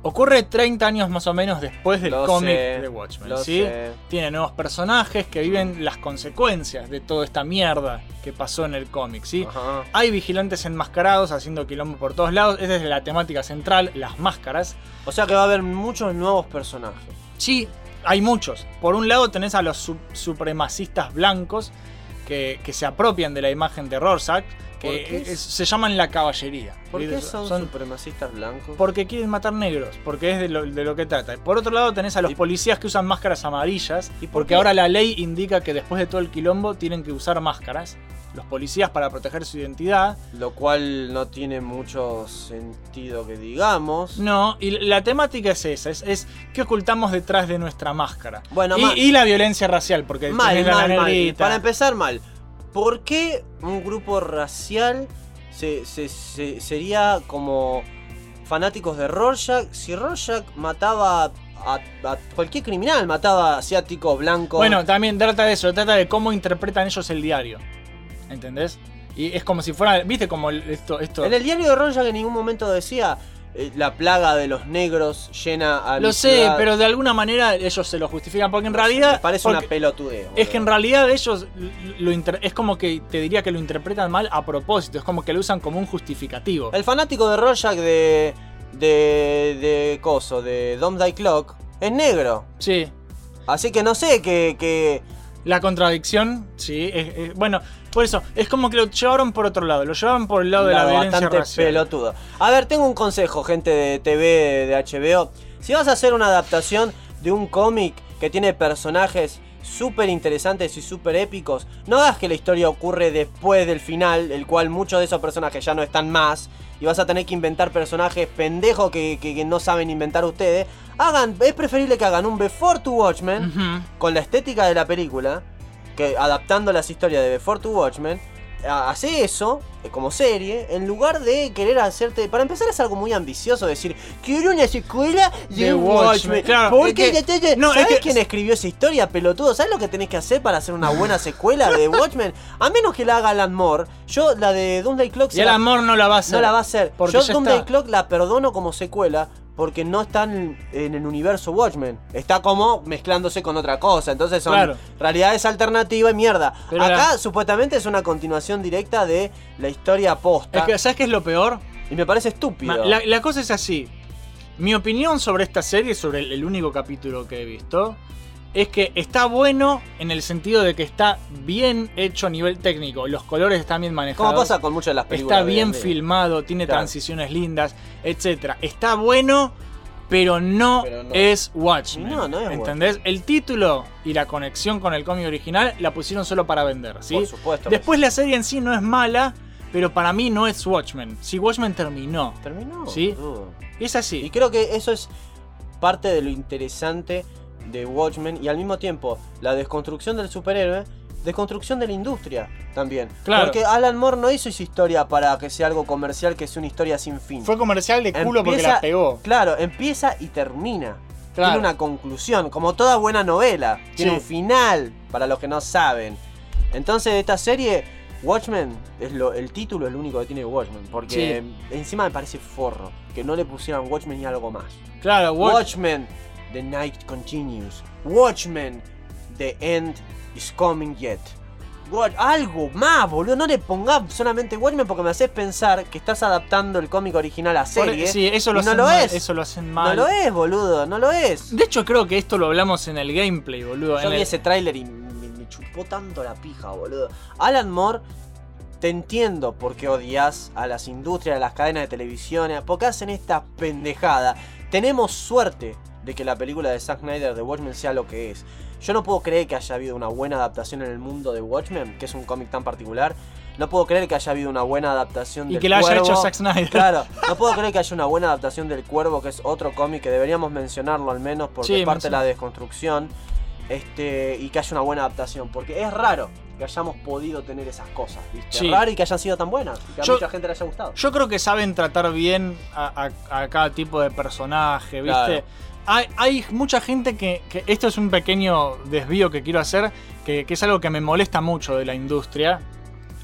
Ocurre 30 años más o menos después del Lo cómic sé, de Watchmen, ¿sí? sé. Tiene nuevos personajes que viven las consecuencias de toda esta mierda que pasó en el cómic, ¿sí? Ajá. Hay vigilantes enmascarados haciendo quilombo por todos lados. Esa es la temática central, las máscaras. O sea que va a haber muchos nuevos personajes. Sí, hay muchos. Por un lado tenés a los su- supremacistas blancos que, que se apropian de la imagen de Rorschach, ¿Por que qué? es- se llaman la caballería. ¿Por qué son, supremacistas blancos? Porque quieren matar negros, porque es de lo, de lo que trata. Por otro lado tenés a los policías que usan máscaras amarillas, ¿Y por porque qué? ahora la ley indica que después de todo el quilombo tienen que usar máscaras. Los policías para proteger su identidad. Lo cual no tiene mucho sentido que digamos. No, y la temática es esa, es, es qué ocultamos detrás de nuestra máscara. Bueno, y, mal. y la violencia racial, porque Mal, la mal, negrita. Para empezar mal. ¿Por qué un grupo racial se, se- se- sería como fanáticos de Rorschach? Si Rorschach mataba a, a cualquier criminal, mataba a asiáticos, blancos. Bueno, también trata de eso, trata de cómo interpretan ellos el diario. ¿Entendés? Y es como si fuera, ¿viste? Como esto, esto. en el diario de Rorschach en ningún momento decía la plaga de los negros llena a Lo mi sé, ciudad". pero de alguna manera ellos se lo justifican, porque en No sé, realidad... me parece una pelotudeo. Es que en realidad ellos lo es como que te diría que lo interpretan mal a propósito, es como que lo usan como un justificativo. El fanático de Rorschach de. de. de. coso, de Dom Die Clock, es negro. Sí, Así que no sé que. que la contradicción, sí, es- es- bueno, por eso, es como que lo llevaron por otro lado, lo llevaban por el lado de la violencia bastante racial. pelotudo. A ver, tengo un consejo, gente de TV, de HBO. Si vas a hacer una adaptación de un cómic que tiene personajes súper interesantes y súper épicos, no hagas que la historia ocurre después del final, el cual muchos de esos personajes ya no están más, y vas a tener que inventar personajes pendejos que, que- que no saben inventar ustedes. Hagan, es preferible que hagan un Before to Watchmen con la estética de la película que adaptando las historias de Before to Watchmen, hace eso eh, como serie en lugar de querer hacerte para empezar es algo muy ambicioso decir quiero una secuela de, Watchmen, Watchmen, claro, porque es que- no, es ¿sabes que- quién escribió esa historia pelotudo? ¿sabes lo que tenés que hacer para hacer una buena secuela de Watchmen? a menos que la haga Alan Moore yo la de Doomsday Clock Y la- amor no la va a hacer. no la va a hacer. Yo Doomsday está. Clock la perdono como secuela porque no está en, el universo Watchmen. Está como mezclándose con otra cosa. Entonces son Claro. realidades alternativas y mierda. Pero Acá la- supuestamente es una continuación directa de la historia posta. Es que, ¿sabes qué es lo peor? Y me parece estúpido. La, la cosa es así. Mi opinión sobre esta serie, sobre el, el único capítulo que he visto, es que está bueno en el sentido de que está bien hecho a nivel técnico. Los colores están bien manejados. Como pasa con muchas de las películas. Está bien filmado, tiene Claro. transiciones lindas, etc. Está bueno, pero no, Pero no. es Watchmen. No, no es ¿Entendés? El título y la conexión con el cómic original la pusieron solo para vender, ¿sí? Por supuesto. Después la serie en sí no es mala, pero para mí no es Watchmen. Si Watchmen terminó. Terminó. ¿Sí? Es así. Y creo que eso es parte de lo interesante de Watchmen y al mismo tiempo la desconstrucción del superhéroe, desconstrucción de la industria también. Claro. Porque Alan Moore no hizo esa historia para que sea algo comercial, que sea una historia sin fin. Fue comercial de culo porque la pegó. Claro, empieza y termina. Claro. Tiene una conclusión, como toda buena novela. Tiene Sí. un final, para los que no saben. Entonces, esta serie, Watchmen, es lo, el título es lo único que tiene Watchmen. Porque encima me parece forro que no le pusieran Watchmen y algo más. Claro, Watch- Watchmen, The Night Continues. Watchmen, The End is Coming Yet. Watch- algo más, boludo. No le pongas solamente Watchmen porque me haces pensar que estás adaptando el cómic original a serie. sí, eso lo y no lo mal, es. Eso lo hacen No mal. lo es, boludo. No lo es. De hecho, creo que esto lo hablamos en el gameplay, boludo. Yo En vi el- ese tráiler y me, me chupó tanto la pija, boludo. Alan Moore, te entiendo por qué odias a las industrias, a las cadenas de televisión, porque hacen esta pendejada. Tenemos suerte de que la película de Zack Snyder de Watchmen sea lo que es. Yo no puedo creer que haya habido una buena adaptación en el mundo de Watchmen, que es un cómic tan particular. No puedo creer que haya habido una buena adaptación Y del que la haya Cuervo. hecho Zack Snyder. Claro, no puedo creer que haya una buena adaptación del Cuervo, que es otro cómic que deberíamos mencionarlo al menos porque Sí, parte de la desconstrucción. Este, y que haya una buena adaptación, porque es raro que hayamos podido tener esas cosas, ¿viste? Sí. Es raro y que hayan sido tan buenas, y que a Yo- mucha gente le haya gustado. Yo creo que saben tratar bien a, a- a cada tipo de personaje, ¿viste? Claro. Hay, hay mucha gente que, que- Esto es un pequeño desvío que quiero hacer, que, que es algo que me molesta mucho de la industria.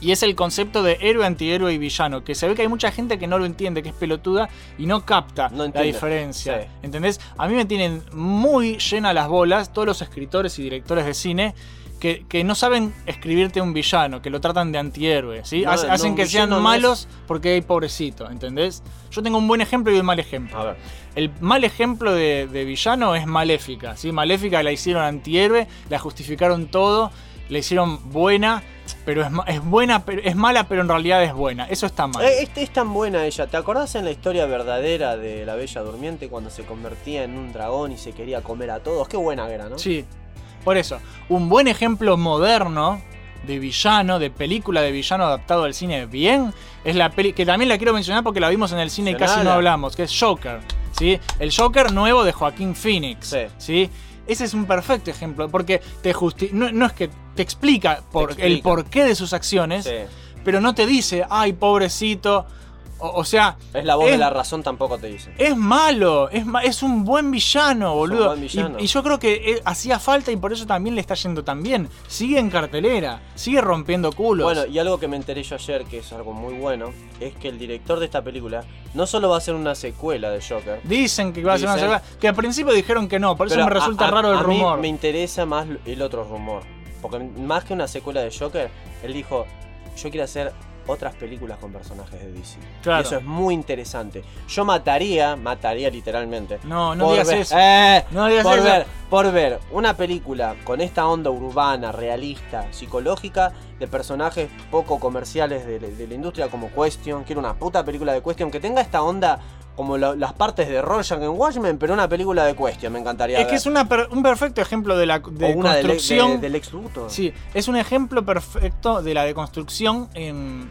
Y es el concepto de héroe, antihéroe y villano. Que se ve que hay mucha gente que no lo entiende, que es pelotuda y no capta No la diferencia. Sí. ¿Entendés? A mí me tienen muy llena las bolas todos los escritores y directores de cine que, que no saben escribirte un villano, que lo tratan de antihéroe. ¿sí? No, Hace- no, hacen un que sean no malos porque hay pobrecito, ¿entendés? Yo tengo un buen ejemplo y un mal ejemplo. A ver. El mal ejemplo de, de villano es Maléfica. ¿sí? Maléfica la hicieron antihéroe, la justificaron todo, la hicieron buena, pero es, es buena, pero es mala, pero en realidad es buena. Eso está mal. Eh, es, es tan buena ella. ¿Te acordás en la historia verdadera de la Bella Durmiente cuando se convertía en un dragón y se quería comer a todos? Qué buena que era, ¿no? Sí, por eso. Un buen ejemplo moderno de villano, de película de villano adaptado al cine bien, es la peli que también la quiero mencionar porque la vimos en el cine y casi no hablamos, que es Joker. ¿Sí? El Joker nuevo de Joaquín Phoenix. Sí. ¿sí? Ese es un perfecto ejemplo porque te justi no, no es que te explica, por, explica. el porqué de sus acciones, Sí. pero no te dice, ay, pobrecito. O, o sea, Es la voz Es- de la razón, tampoco te dice. es malo, es, ma- es un buen villano, boludo. buen villano. Y, y yo creo que eh, hacía falta y por eso también le está yendo tan bien. Sigue en cartelera, sigue rompiendo culos. Bueno, y algo que me enteré yo ayer, que es algo muy bueno, es que el director de esta película no solo va a hacer una secuela de Joker. Dicen que va a ser una Dicen. secuela, que al principio dijeron que no, por eso me resulta a- a- raro el a mí rumor. me interesa más el otro rumor. Porque más que una secuela de Joker, él dijo, yo quiero hacer otras películas con personajes de DC. Claro. Y eso es muy interesante. Yo mataría, mataría literalmente. No, no por digas ver- eso. Eh, No digas por eso. ver, por ver una película con esta onda urbana, realista, psicológica, de personajes poco comerciales de, de la industria como Question. Quiero una puta película de Question que tenga esta onda como lo- las partes de Rorschach en Watchmen, pero una película de Question, me encantaría. Es que es una per- un perfecto ejemplo de la O de una del- de- ex Luthor. Sí, es un ejemplo perfecto de la deconstrucción en,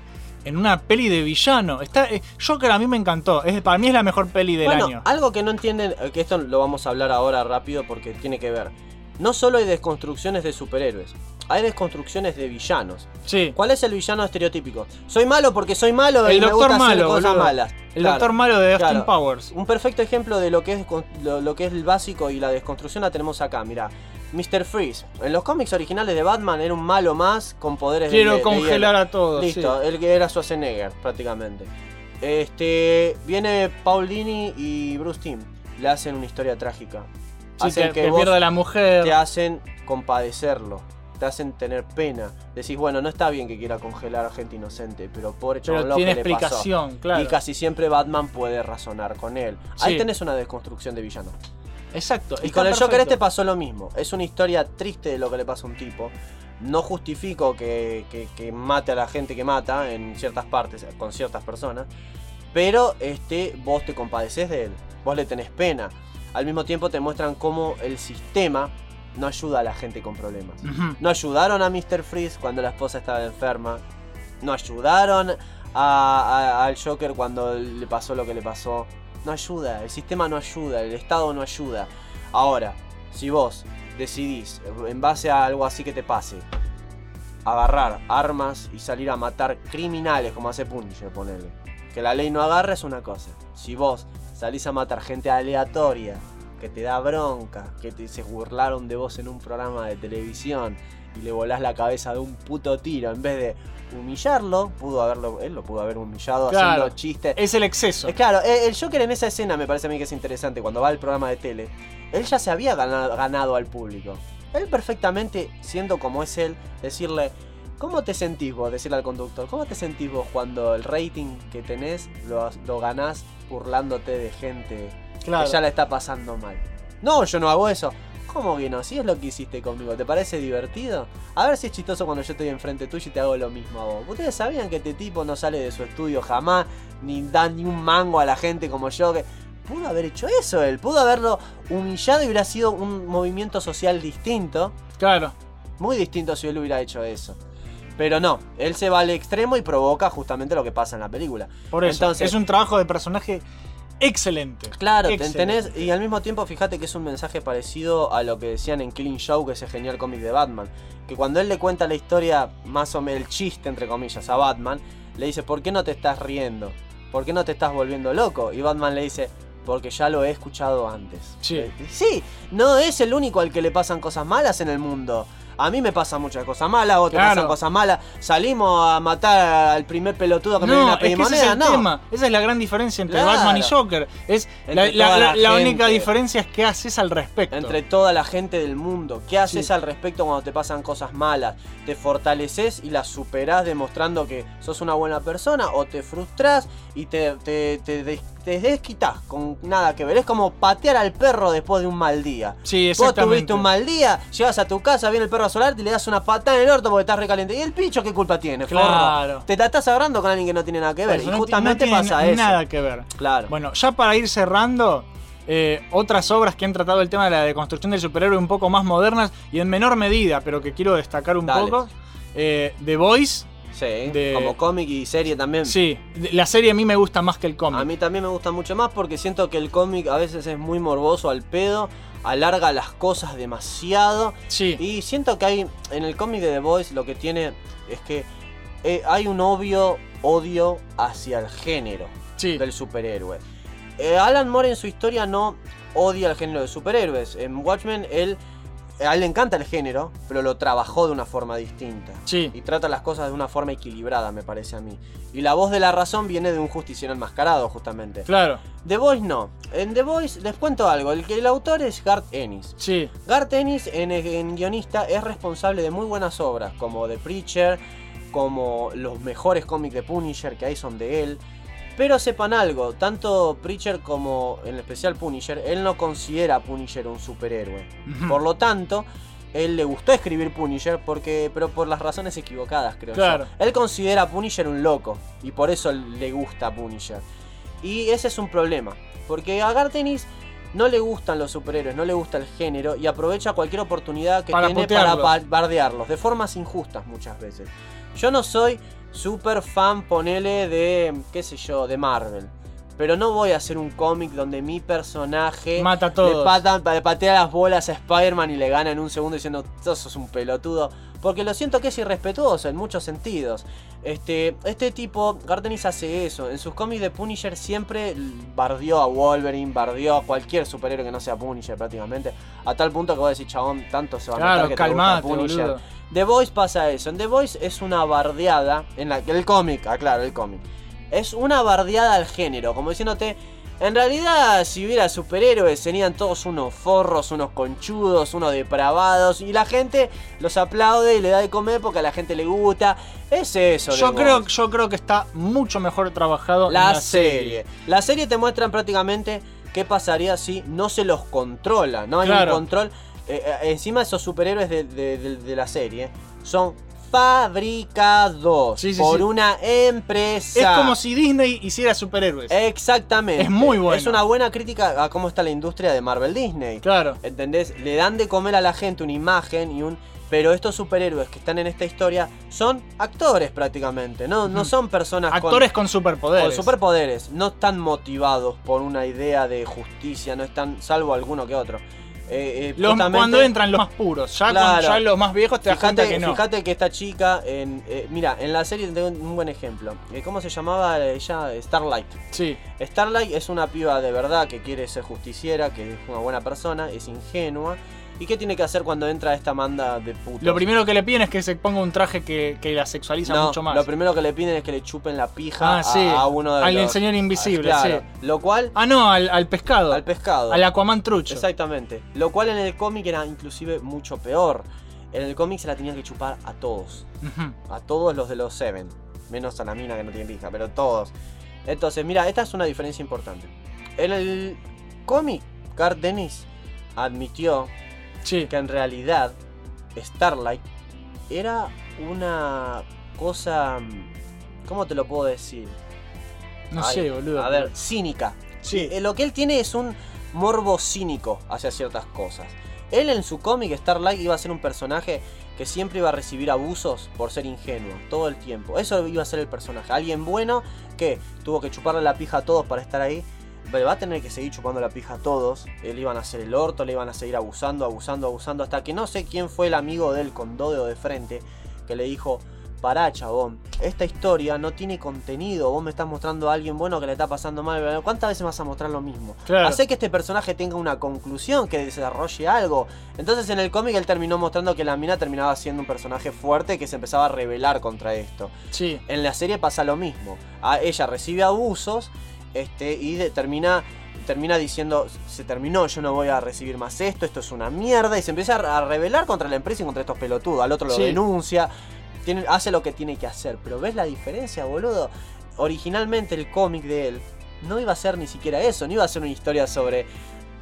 en una peli de villano. Está, eh, Joker a mí me encantó. Es, para mí es la mejor peli del bueno, año. algo que no entienden, eh, que esto lo vamos a hablar ahora rápido porque tiene que ver. No solo hay desconstrucciones de superhéroes, hay desconstrucciones de villanos. Sí. ¿Cuál es el villano estereotípico? Soy malo porque soy malo y El me doctor gusta hacer malo, cosas boludo. malas. El Claro, doctor malo de Austin claro. Powers. Un perfecto ejemplo de lo que es lo, lo que es el básico y la desconstrucción la tenemos acá, mira. Mr. Freeze. En los cómics originales de Batman era un malo más con poderes de- Quiero de, congelar hielo. a todos. Listo, sí. el que era Schwarzenegger prácticamente. Este viene Paul Dini y Bruce Timm. Le hacen una historia trágica. Sí, hacen que, que que vos pierda la mujer. te hacen compadecerlo. Te hacen tener pena. Decís, bueno, no está bien que quiera congelar a gente inocente, pero pobre Pero lo tiene que le pasó. explicación, claro. Y casi siempre Batman puede razonar con él. Ahí tenés una desconstrucción de villano. Exacto. Y con el Joker este pasó lo mismo. Es una historia triste de lo que le pasa a un tipo. No justifico que, que- que mate a la gente que mata en ciertas partes, con ciertas personas. Pero este, vos te compadeces de él. Vos le tenés pena. Al mismo tiempo te muestran cómo el sistema no ayuda a la gente con problemas. No ayudaron a Mr. Freeze cuando la esposa estaba enferma. No ayudaron a- a- al Joker cuando le pasó lo que le pasó. No ayuda, el sistema no ayuda, el Estado no ayuda. Ahora, si vos decidís, en base a algo así que te pase, agarrar armas y salir a matar criminales como hace Punisher, ponele. Que la ley no agarra es una cosa. Si vos salís a matar gente aleatoria, que te da bronca, que te, se burlaron de vos en un programa de televisión y le volás la cabeza de un puto tiro, en vez de humillarlo, pudo haberlo, él lo pudo haber humillado Claro. haciendo chistes. Es el exceso. Claro, el Joker en esa escena me parece a mí que es interesante. Cuando va al programa de tele, él ya se había ganado, ganado al público. Él perfectamente, siendo como es él, decirle, ¿cómo te sentís vos? Decirle al conductor, ¿cómo te sentís vos cuando el rating que tenés lo, lo ganás burlándote de gente Claro. que ya la está pasando mal? No, yo no hago eso. ¿Cómo que no? Si es lo que hiciste conmigo, ¿te parece divertido? A ver si es chistoso cuando yo estoy enfrente tuyo y te hago lo mismo a vos. ¿Ustedes sabían que este tipo no sale de su estudio jamás, ni da ni un mango a la gente como yo? Que pudo haber hecho eso él, pudo haberlo humillado y hubiera sido un movimiento social distinto, Claro. muy distinto si él hubiera hecho eso. Pero no, él se va al extremo y provoca justamente lo que pasa en la película. Por eso. Entonces- es un trabajo de personaje excelente. Claro, te Excelente. tenés, y al mismo tiempo fíjate que es un mensaje parecido a lo que decían en Killing Show, que es el genial cómic de Batman. Que cuando él le cuenta la historia, más o menos el chiste entre comillas, a Batman, le dice, ¿por qué no te estás riendo? ¿Por qué no te estás volviendo loco? Y Batman le dice, porque ya lo he escuchado antes. Sí. Sí, no es el único al que le pasan cosas malas en el mundo. A mí me pasan muchas cosas malas, a otros Claro. pasan cosas malas. Salimos a matar al primer pelotudo que me viene No, a es pedir que ese es el no. tema. Esa es la gran diferencia entre Claro. Batman y Joker. Es la, única diferencia es qué haces al respecto. entre toda la gente del mundo. ¿Qué haces Sí. al respecto cuando te pasan cosas malas? ¿Te fortaleces y las superás demostrando que sos una buena persona? ¿O te frustrás y te, te, te te desquitas con nada que ver? Es como patear al perro después de un mal día. Sí, Vos exactamente. tuviste un mal día, llegas a tu casa, viene el perro a solarte y le das una patada en el orto porque estás recaliente. ¿Y el picho qué culpa tiene, forro? Claro. Te la estás agarrando con alguien que no tiene nada que ver. Eso y justamente no tiene pasa eso. nada que ver. Claro. Bueno, ya para ir cerrando, eh, otras obras que han tratado el tema de la deconstrucción del superhéroe un poco más modernas y en menor medida, pero que quiero destacar un Dale. poco. eh, The Voice, sí, de- como cómic y serie también. sí, la serie a mí me gusta más que el A cómic. mí también me gusta mucho más porque siento que el cómic a veces es muy morboso al pedo, alarga las cosas demasiado. Sí, Y siento que hay en el cómic de The Voice lo que tiene es que eh, hay un obvio odio hacia el género sí. del superhéroe. Eh, Alan Moore en su historia no odia el género de superhéroes. En Watchmen él, a él le encanta el género, pero lo trabajó de una forma distinta. Sí. Y trata las cosas de una forma equilibrada, me parece a mí. Y la voz de la razón viene de un justiciero enmascarado, justamente. Claro, The Voice no. En The Voice les cuento algo. El, que el autor es Garth Ennis. sí. Garth Ennis, en, en guionista, es responsable de muy buenas obras, como The Preacher, como los mejores cómics de Punisher que hay son de él. Pero sepan algo, tanto Preacher como en especial Punisher, él no considera a Punisher un superhéroe. Por lo tanto, él le gustó escribir Punisher, porque, pero por las razones equivocadas, creo Claro. yo. Él considera a Punisher un loco, y por eso le gusta Punisher. Y ese es un problema, porque a Garth Ennis no le gustan los superhéroes, no le gusta el género, y aprovecha cualquier oportunidad que Para tiene para putearlos. bardearlos, de formas injustas muchas veces. Yo no soy super fan, ponele, de, qué sé yo, de Marvel. Pero no voy a hacer un cómic donde mi personaje Mata a todos. le, patan- le patea las bolas a Spider-Man y le gana en un segundo diciendo, "Sos sos un pelotudo. Porque lo siento que es irrespetuoso en muchos sentidos. Este, este tipo, Gartenis hace eso. En sus cómics de Punisher siempre bardeó a Wolverine, bardeó a cualquier superhéroe que no sea Punisher prácticamente. A tal punto que vos decís, chabón, tanto se va a Claro, notar que te gusta calmate, Punisher. boludo. The Voice pasa eso. En The Voice es una bardeada. En la, el cómic, aclaro, el cómic. Es una bardeada al género. Como diciéndote. En realidad, si hubiera superhéroes, serían todos unos forros, unos conchudos, unos depravados. Y la gente los aplaude y le da de comer porque a la gente le gusta. Es eso. Yo creo, yo creo que está mucho mejor trabajado La, en la serie. La serie te muestran prácticamente qué pasaría si no se los controla. No hay Claro. un control. Eh, eh, encima esos superhéroes de, de- de- de la serie son fabricados Sí, sí, por sí. una empresa. Es como si Disney hiciera superhéroes. Exactamente. Es muy bueno. Es una buena crítica a cómo está la industria de Marvel Disney. Claro. ¿Entendés? Le dan de comer a la gente una imagen y un. Pero estos superhéroes que están en esta historia son actores prácticamente, no, no son personas con- Actores con superpoderes. con superpoderes. No están motivados por una idea de justicia, no están, salvo alguno que otro. Eh, eh, Los- cuando entran los más puros. Ya, Claro. con, ya los más viejos te das cuenta que no. fíjate que esta chica, en, eh, mira, en la serie tengo un buen ejemplo. Eh, ¿Cómo se llamaba ella? Starlight. Sí. Starlight es una piba de verdad que quiere ser justiciera, que es una buena persona, es ingenua. ¿Y qué tiene que hacer cuando entra esta manda de putos? Lo primero que le piden es que se ponga un traje que, que la sexualiza No, mucho más. Lo primero que le piden es que le chupen la pija Ah, a- sí. a, uno de Al los... señor invisible, Claro, sí. Lo cual... Ah, no, al, al pescado. Al pescado. Al Aquaman trucho. Exactamente. Lo cual en el cómic era inclusive mucho peor. En el cómic se la tenían que chupar a todos. A todos los de los Seven. Menos a la mina que no tiene pija, pero todos. Entonces, mira, esta es una diferencia importante. En el cómic, Garth Dennis admitió Sí. que en realidad Starlight era una cosa... ¿Cómo te lo puedo decir? No Ay, sé, boludo. A ver, cínica. Sí. Eh, Lo que él tiene es un morbo cínico hacia ciertas cosas. Él en su cómic Starlight iba a ser un personaje que siempre iba a recibir abusos por ser ingenuo, todo el tiempo. Eso iba a ser el personaje. Alguien bueno que tuvo que chuparle la pija a todos para estar ahí. Va a tener que seguir chupando la pija a todos. Le iban a hacer el orto, le iban a seguir abusando, abusando, abusando. Hasta que no sé quién fue el amigo de él con dos dedos de frente que le dijo: Pará, chabón, esta historia no tiene contenido. Vos me estás mostrando a alguien bueno que le está pasando mal. ¿Cuántas veces vas a mostrar lo mismo? Claro. Hacé que este personaje tenga una conclusión, que desarrolle algo. Entonces en el cómic él terminó mostrando que la mina terminaba siendo un personaje fuerte que se empezaba a rebelar contra esto. Sí. En la serie pasa lo mismo. A ella recibe abusos este, y termina, termina diciendo, se terminó, yo no voy a recibir más esto, esto es una mierda. Y se empieza a rebelar contra la empresa y contra estos pelotudos. Al otro lo Sí. denuncia, tiene- hace lo que tiene que hacer. Pero ¿ves la diferencia, boludo? Originalmente el cómic de él no iba a ser ni siquiera eso, no iba a ser una historia sobre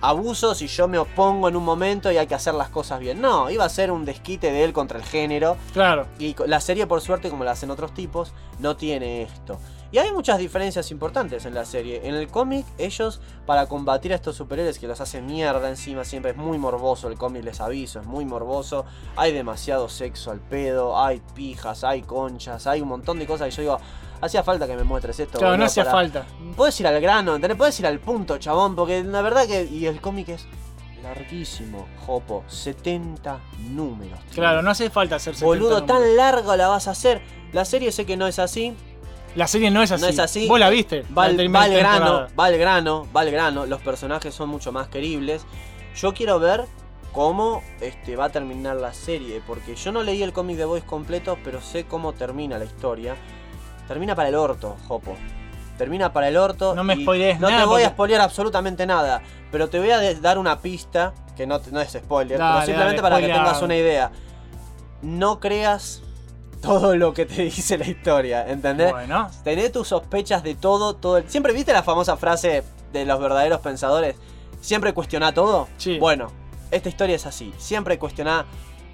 abusos y yo me opongo en un momento y hay que hacer las cosas bien. No, iba a ser un desquite de él contra el género. Claro. Y la serie, por suerte, como la hacen otros tipos, no tiene esto. Y hay muchas diferencias importantes en la serie. En el cómic, ellos, para combatir a estos superhéroes que los hacen mierda encima, siempre es muy morboso. El cómic, les aviso, es muy morboso. Hay demasiado sexo al pedo, hay pijas, hay conchas, hay un montón de cosas que yo digo, hacía falta que me muestres esto. Claro, no hacía para- falta. Puedes ir al grano, ¿entendés? Puedes ir al punto, chabón, porque la verdad que. Y el cómic es larguísimo, Jopo. 70 números. Claro, no hace falta hacer 70 Boludo, números. tan largo la vas a hacer. La serie sé que no es así. La serie no es así. No es así. Vos la viste. Va, al- grano, va al grano, va al grano. Los personajes son mucho más queribles. Yo quiero ver cómo este, va a terminar la serie. Porque yo no leí el cómic de Boys completo, pero sé cómo termina la historia. Termina para el orto, Jopo. Termina para el orto. No me spoilees No nada te voy a porque- spoilear absolutamente nada. Pero te voy a dar una pista. Que no, no es spoiler. Dale, pero simplemente dale, para que tengas una idea. No creas todo lo que te dice la historia. ¿Entendés? Bueno. Tené tus sospechas de todo, todo el... Siempre viste la famosa frase de los verdaderos pensadores. Siempre cuestiona todo. Sí. Bueno, esta historia es así. Siempre cuestiona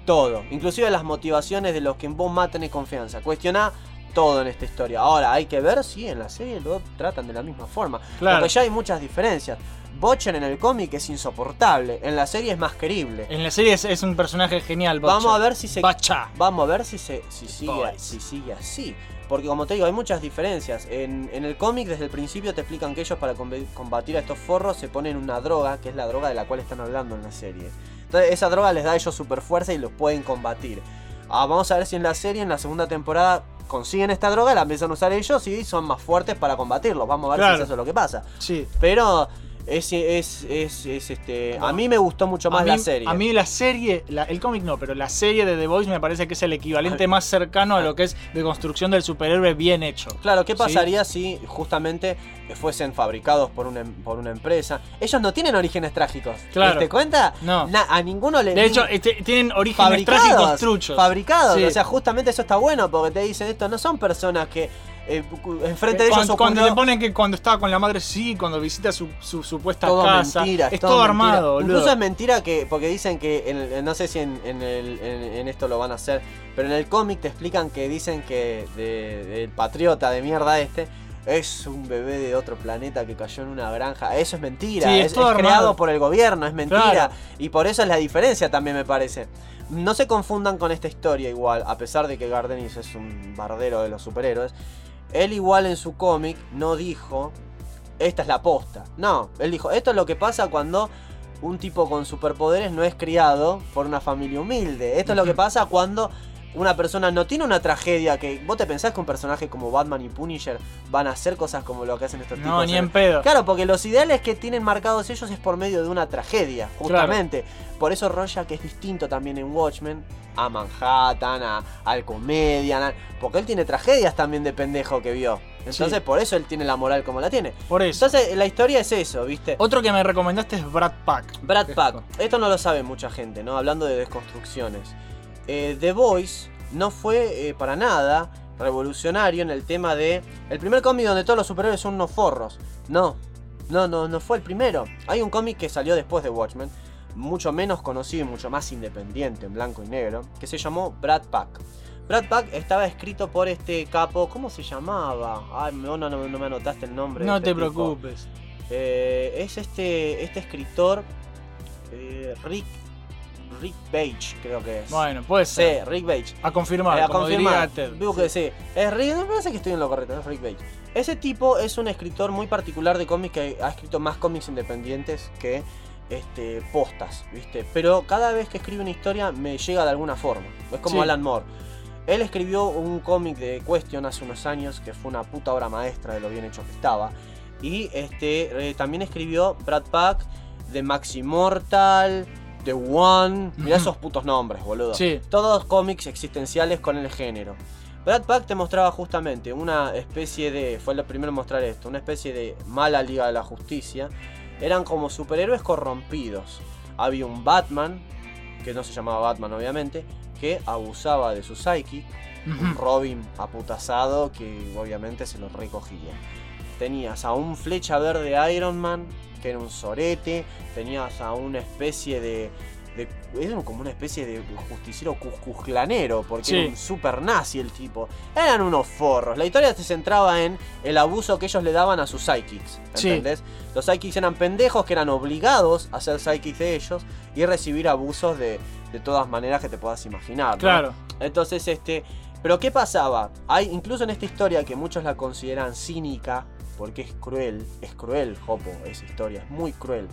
todo. Inclusive las motivaciones de los que en vos más tenés confianza. Cuestiona todo en esta historia. Ahora, hay que ver si en la serie lo tratan de la misma forma. Claro. Porque ya hay muchas diferencias. Butcher en el cómic es insoportable, en la serie es más querible. En la serie es, es un personaje genial. Butcher. Vamos a ver si se Bacha. Vamos a ver si se si sigue, si sigue así. Porque como te digo, hay muchas diferencias. En, en el cómic desde el principio te explican que ellos para combatir a estos forros se ponen una droga, que es la droga de la cual están hablando en la serie. Entonces esa droga les da a ellos super fuerza y los pueden combatir. Ah, vamos a ver si en la serie, en la segunda temporada, consiguen esta droga, la empiezan a usar ellos y son más fuertes para combatirlos. Vamos a ver Claro. si es eso lo que pasa. Sí. Pero es, es, es, es, este. A mí me gustó mucho más mí, la serie. A mí la serie, la- el cómic no, pero la serie de The Voice me parece que es el equivalente más cercano a lo que es de construcción del superhéroe bien hecho. Claro, ¿qué ¿Sí? pasaría si justamente fuesen fabricados por una, em- por una empresa? Ellos no tienen orígenes trágicos. Claro. ¿Te cuenta? No. Na- a ninguno le. De hecho, este, tienen orígenes trágicos truchos. Fabricados. Sí. O sea, justamente eso está bueno porque te dicen esto. No son personas que eh, enfrente de ellos cuando, te ponen que cuando estaba con la madre, sí, cuando visita su, su supuesta todo casa. mentira. es todo armado, boludo. Incluso es mentira que. Porque dicen que. en el- no sé si en, en el- en- en esto lo van a hacer. Pero en el cómic te explican que dicen que de- del patriota de mierda este. Es un bebé de otro planeta que cayó en una granja. Eso es mentira. Sí, es, es creado por el gobierno, es mentira. Claro. Y por eso es la diferencia también me parece. No se confundan con esta historia igual, a pesar de que Gardenis es un bardero de los superhéroes. Él igual en su cómic no dijo, esta es la posta. No, él dijo, esto es lo que pasa cuando un tipo con superpoderes no es criado por una familia humilde. Esto es lo que pasa cuando una persona no tiene una tragedia que vos te pensás que un personaje como Batman y Punisher van a hacer cosas como lo que hacen estos tipos. No, ni en pedo. Claro, porque los ideales que tienen marcados ellos es por medio de una tragedia, justamente. Por eso Rorschach es distinto también en Watchmen a Manhattan, a, al Comedian, a- porque él tiene tragedias también de pendejo que vio. Entonces Sí. por eso él tiene la moral como la tiene. Por eso. Entonces la historia es eso, ¿viste? Otro que me recomendaste es Brad Pack. Brad Pack, esto no lo sabe mucha gente, ¿no? Hablando de desconstrucciones. Eh, The Voice no fue eh, para nada revolucionario en el tema de. El primer cómic donde todos los superhéroes son unos forros. No, no, no, no fue el primero. Hay un cómic que salió después de Watchmen, mucho menos conocido y mucho más independiente, en blanco y negro, que se llamó Brad Pack. Brad Pack estaba escrito por este capo, ¿cómo se llamaba? Ay, no, no, me anotaste el nombre. de No este te tipo. preocupes. Eh, es este, este escritor, eh, Rick, Rick Page, creo que es. Bueno, puede Sí, ser. Rick Page. A confirmar, Eh, a como confirmar. diría Ted. Digo que sí. Es Rick, me parece que estoy en lo correcto, es Rick Page. Ese tipo es un escritor muy particular de cómics que ha escrito más cómics independientes que este, postas, ¿viste? Pero cada vez que escribe una historia me llega de alguna forma. Es como Sí. Alan Moore. Él escribió un cómic de Question hace unos años que fue una puta obra maestra de lo bien hecho que estaba. Y este eh, también escribió Brad Pack, The Maximortal, The One. Mirá esos putos nombres, boludo. Sí. Todos cómics existenciales con el género. Brad Pack te mostraba justamente una especie de. Fue el primero en mostrar esto. Una especie de mala Liga de la Justicia. Eran como superhéroes corrompidos. Había un Batman, que no se llamaba Batman obviamente, que abusaba de su psyche. Un. Robin aputazado que obviamente se lo recogía. Tenías a un flecha verde Iron Man, que era un sorete. Tenías a una especie de. de era como una especie de justiciero cuscusclanero, porque Sí. era un super nazi el tipo. Eran unos forros. La historia se centraba en el abuso que ellos le daban a sus psychics. Sí. ¿Entendés? Los psychics eran pendejos que eran obligados a ser psychics de ellos y recibir abusos de, de todas maneras que te puedas imaginar. ¿no? Claro. Entonces, este. Pero ¿qué pasaba? Hay, incluso en esta historia que muchos la consideran cínica, porque es cruel, es cruel, Jopo, esa historia, es muy cruel.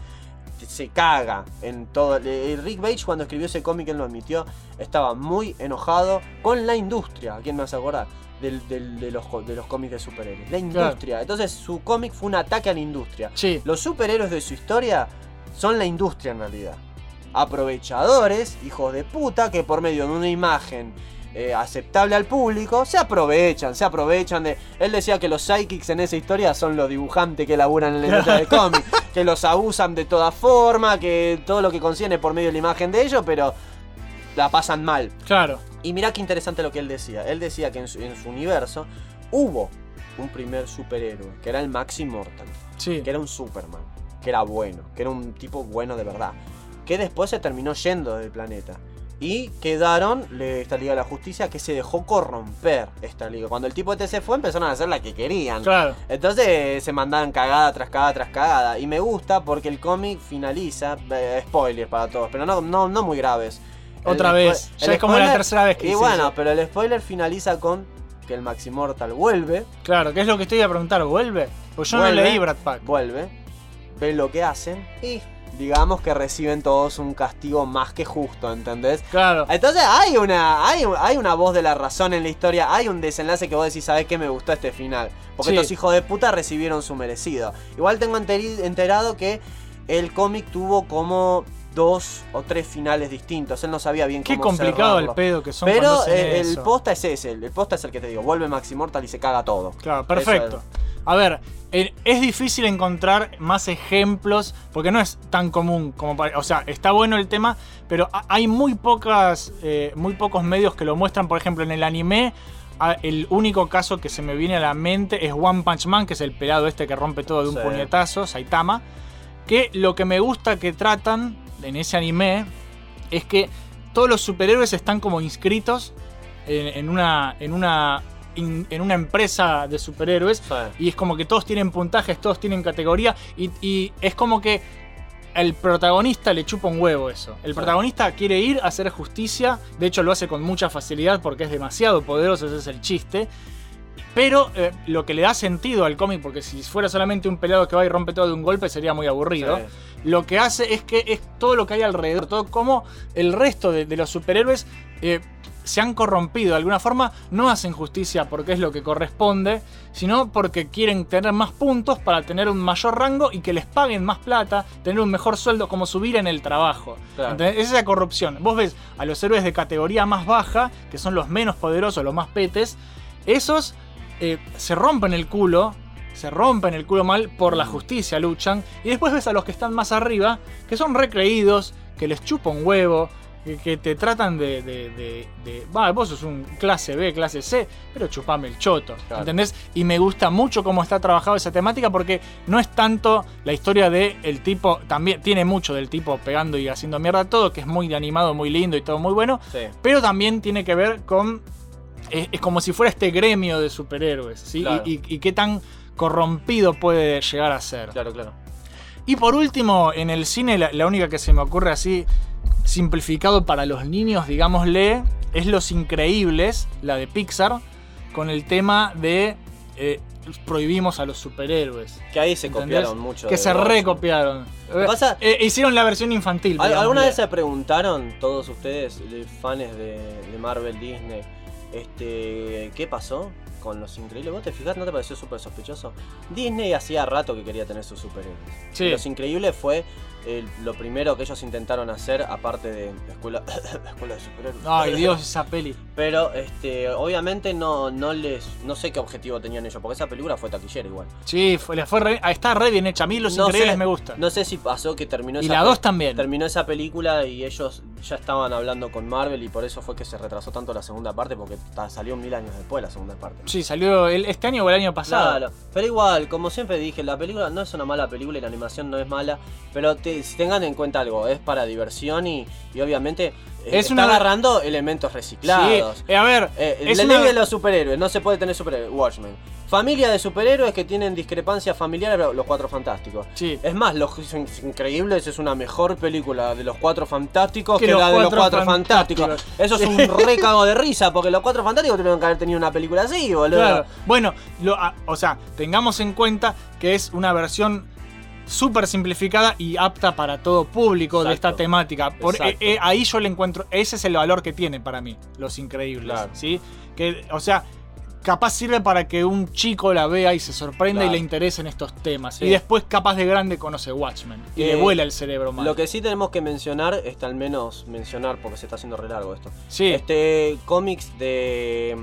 Se caga en todo. eh, Rick Page cuando escribió ese cómic, él lo admitió, estaba muy enojado con la industria. ¿A quién me hace acordar? Del- del- de, los, de los cómics de superhéroes. La industria. Entonces su cómic fue un ataque a la industria. Sí. Los superhéroes de su historia son la industria en realidad. Aprovechadores, hijos de puta, que por medio de una imagen eh, aceptable al público, se aprovechan, se aprovechan de... Él decía que los psychics en esa historia son los dibujantes que laburan en la industria del cómic, que los abusan de toda forma, que todo lo que consiguen es por medio de la imagen de ellos, pero la pasan mal. Claro. Y mirá qué interesante lo que él decía. Él decía que en su, en su universo hubo un primer superhéroe, que era el Maxi Mortal Sí. que era un Superman, que era bueno, que era un tipo bueno de verdad, que después se terminó yendo del planeta. Y quedaron le- esta Liga de la Justicia que se dejó corromper esta liga. Cuando el tipo este se fue, empezaron a hacer la que querían. Claro. Entonces se mandaban cagada tras cagada tras cagada. Y me gusta porque el cómic finaliza. eh, spoiler para todos, pero no, no, no muy graves. Otra vez. el Ya es como la tercera vez que Y bueno, eso. pero el spoiler finaliza con que el Maximortal vuelve. Claro, que es lo que estoy a preguntar, ¿vuelve? Pues yo Vuelve. no leí Brad Pack. Vuelve. Ven lo que hacen. Y digamos que reciben todos un castigo más que justo, ¿entendés? Claro. Entonces hay una, hay, hay una voz de la razón en la historia, hay un desenlace que vos decís, ¿sabés qué me gustó este final? Porque Sí. estos hijos de puta recibieron su merecido. Igual tengo enterado que el cómic tuvo como dos o tres finales distintos. Él no sabía bien Qué cómo complicado el pedo que son Pero el eso. posta es ese, el posta es el que te digo, vuelve Maximortal y se caga todo. Claro, perfecto. es. A ver, es difícil encontrar más ejemplos porque no es tan común como para- o sea, está bueno el tema, pero ha- hay muy pocas eh, muy pocos medios que lo muestran, por ejemplo, en el anime el único caso que se me viene a la mente es One Punch Man, que es el pelado este que rompe todo de un Sí. puñetazo, Saitama, que lo que me gusta que tratan en ese anime es que todos los superhéroes están como inscritos en, en una en una in- en una empresa de superhéroes y es como que todos tienen puntajes, todos tienen categoría y, y es como que el protagonista le chupa un huevo eso. El Sí. protagonista quiere ir a hacer justicia, de hecho lo hace con mucha facilidad porque es demasiado poderoso, ese es el chiste. Pero eh, lo que le da sentido al cómic, porque si fuera solamente un pelado que va y rompe todo de un golpe sería muy aburrido, Sí. lo que hace es que es todo lo que hay alrededor, todo como el resto de, de los superhéroes eh, se han corrompido de alguna forma, no hacen justicia porque es lo que corresponde, sino porque quieren tener más puntos para tener un mayor rango y que les paguen más plata, tener un mejor sueldo, como subir en el trabajo. Claro. Esa es la corrupción. Vos ves a los héroes de categoría más baja, que son los menos poderosos, los más petes, esos eh, se rompen el culo, se rompen el culo mal por la justicia, luchan, y después ves a los que están más arriba, que son recreídos, que les chupa un huevo, que, que te tratan de, de, de- vos sos un clase B, clase C, pero chupame el choto, Claro. ¿entendés? Y me gusta mucho cómo está trabajado esa temática porque no es tanto la historia de el tipo, también tiene mucho del tipo pegando y haciendo mierda todo, que es muy animado, muy lindo y todo muy bueno, Sí. pero también tiene que ver con. Es, es como si fuera este gremio de superhéroes, ¿sí? Claro. Y, y- y qué tan corrompido puede llegar a ser. Claro, claro. Y por último, en el cine, la, la única que se me ocurre así, simplificado para los niños, digámosle, es Los Increíbles, la de Pixar, con el tema de. eh, prohibimos a los superhéroes. Que ahí se ¿entendés? copiaron mucho. Que se recopiaron. pasa- Eh, hicieron la versión infantil. ¿Al- ¿Alguna vez se preguntaron, todos ustedes, eh, fans de, de Marvel, Disney, este, qué pasó con los increíbles? ¿Vos te fijas? ¿No te pareció súper sospechoso? Disney hacía rato que quería tener sus superhéroes. Sí. Los increíbles fue el- lo primero que ellos intentaron hacer, aparte de escuela, escuela de superhéroes. Ay, Dios, esa peli. Pero este, obviamente no, no les. No sé qué objetivo tenían ellos, porque esa película fue taquillera igual. Sí, fue, fue re- ah, está re bien hecha. A mí Los No Increíbles sé- me gusta. No sé si pasó que terminó Y esa la pe- dos también. Terminó esa película y ellos ya estaban hablando con Marvel y por eso fue que se retrasó tanto la segunda parte porque salió mil años después la segunda parte. Sí, salió el- este año o el año pasado. Claro, pero igual, como siempre dije, la película no es una mala película y la animación no es mala, pero te- si tengan en cuenta algo, es para diversión y, y obviamente eh, Es está una- agarrando elementos reciclados. Sí, eh, a ver, Eh, es la una- ley de los superhéroes, no se puede tener superhéroes. Watchmen. Familia de superhéroes que tienen discrepancias familiares, los cuatro fantásticos. Sí. Es más, Los Increíbles es una mejor película de los cuatro fantásticos Que la de los Cuatro fantásticos. Fantásticos. Eso es un re cago de risa, porque los cuatro fantásticos tuvieron que haber tenido una película así, boludo. Claro. Bueno, lo- o sea, tengamos en cuenta que es una versión súper simplificada y apta para todo público de esta temática. Por, eh, eh, ahí yo le encuentro, ese es el valor que tiene para mí, Los Increíbles. Claro. ¿sí? Que, o sea, capaz sirve para que un chico la vea y se sorprenda Claro. y le interesen estos temas. Sí. Y después, capaz de grande, conoce Watchmen. Y Eh, le vuela el cerebro mal. Lo que sí tenemos que mencionar, está al menos mencionar, porque se está haciendo re largo esto. Sí. Este, cómics de,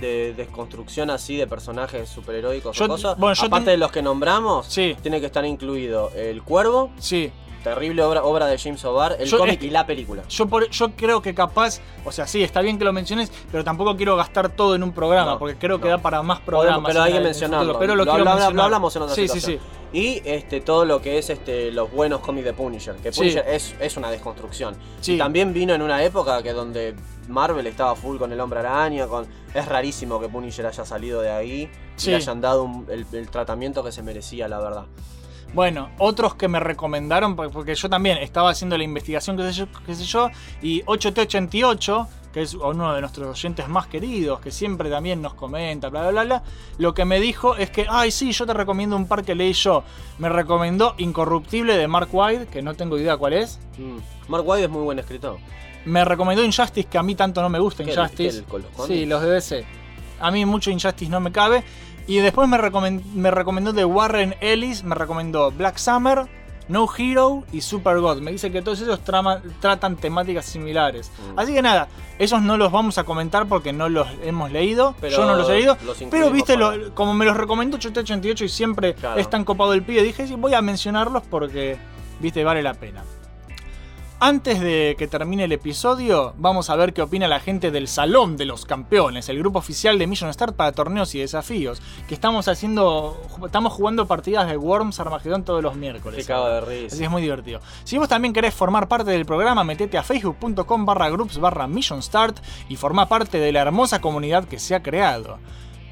de desconstrucción así de personajes superheroicos Yo- o cosas. bueno, yo aparte ten- de los que nombramos, Sí. tiene que estar incluido El Cuervo, Sí. Terrible obra, obra de James O'Barr, el Yo- cómic es que- y la película. Yo, por- yo creo que capaz, o sea, sí, está bien que lo menciones, pero tampoco quiero gastar todo en un programa, No, porque creo que no. da para más programas. pero hay en que el mencionarlo. futuro, pero lo, Lo quiero habla- lo mencionar. hablamos en otra Sí, sí, sí. situación. Y este, todo lo que es este, los buenos cómics de Punisher. Que Sí. Punisher es, es una desconstrucción. Sí. Y también vino en una época que donde Marvel estaba full con el hombre araña. Con... Es rarísimo que Punisher haya salido de ahí Sí. y le hayan dado un- el, el tratamiento que se merecía, la verdad. Bueno, otros que me recomendaron, por- porque yo también estaba haciendo la investigación, qué sé yo, qué sé yo y 8T88, que es uno de nuestros oyentes más queridos, que siempre también nos comenta, bla, bla, bla, bla, lo que me dijo es que, ay, sí, yo te recomiendo un par que leí yo. Me recomendó Incorruptible de Mark White, que no tengo idea cuál es. Mm. Mark White es muy buen escritor. Me recomendó Injustice, que a mí tanto no me gusta ¿Qué, el- Injustice. qué, el- con los sí, los de DC. A mí mucho Injustice no me cabe. Y después me, recomen- me recomendó de Warren Ellis, me recomendó Black Summer, No Hero y Super God. Me dice que todos esos tratan temáticas similares. Mm. Así que nada, esos no los vamos a comentar porque no los hemos leído. Pero Yo no los he leído. los Pero viste, para- lo- como me los recomendó 888 y siempre Claro. es tan copado el pibe, dije, sí, voy a mencionarlos porque, viste, vale la pena. Antes de que termine el episodio, vamos a ver qué opina la gente del Salón de los Campeones, el grupo oficial de Mission Start para torneos y desafíos, que estamos haciendo, estamos jugando partidas de Worms Armageddon todos los miércoles. Cago de risa. Así es muy divertido. Si vos también querés formar parte del programa, metete a facebook.com barra groups barra Mission Start y forma parte de la hermosa comunidad que se ha creado.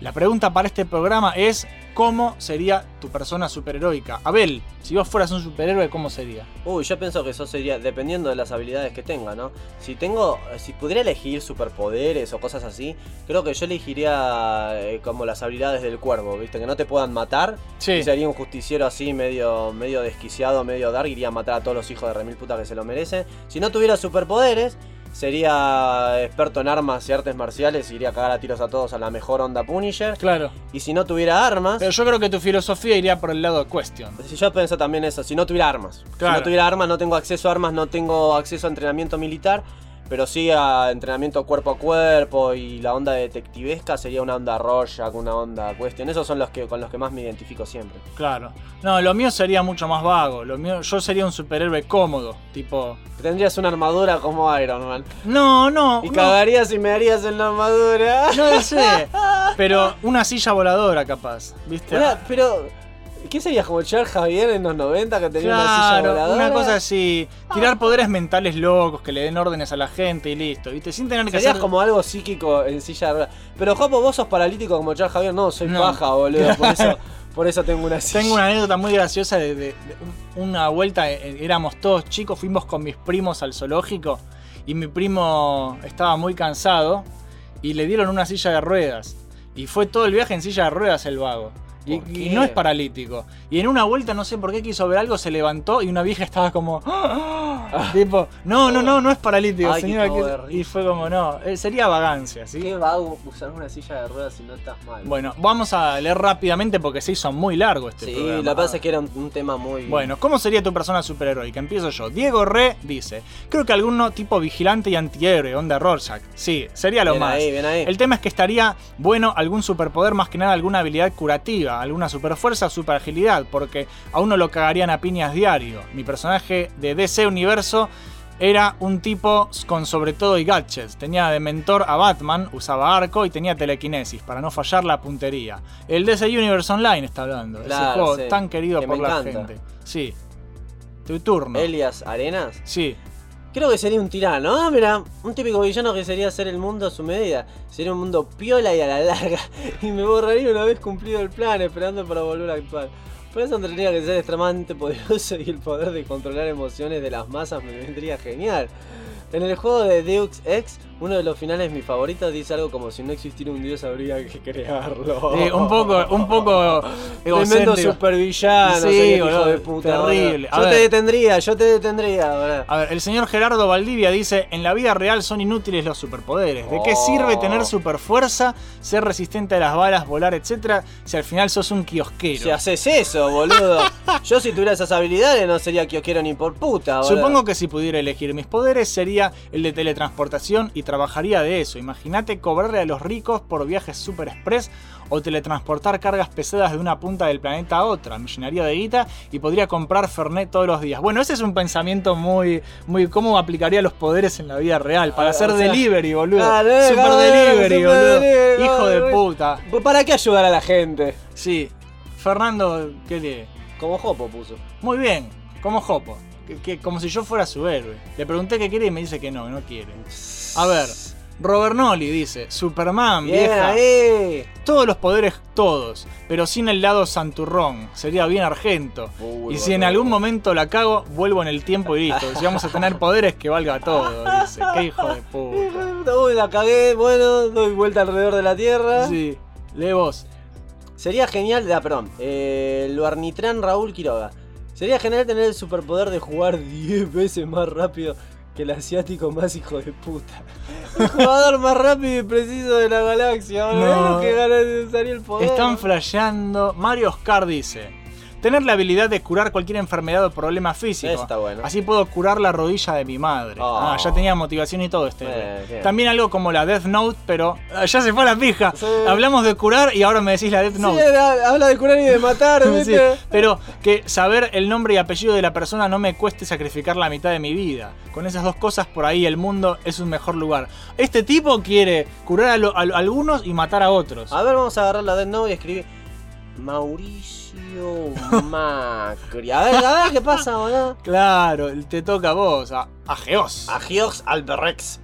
La pregunta para este programa es, ¿cómo sería tu persona superheroica? Abel, si vos fueras un superhéroe, ¿cómo sería? Uy, yo pienso que eso sería dependiendo de las habilidades que tenga, ¿no? Si tengo, si pudiera elegir superpoderes o cosas así, creo que yo elegiría eh, como las habilidades del cuervo, ¿viste? Que no te puedan matar. Sí. Y sería un justiciero así, medio, medio desquiciado, medio dark, iría a matar a todos los hijos de remil puta que se lo merecen. Si no tuviera superpoderes, sería experto en armas y artes marciales, iría a cagar a tiros a todos a la mejor onda Punisher. Claro. Y si no tuviera armas. Pero yo creo que tu filosofía iría por el lado de Question. Si yo pienso también eso, si no tuviera armas. Claro. Si no tuviera armas, no tengo acceso a armas, no tengo acceso a entrenamiento militar, pero sí a entrenamiento cuerpo a cuerpo y la onda detectivesca sería una onda Rorschach, una onda Question. Esos son los que con los que más me identifico siempre. Claro. No, lo mío sería mucho más vago. Lo mío, yo sería un superhéroe cómodo. Tipo. Tendrías una armadura como Iron Man. No, no. Y no. cagarías y me harías en la armadura. No lo sé. Pero una silla voladora, capaz. ¿Viste? Una- pero. ¿Qué serías como Charles Javier en los 90 que tenía una silla Claro, voladora? una cosa así. Tirar poderes mentales locos que le den órdenes a la gente y listo. ¿Viste? Sin tener que Serías hacer. como algo psíquico en silla de ruedas. Pero Jopo, vos sos paralítico como Charles Javier. No, soy No. paja, boludo. Por eso, por eso tengo una silla. Tengo una anécdota muy graciosa de, de- de un- una vuelta, eh, éramos todos chicos, fuimos con mis primos al zoológico y mi primo estaba muy cansado y le dieron una silla de ruedas. Y fue todo el viaje en silla de ruedas el vago. Y, no es paralítico. Y en una vuelta, no sé por qué quiso ver algo, se levantó y una vieja estaba como. tipo, no, no, no, no es paralítico, Ay, señora. que-. Y fue como, no, eh, sería vagancia, ¿sí? Qué vago usar una silla de ruedas si no estás mal. Bueno, vamos a leer rápidamente porque se hizo muy largo este sí, programa. lo que pasa es que era un, un tema muy. Bueno, ¿cómo sería tu persona superheroica? Empiezo yo. Diego Re dice: Creo que alguno tipo vigilante y antihéroe, onda Rorschach. Sí, sería lo Bien más. ahí, bien ahí. El tema es que estaría bueno algún superpoder, más que nada alguna habilidad curativa, alguna superfuerza o superagilidad, porque a uno lo cagarían a piñas diario. Mi personaje de DC Universo era un tipo con sobre todo y gadgets. Tenía de mentor a Batman, usaba arco y tenía telequinesis para no fallar la puntería. El DC Universe Online está hablando. ese Claro, juego sí, tan querido que por la encanta. gente. Sí. Tu turno. Elias Arenas. Sí. Creo que sería un tirano. Ah, mira, un típico villano que sería hacer el mundo a su medida. Sería un mundo piola y a la larga. Y me borraría una vez cumplido el plan, esperando para volver a actuar. Por eso tendría que ser extremadamente poderoso y el poder de controlar emociones de las masas me vendría genial. En el juego de Deus Ex, uno de los finales mis favoritos dice algo como si no existiera un dios habría que crearlo. Sí, un poco, un poco Tremendo supervillano, Sí, hijo de puta. terrible. Yo te detendría, yo te detendría, boludo. A ver, el señor Gerardo Valdivia dice, en la vida real son inútiles los superpoderes. ¿De qué Oh. sirve tener superfuerza, ser resistente a las balas, volar, etcétera, si al final sos un kiosquero? Si haces eso, boludo. Yo si tuviera esas habilidades no sería que quiero ni por puta, boludo. Supongo que si pudiera elegir mis poderes sería el de teletransportación y trabajaría de eso. Imagínate cobrarle a los ricos por viajes super express o teletransportar cargas pesadas de una punta del planeta a otra. Me llenaría de guita y podría comprar Fernet todos los días. Bueno, ese es un pensamiento muy, muy cómo aplicaría los poderes en la vida real. Para Ah, hacer o sea, delivery, boludo. eh, super delivery, super boludo. delivery, Hijo de puta. ¿Para qué ayudar a la gente? Sí. Fernando, ¿qué le? Como Jopo puso. Muy bien, como Jopo. Que, como si yo fuera su héroe. Le pregunté qué quiere y me dice que no, que no quiere. A ver, Robert Nolly dice, Superman, Bien vieja. ahí. Todos los poderes, todos, pero sin el lado santurrón. Sería bien argento. Uy, y si en algún momento la cago, vuelvo en el tiempo y listo. Si vamos a tener poderes, que valga todo, dice. Qué hijo de puta. Uy, la cagué, bueno, doy vuelta alrededor de la Tierra. Sí, lee vos. Sería genial, ah, perdón, eh, lo Arnitran Raúl Quiroga. Sería genial tener el superpoder de jugar 10 veces más rápido que el asiático más hijo de puta. El jugador más rápido y preciso de la galaxia. No. que ganas necesario el poder. Están flasheando. Mario Oscar dice: Tener la habilidad de curar cualquier enfermedad o problema físico. Está bueno. Así puedo curar la rodilla de mi madre. Oh. Ah, ya tenía motivación y todo este. Eh. También algo como la Death Note, pero ah, ya se fue a la pija. Sí. Hablamos de curar y ahora me decís la Death Note. habla de curar y de matar, Sí, pero que saber el nombre y apellido de la persona no me cueste sacrificar la mitad de mi vida. Con esas dos cosas por ahí el mundo es un mejor lugar. Este tipo quiere curar a, lo- a a algunos y matar a otros. A ver, vamos a agarrar la Death Note y escribir Mauricio Macri. A ver, a ver qué pasa, boludo. Claro, te toca a vos, a, a Geos. Agiox Alberrex.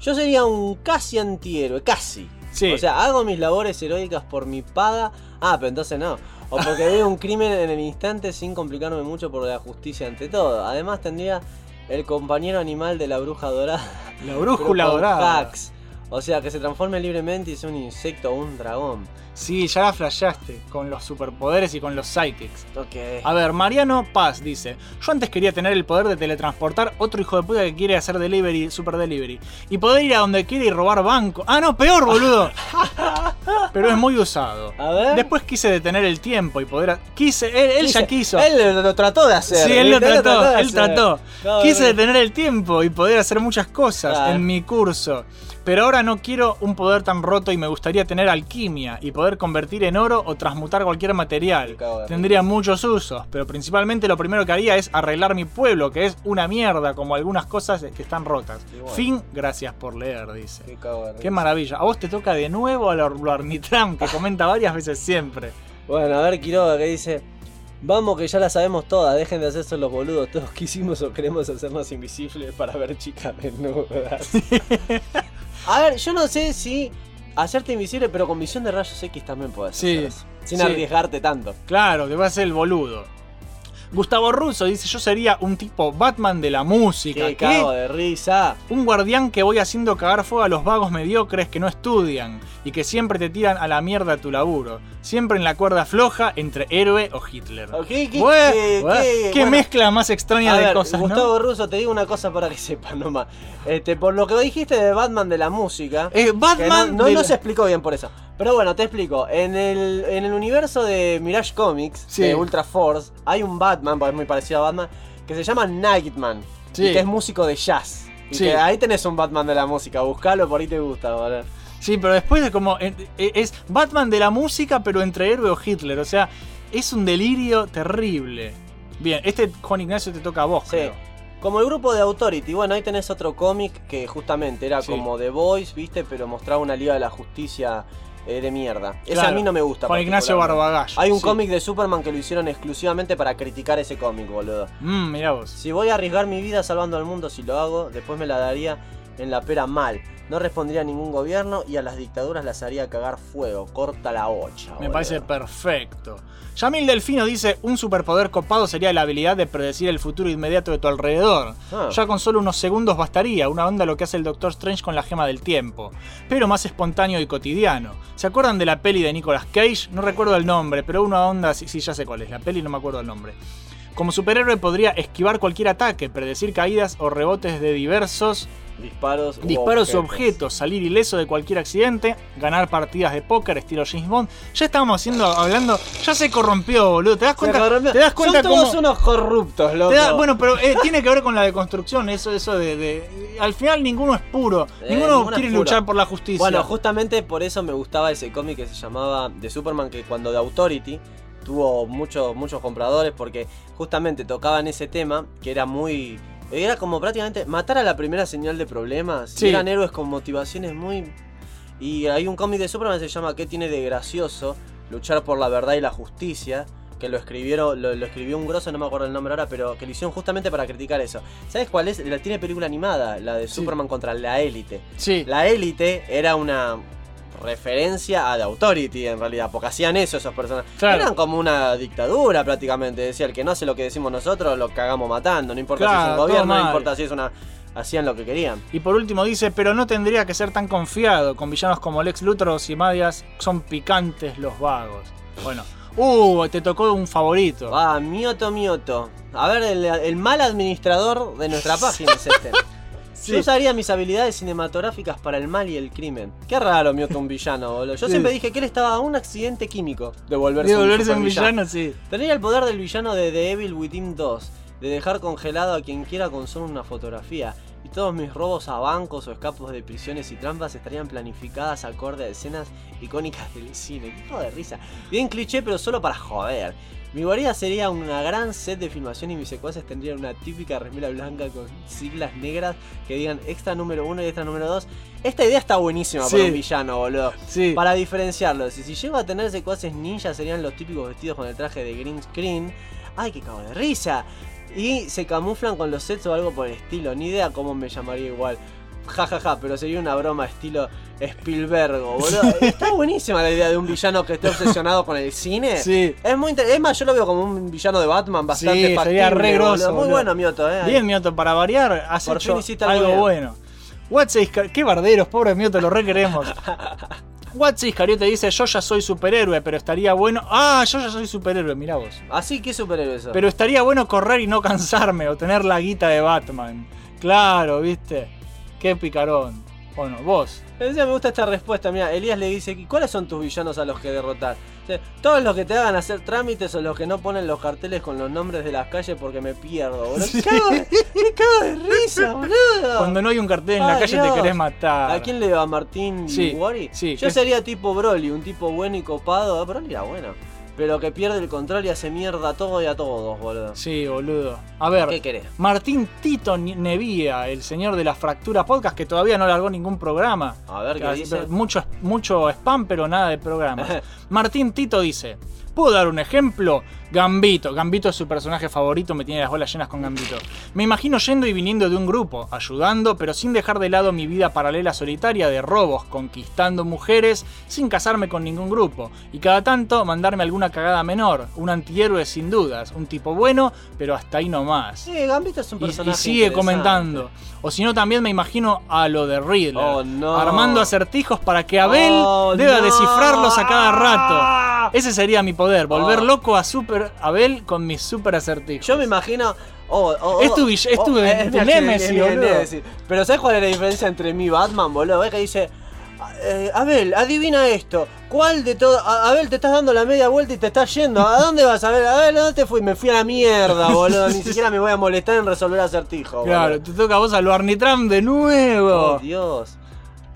Yo sería un casi antihéroe, casi. Sí. O sea, hago mis labores heroicas por mi paga. Ah, pero entonces no. O porque veo un crimen en el instante sin complicarme mucho por la justicia ante todo. Además tendría el compañero animal de la bruja dorada. la brújula dorada. hacks. O sea, que se transforme libremente y sea un insecto o un dragón. Sí, ya la flasheaste con los superpoderes y con los psychics. Ok. A ver, Mariano Paz dice: Yo antes quería tener el poder de teletransportar otro hijo de puta que quiere hacer delivery, super delivery. Y poder ir a donde quiere y robar banco. Ah, no, peor, boludo. Pero es muy usado. A ver. Después quise detener el tiempo y poder. a- Quise, él, él ya quiso. Él lo, trató de hacer. Sí, él lo trató, él hacer. trató. No, Quise no. detener el tiempo y poder hacer muchas cosas Claro. en mi curso. Pero ahora no quiero un poder tan roto y me gustaría tener alquimia y poder convertir en oro o transmutar cualquier material. Tendría muchos usos, pero principalmente lo primero que haría es arreglar mi pueblo, que es una mierda, como algunas cosas que están rotas. Fin, gracias por leer, dice. Qué Qué maravilla. A vos te toca de nuevo a lo Arnitram, que comenta varias veces siempre. Bueno, a ver, Quiroga, que dice. Vamos, que ya la sabemos todas, dejen de hacerse los boludos. Todos quisimos o queremos hacernos invisibles para ver chicas desnudas. a ver, yo no sé si hacerte invisible, pero con visión de rayos X también puedes. Sí, hacer eso, sin sí. arriesgarte tanto. Claro, te va a ser el boludo. Gustavo Russo dice, yo sería un tipo Batman de la música. Qué ¿Qué? cago de risa. Un guardián que voy haciendo cagar fuego a los vagos mediocres que no estudian y que siempre te tiran a la mierda tu laburo. Siempre en la cuerda floja entre héroe o Hitler. Ok, ¿Qué, qué, Bue- qué- bue- qué- qué bueno, mezcla más extraña a de ver, cosas, Gustavo ¿no? Russo, te digo una cosa para que sepas nomás. Este, por lo que dijiste de Batman de la música. Eh, Batman no, no, de no se explicó bien por eso. Pero bueno, te explico. En el, en el universo de Mirage Comics, Sí. de Ultra Force, hay un Batman, porque es muy parecido a Batman, que se llama Nightman. Sí. Y que es músico de jazz. Y Sí. que ahí tenés un Batman de la música. Buscalo, por ahí te gusta, ¿vale? Sí, pero después es como. eh, eh, Es Batman de la música, pero entre héroe o Hitler. O sea, es un delirio terrible. Bien, este Juan Ignacio te toca a vos, Sí. creo. Como el grupo de Authority, bueno, ahí tenés otro cómic que justamente era Sí. como The Voice, ¿viste? Pero mostraba una Liga de la Justicia de mierda. Ese Claro. a mí no me gusta. Juan Ignacio. Barbagallo. Hay un sí. cómic de Superman que lo hicieron exclusivamente para criticar ese cómic, boludo. Mmm, mirá vos. Si voy a arriesgar mi vida salvando al mundo, si lo hago, después me la daría en la pera mal. No respondería a ningún gobierno y a las dictaduras las haría cagar fuego. Corta la ocha. Me boludo. parece perfecto. Yamil Delfino dice, un superpoder copado sería la habilidad de predecir el futuro inmediato de tu alrededor. Ah. Ya con solo unos segundos bastaría, una onda lo que hace el Doctor Strange con la gema del tiempo, pero más espontáneo y cotidiano. ¿Se acuerdan de la peli de Nicolas Cage? No recuerdo el nombre, pero una onda, sí, sí ya sé cuál es, la peli no me acuerdo el nombre. Como superhéroe podría esquivar cualquier ataque, predecir caídas o rebotes de diversos Disparos. disparos objetos, salir ileso de cualquier accidente, ganar partidas de póker estilo James Bond. Ya estábamos haciendo, hablando, ya se corrompió, boludo. ¿Te das cuenta? ¿Te das cuenta Son todos cómo- unos corruptos, loco. da- bueno, pero eh, tiene que ver con la deconstrucción, eso, eso de, de- Al final ninguno es puro, Eh, ninguno quiere puro. luchar por la justicia. Bueno, justamente por eso me gustaba ese cómic que se llamaba de Superman, que cuando de Authority tuvo muchos, muchos compradores, porque justamente tocaban ese tema que era muy. Era como prácticamente matar a la primera señal de problemas. Sí. eran héroes con motivaciones muy. Y hay un cómic de Superman que se llama ¿Qué tiene de gracioso? Luchar por la verdad y la justicia. que lo escribieron, lo, lo escribió un grosso, no me acuerdo el nombre ahora, pero que lo hicieron justamente para criticar eso. ¿Sabes cuál es? La tiene película animada, la de Superman contra la élite. Sí. La élite era una referencia a The Authority en realidad, porque hacían eso esos personajes. Claro. Eran como una dictadura prácticamente, decía el que no hace lo que decimos nosotros, lo cagamos matando, no importa si es un gobierno, no importa si es una... Hacían lo que querían. Y por último dice, pero no tendría que ser tan confiado. Con villanos como Lex Luthor o Simadias son picantes los vagos. Bueno. Uh, te tocó un favorito. Ah, Mioto Mioto. A ver, el, el mal administrador de nuestra página es este. Yo usaría mis habilidades cinematográficas para el mal y el crimen. Qué raro Mioto un villano, boludo. Yo Sí. siempre dije que él estaba a un accidente químico de volverse, De volverse un supervillano. villano, sí. Tendría el poder del villano de The Evil Within 2, de dejar congelado a quien quiera con solo una fotografía. Y todos mis robos a bancos o escapos de prisiones y trampas estarían planificadas acorde a escenas icónicas del cine. Qué hijo de risa. Bien cliché, pero solo para joder. Mi guarida sería una gran set de filmación y mis secuaces tendrían una típica remera blanca con siglas negras que digan extra número 1 y extra número 2. Esta idea está buenísima Sí. para un villano, boludo. Sí. Para diferenciarlos. Y si llego a tener secuaces ninja serían los típicos vestidos con el traje de green screen. ¡Ay, qué cago de risa! Y se camuflan con los sets o algo por el estilo. Ni idea cómo me llamaría igual. Ja, ja, ja, pero sería una broma estilo Spielberg, boludo. Está buenísima la idea de un villano que esté obsesionado con el cine. Sí. Es muy Es más, yo lo veo como un villano de Batman bastante Sí, factible, sería re boludo. grosso, Muy boludo. bueno, Mioto, eh. Bien, Mioto, para variar, hiciste algo, algo bueno. Iscar- Qué barderos, pobre Mioto, lo requeremos. Watts Iscariote dice, yo ya soy superhéroe, pero estaría bueno... Ah, yo ya soy superhéroe, mirá vos. Así que superhéroe eso. Pero estaría bueno correr y no cansarme o tener la guita de Batman. Claro, viste. Qué picarón. Bueno, vos. Me gusta esta respuesta, mira, Elías le dice, ¿cuáles son tus villanos a los que derrotar? Todos los que te hagan hacer trámites o los que no ponen los carteles con los nombres de las calles porque me pierdo, boludo. Sí. ¿Qué cago de, cago de risa, boludo? Cuando no hay un cartel en la Ay, calle Dios. te querés matar. ¿A quién le va? ¿A Martín Sí, Liguori? sí, Yo sería tipo Broly, un tipo bueno y copado. Ah, Broly era bueno. Pero que pierde el control y hace mierda a todo y a todos, boludo. Sí, boludo. A ver, ¿Qué querés? Martín Tito Nevía, el señor de la fractura podcast, que todavía no largó ningún programa. A ver qué dice. Mucho, mucho spam, pero nada de programas. Martín Tito dice: ¿Puedo dar un ejemplo? Gambito. Gambito es su personaje favorito, me tiene las bolas llenas con Gambito. Me imagino yendo y viniendo de un grupo, ayudando, pero sin dejar de lado mi vida paralela solitaria de robos, conquistando mujeres, sin casarme con ningún grupo. Y cada tanto mandarme alguna cagada menor. Un antihéroe sin dudas. Un tipo bueno, pero hasta ahí nomás. Sí, Gambito es un Y, y personaje. sigue comentando. O si no, también me imagino a lo de Riddler. Oh, no. Armando acertijos para que Abel Oh, deba no. descifrarlos a cada rato. Ese sería mi poder, volver Oh. loco a Super Abel con mis super acertijos. Yo me imagino. oh, oh, Es oh, tu vill- es tu- oh, tu mi mi boludo. némesis. Pero ¿sabes cuál es la diferencia entre mí y Batman, boludo? Ves que dice. eh, Abel, adivina esto. ¿Cuál de todo? Abel, te estás dando la media vuelta y te estás yendo. ¿A dónde vas? Abel, Abel, ¿a dónde te fui? Me fui a la mierda, boludo. Ni siquiera me voy a molestar en resolver acertijo. Claro, te toca a vos al Barney Trump de nuevo. Oh, Dios.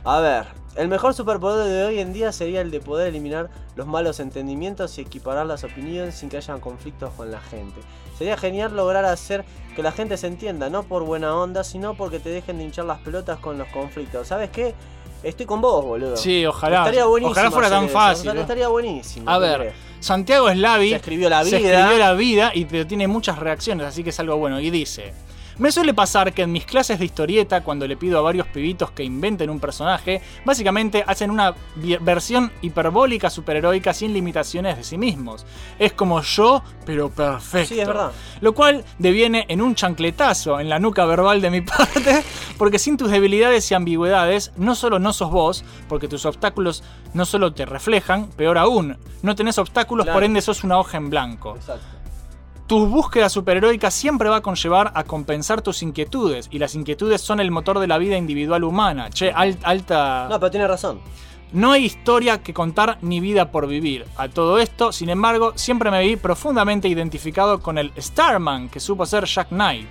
A ver, el mejor superpoder de hoy en día sería el de poder eliminar los malos entendimientos y equiparar las opiniones sin que hayan conflictos con la gente. Sería genial lograr hacer que la gente se entienda, no por buena onda, sino porque te dejen de hinchar las pelotas con los conflictos. ¿Sabes qué? Estoy con vos, boludo. Sí, ojalá. Estaría buenísimo. Ojalá fuera tan fácil, ¿no? estaría buenísimo. A ¿qué ver, crees? Santiago Slavi Se escribió la se vida. escribió la vida y te- tiene muchas reacciones, así que es algo bueno. Y dice: Me suele pasar que en mis clases de historieta, cuando le pido a varios pibitos que inventen un personaje, básicamente hacen una versión hiperbólica superheroica sin limitaciones de sí mismos. Es como yo, pero perfecto. Sí, es verdad. Lo cual deviene en un chancletazo en la nuca verbal de mi parte, porque sin tus debilidades y ambigüedades, no solo no sos vos, porque tus obstáculos no solo te reflejan, peor aún, no tenés obstáculos, Claro. por ende sos una hoja en blanco. Exacto. Tu búsqueda superheroica siempre va a conllevar a compensar tus inquietudes, y las inquietudes son el motor de la vida individual humana. Che, al- alta... No, pero tiene razón. No hay historia que contar ni vida por vivir. A todo esto, sin embargo, siempre me vi profundamente identificado con el Starman que supo ser Jack Knight.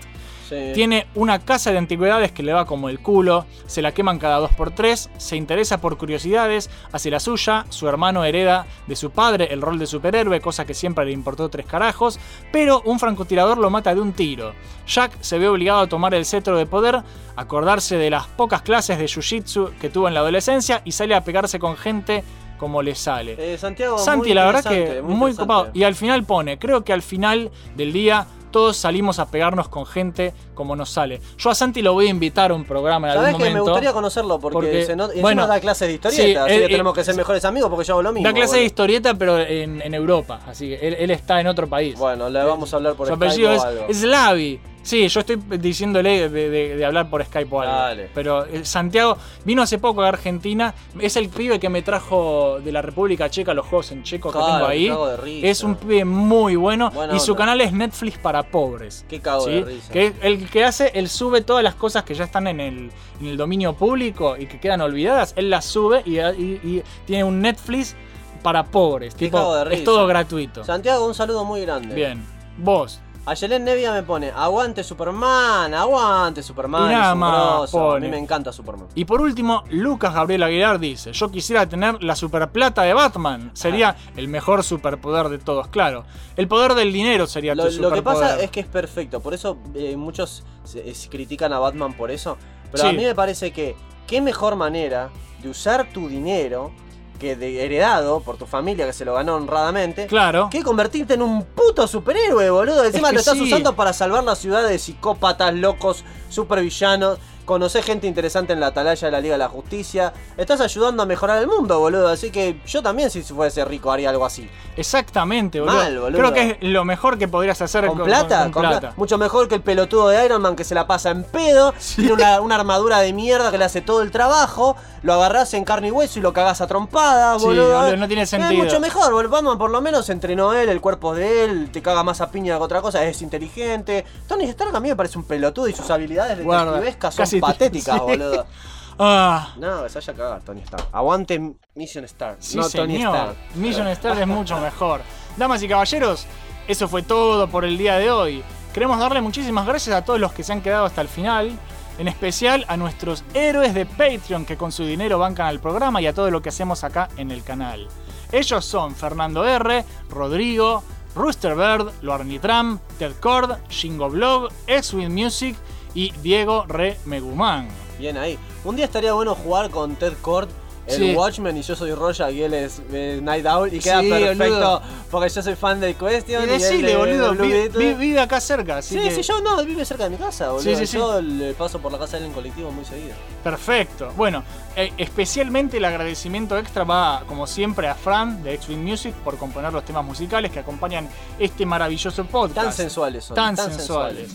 Sí. Tiene una casa de antigüedades que le va como el culo, se la queman cada dos por tres, se interesa por curiosidades, hace la suya, su hermano hereda de su padre el rol de superhéroe, cosa que siempre le importó tres carajos, pero un francotirador lo mata de un tiro. Jack se ve obligado a tomar el cetro de poder, acordarse de las pocas clases de jiu-jitsu que tuvo en la adolescencia y sale a pegarse con gente como le sale. Eh, Santiago, Santi, muy la verdad que muy, interesante. copado. Y al final pone, creo que al final del día todos salimos a pegarnos con gente como nos sale. Yo a Santi lo voy a invitar a un programa en ¿Sabes algún que me momento. gustaría conocerlo? Porque, porque, se encima bueno, da clases de historieta, sí, así él- que tenemos que ser mejores amigos porque yo hago lo mismo. Da clase de historieta, pero en, en Europa. Así que él, él está en otro país. Bueno, le vamos a hablar por Su apellido es. Slavi. Sí, yo estoy diciéndole de, de- de hablar por Skype o algo. Dale. Pero eh, Santiago vino hace poco a Argentina. Es el pibe que me trajo de la República Checa los juegos en checo que tengo ahí. cago de risa. Es un pibe muy bueno. Buena y su canal es Netflix para pobres. Qué cago ¿sí? de risa. Que el que hace, él sube todas las cosas que ya están en el, en el dominio público y que quedan olvidadas. Él las sube y, y- y tiene un Netflix para pobres. Qué Tipo, cago de es risa. todo gratuito. Santiago, un saludo muy grande. Bien. Vos. Ayelen Nevia me pone, aguante Superman, aguante Superman. Y nada más. A mí me encanta Superman. Y por último, Lucas Gabriel Aguilar dice, yo quisiera tener la superplata de Batman. Sería el mejor superpoder de todos, claro. El poder del dinero sería Lo, tu lo superpoder. que pasa es que es perfecto, por eso eh, muchos se- se critican a Batman por eso. Pero a mí me parece que qué mejor manera de usar tu dinero que de heredado por tu familia que se lo ganó honradamente. Claro. Que convertirte en un puto superhéroe, boludo. Encima que lo estás sí. usando para salvar la ciudad de psicópatas, locos, supervillanos. Conocés gente interesante en la atalaya de la Liga de la Justicia. Estás ayudando a mejorar el mundo, boludo. Así que yo también, si fuese rico, haría algo así. Exactamente, boludo. Mal, boludo. Creo que es lo mejor que podrías hacer ¿Con plata? con Con plata. pla- Mucho mejor que el pelotudo de Iron Man que se la pasa en pedo. Tiene una, una armadura de mierda que le hace todo el trabajo. Lo agarrás en carne y hueso y lo cagás a trompadas, Sí, boludo. boludo, no tiene sentido. Es mucho mejor, boludo. Batman por lo menos entrenó él, el cuerpo de él, te caga más a piña que otra cosa, es inteligente. Tony Stark a mí me parece un pelotudo y sus habilidades Guarda, detectivescas son casi patéticas, sí. boludo. Ah, No, se vaya a cagar Tony Stark. Aguante Mission Stark, sí, no Tony. Stark. Mission Star es mucho mejor. Damas y caballeros, eso fue todo por el día de hoy. Queremos darle muchísimas gracias a todos los que se han quedado hasta el final. En especial a nuestros héroes de Patreon que con su dinero bancan al programa y a todo lo que hacemos acá en el canal. Ellos son Fernando R, Rodrigo, Rooster Bird, Loarnitram, Ted Cord, Shingo Blog, X-Wing Music y Diego Re Megumán. Bien ahí. Un día estaría bueno jugar con Ted Cord, el Sí. Watchmen, y yo soy Roya y él es eh, Night Owl. Y queda Sí, perfecto boludo. porque yo soy fan de Question. Y decile, de boludo, vi- vive acá cerca, así Sí, que... sí, yo no, vive cerca de mi casa, boludo. Sí, sí, sí. Yo le paso por la casa de él en colectivo muy seguido. Perfecto. Bueno, eh, especialmente el agradecimiento extra va, como siempre, a Fran de X-Wing Music por componer los temas musicales que acompañan este maravilloso podcast. Tan sensuales son. Tan, sensuales.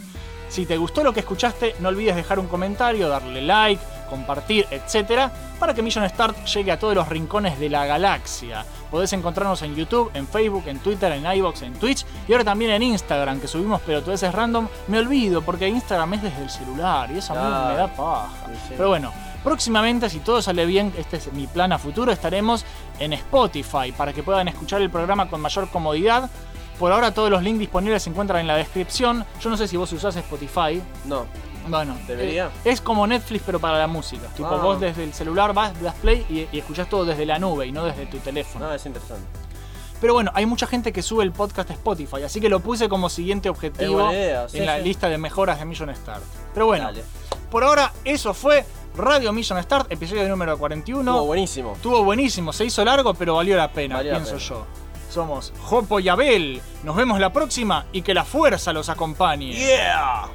Si te gustó lo que escuchaste, no olvides dejar un comentario, darle like, compartir, etcétera, para que Million Start llegue a todos los rincones de la galaxia. Podés encontrarnos en YouTube, en Facebook, en Twitter, en iBox, en Twitch y ahora también en Instagram, que subimos pelotudeces random. Me olvido porque Instagram es desde el celular y eso a mí me da paja. Pero bueno, próximamente, si todo sale bien, este es mi plan a futuro, estaremos en Spotify para que puedan escuchar el programa con mayor comodidad. Por ahora todos los links disponibles se encuentran en la descripción. Yo no sé si vos usás Spotify. No. Bueno, Debería. eh, es como Netflix pero para la música. Tipo, Ah. vos desde el celular vas, das play y, y escuchás todo desde la nube y no desde tu teléfono. No, es interesante. Pero bueno, hay mucha gente que sube el podcast a Spotify, así que lo puse como siguiente objetivo buena idea, sí, en la sí. lista de mejoras de Million Start. Pero bueno, Dale. por ahora eso fue Radio Million Start, episodio número 41. Estuvo buenísimo. Estuvo buenísimo, se hizo largo, pero valió la pena, Valió la pienso pena. yo. Somos Jopo y Abel. Nos vemos la próxima y que la fuerza los acompañe. Yeah.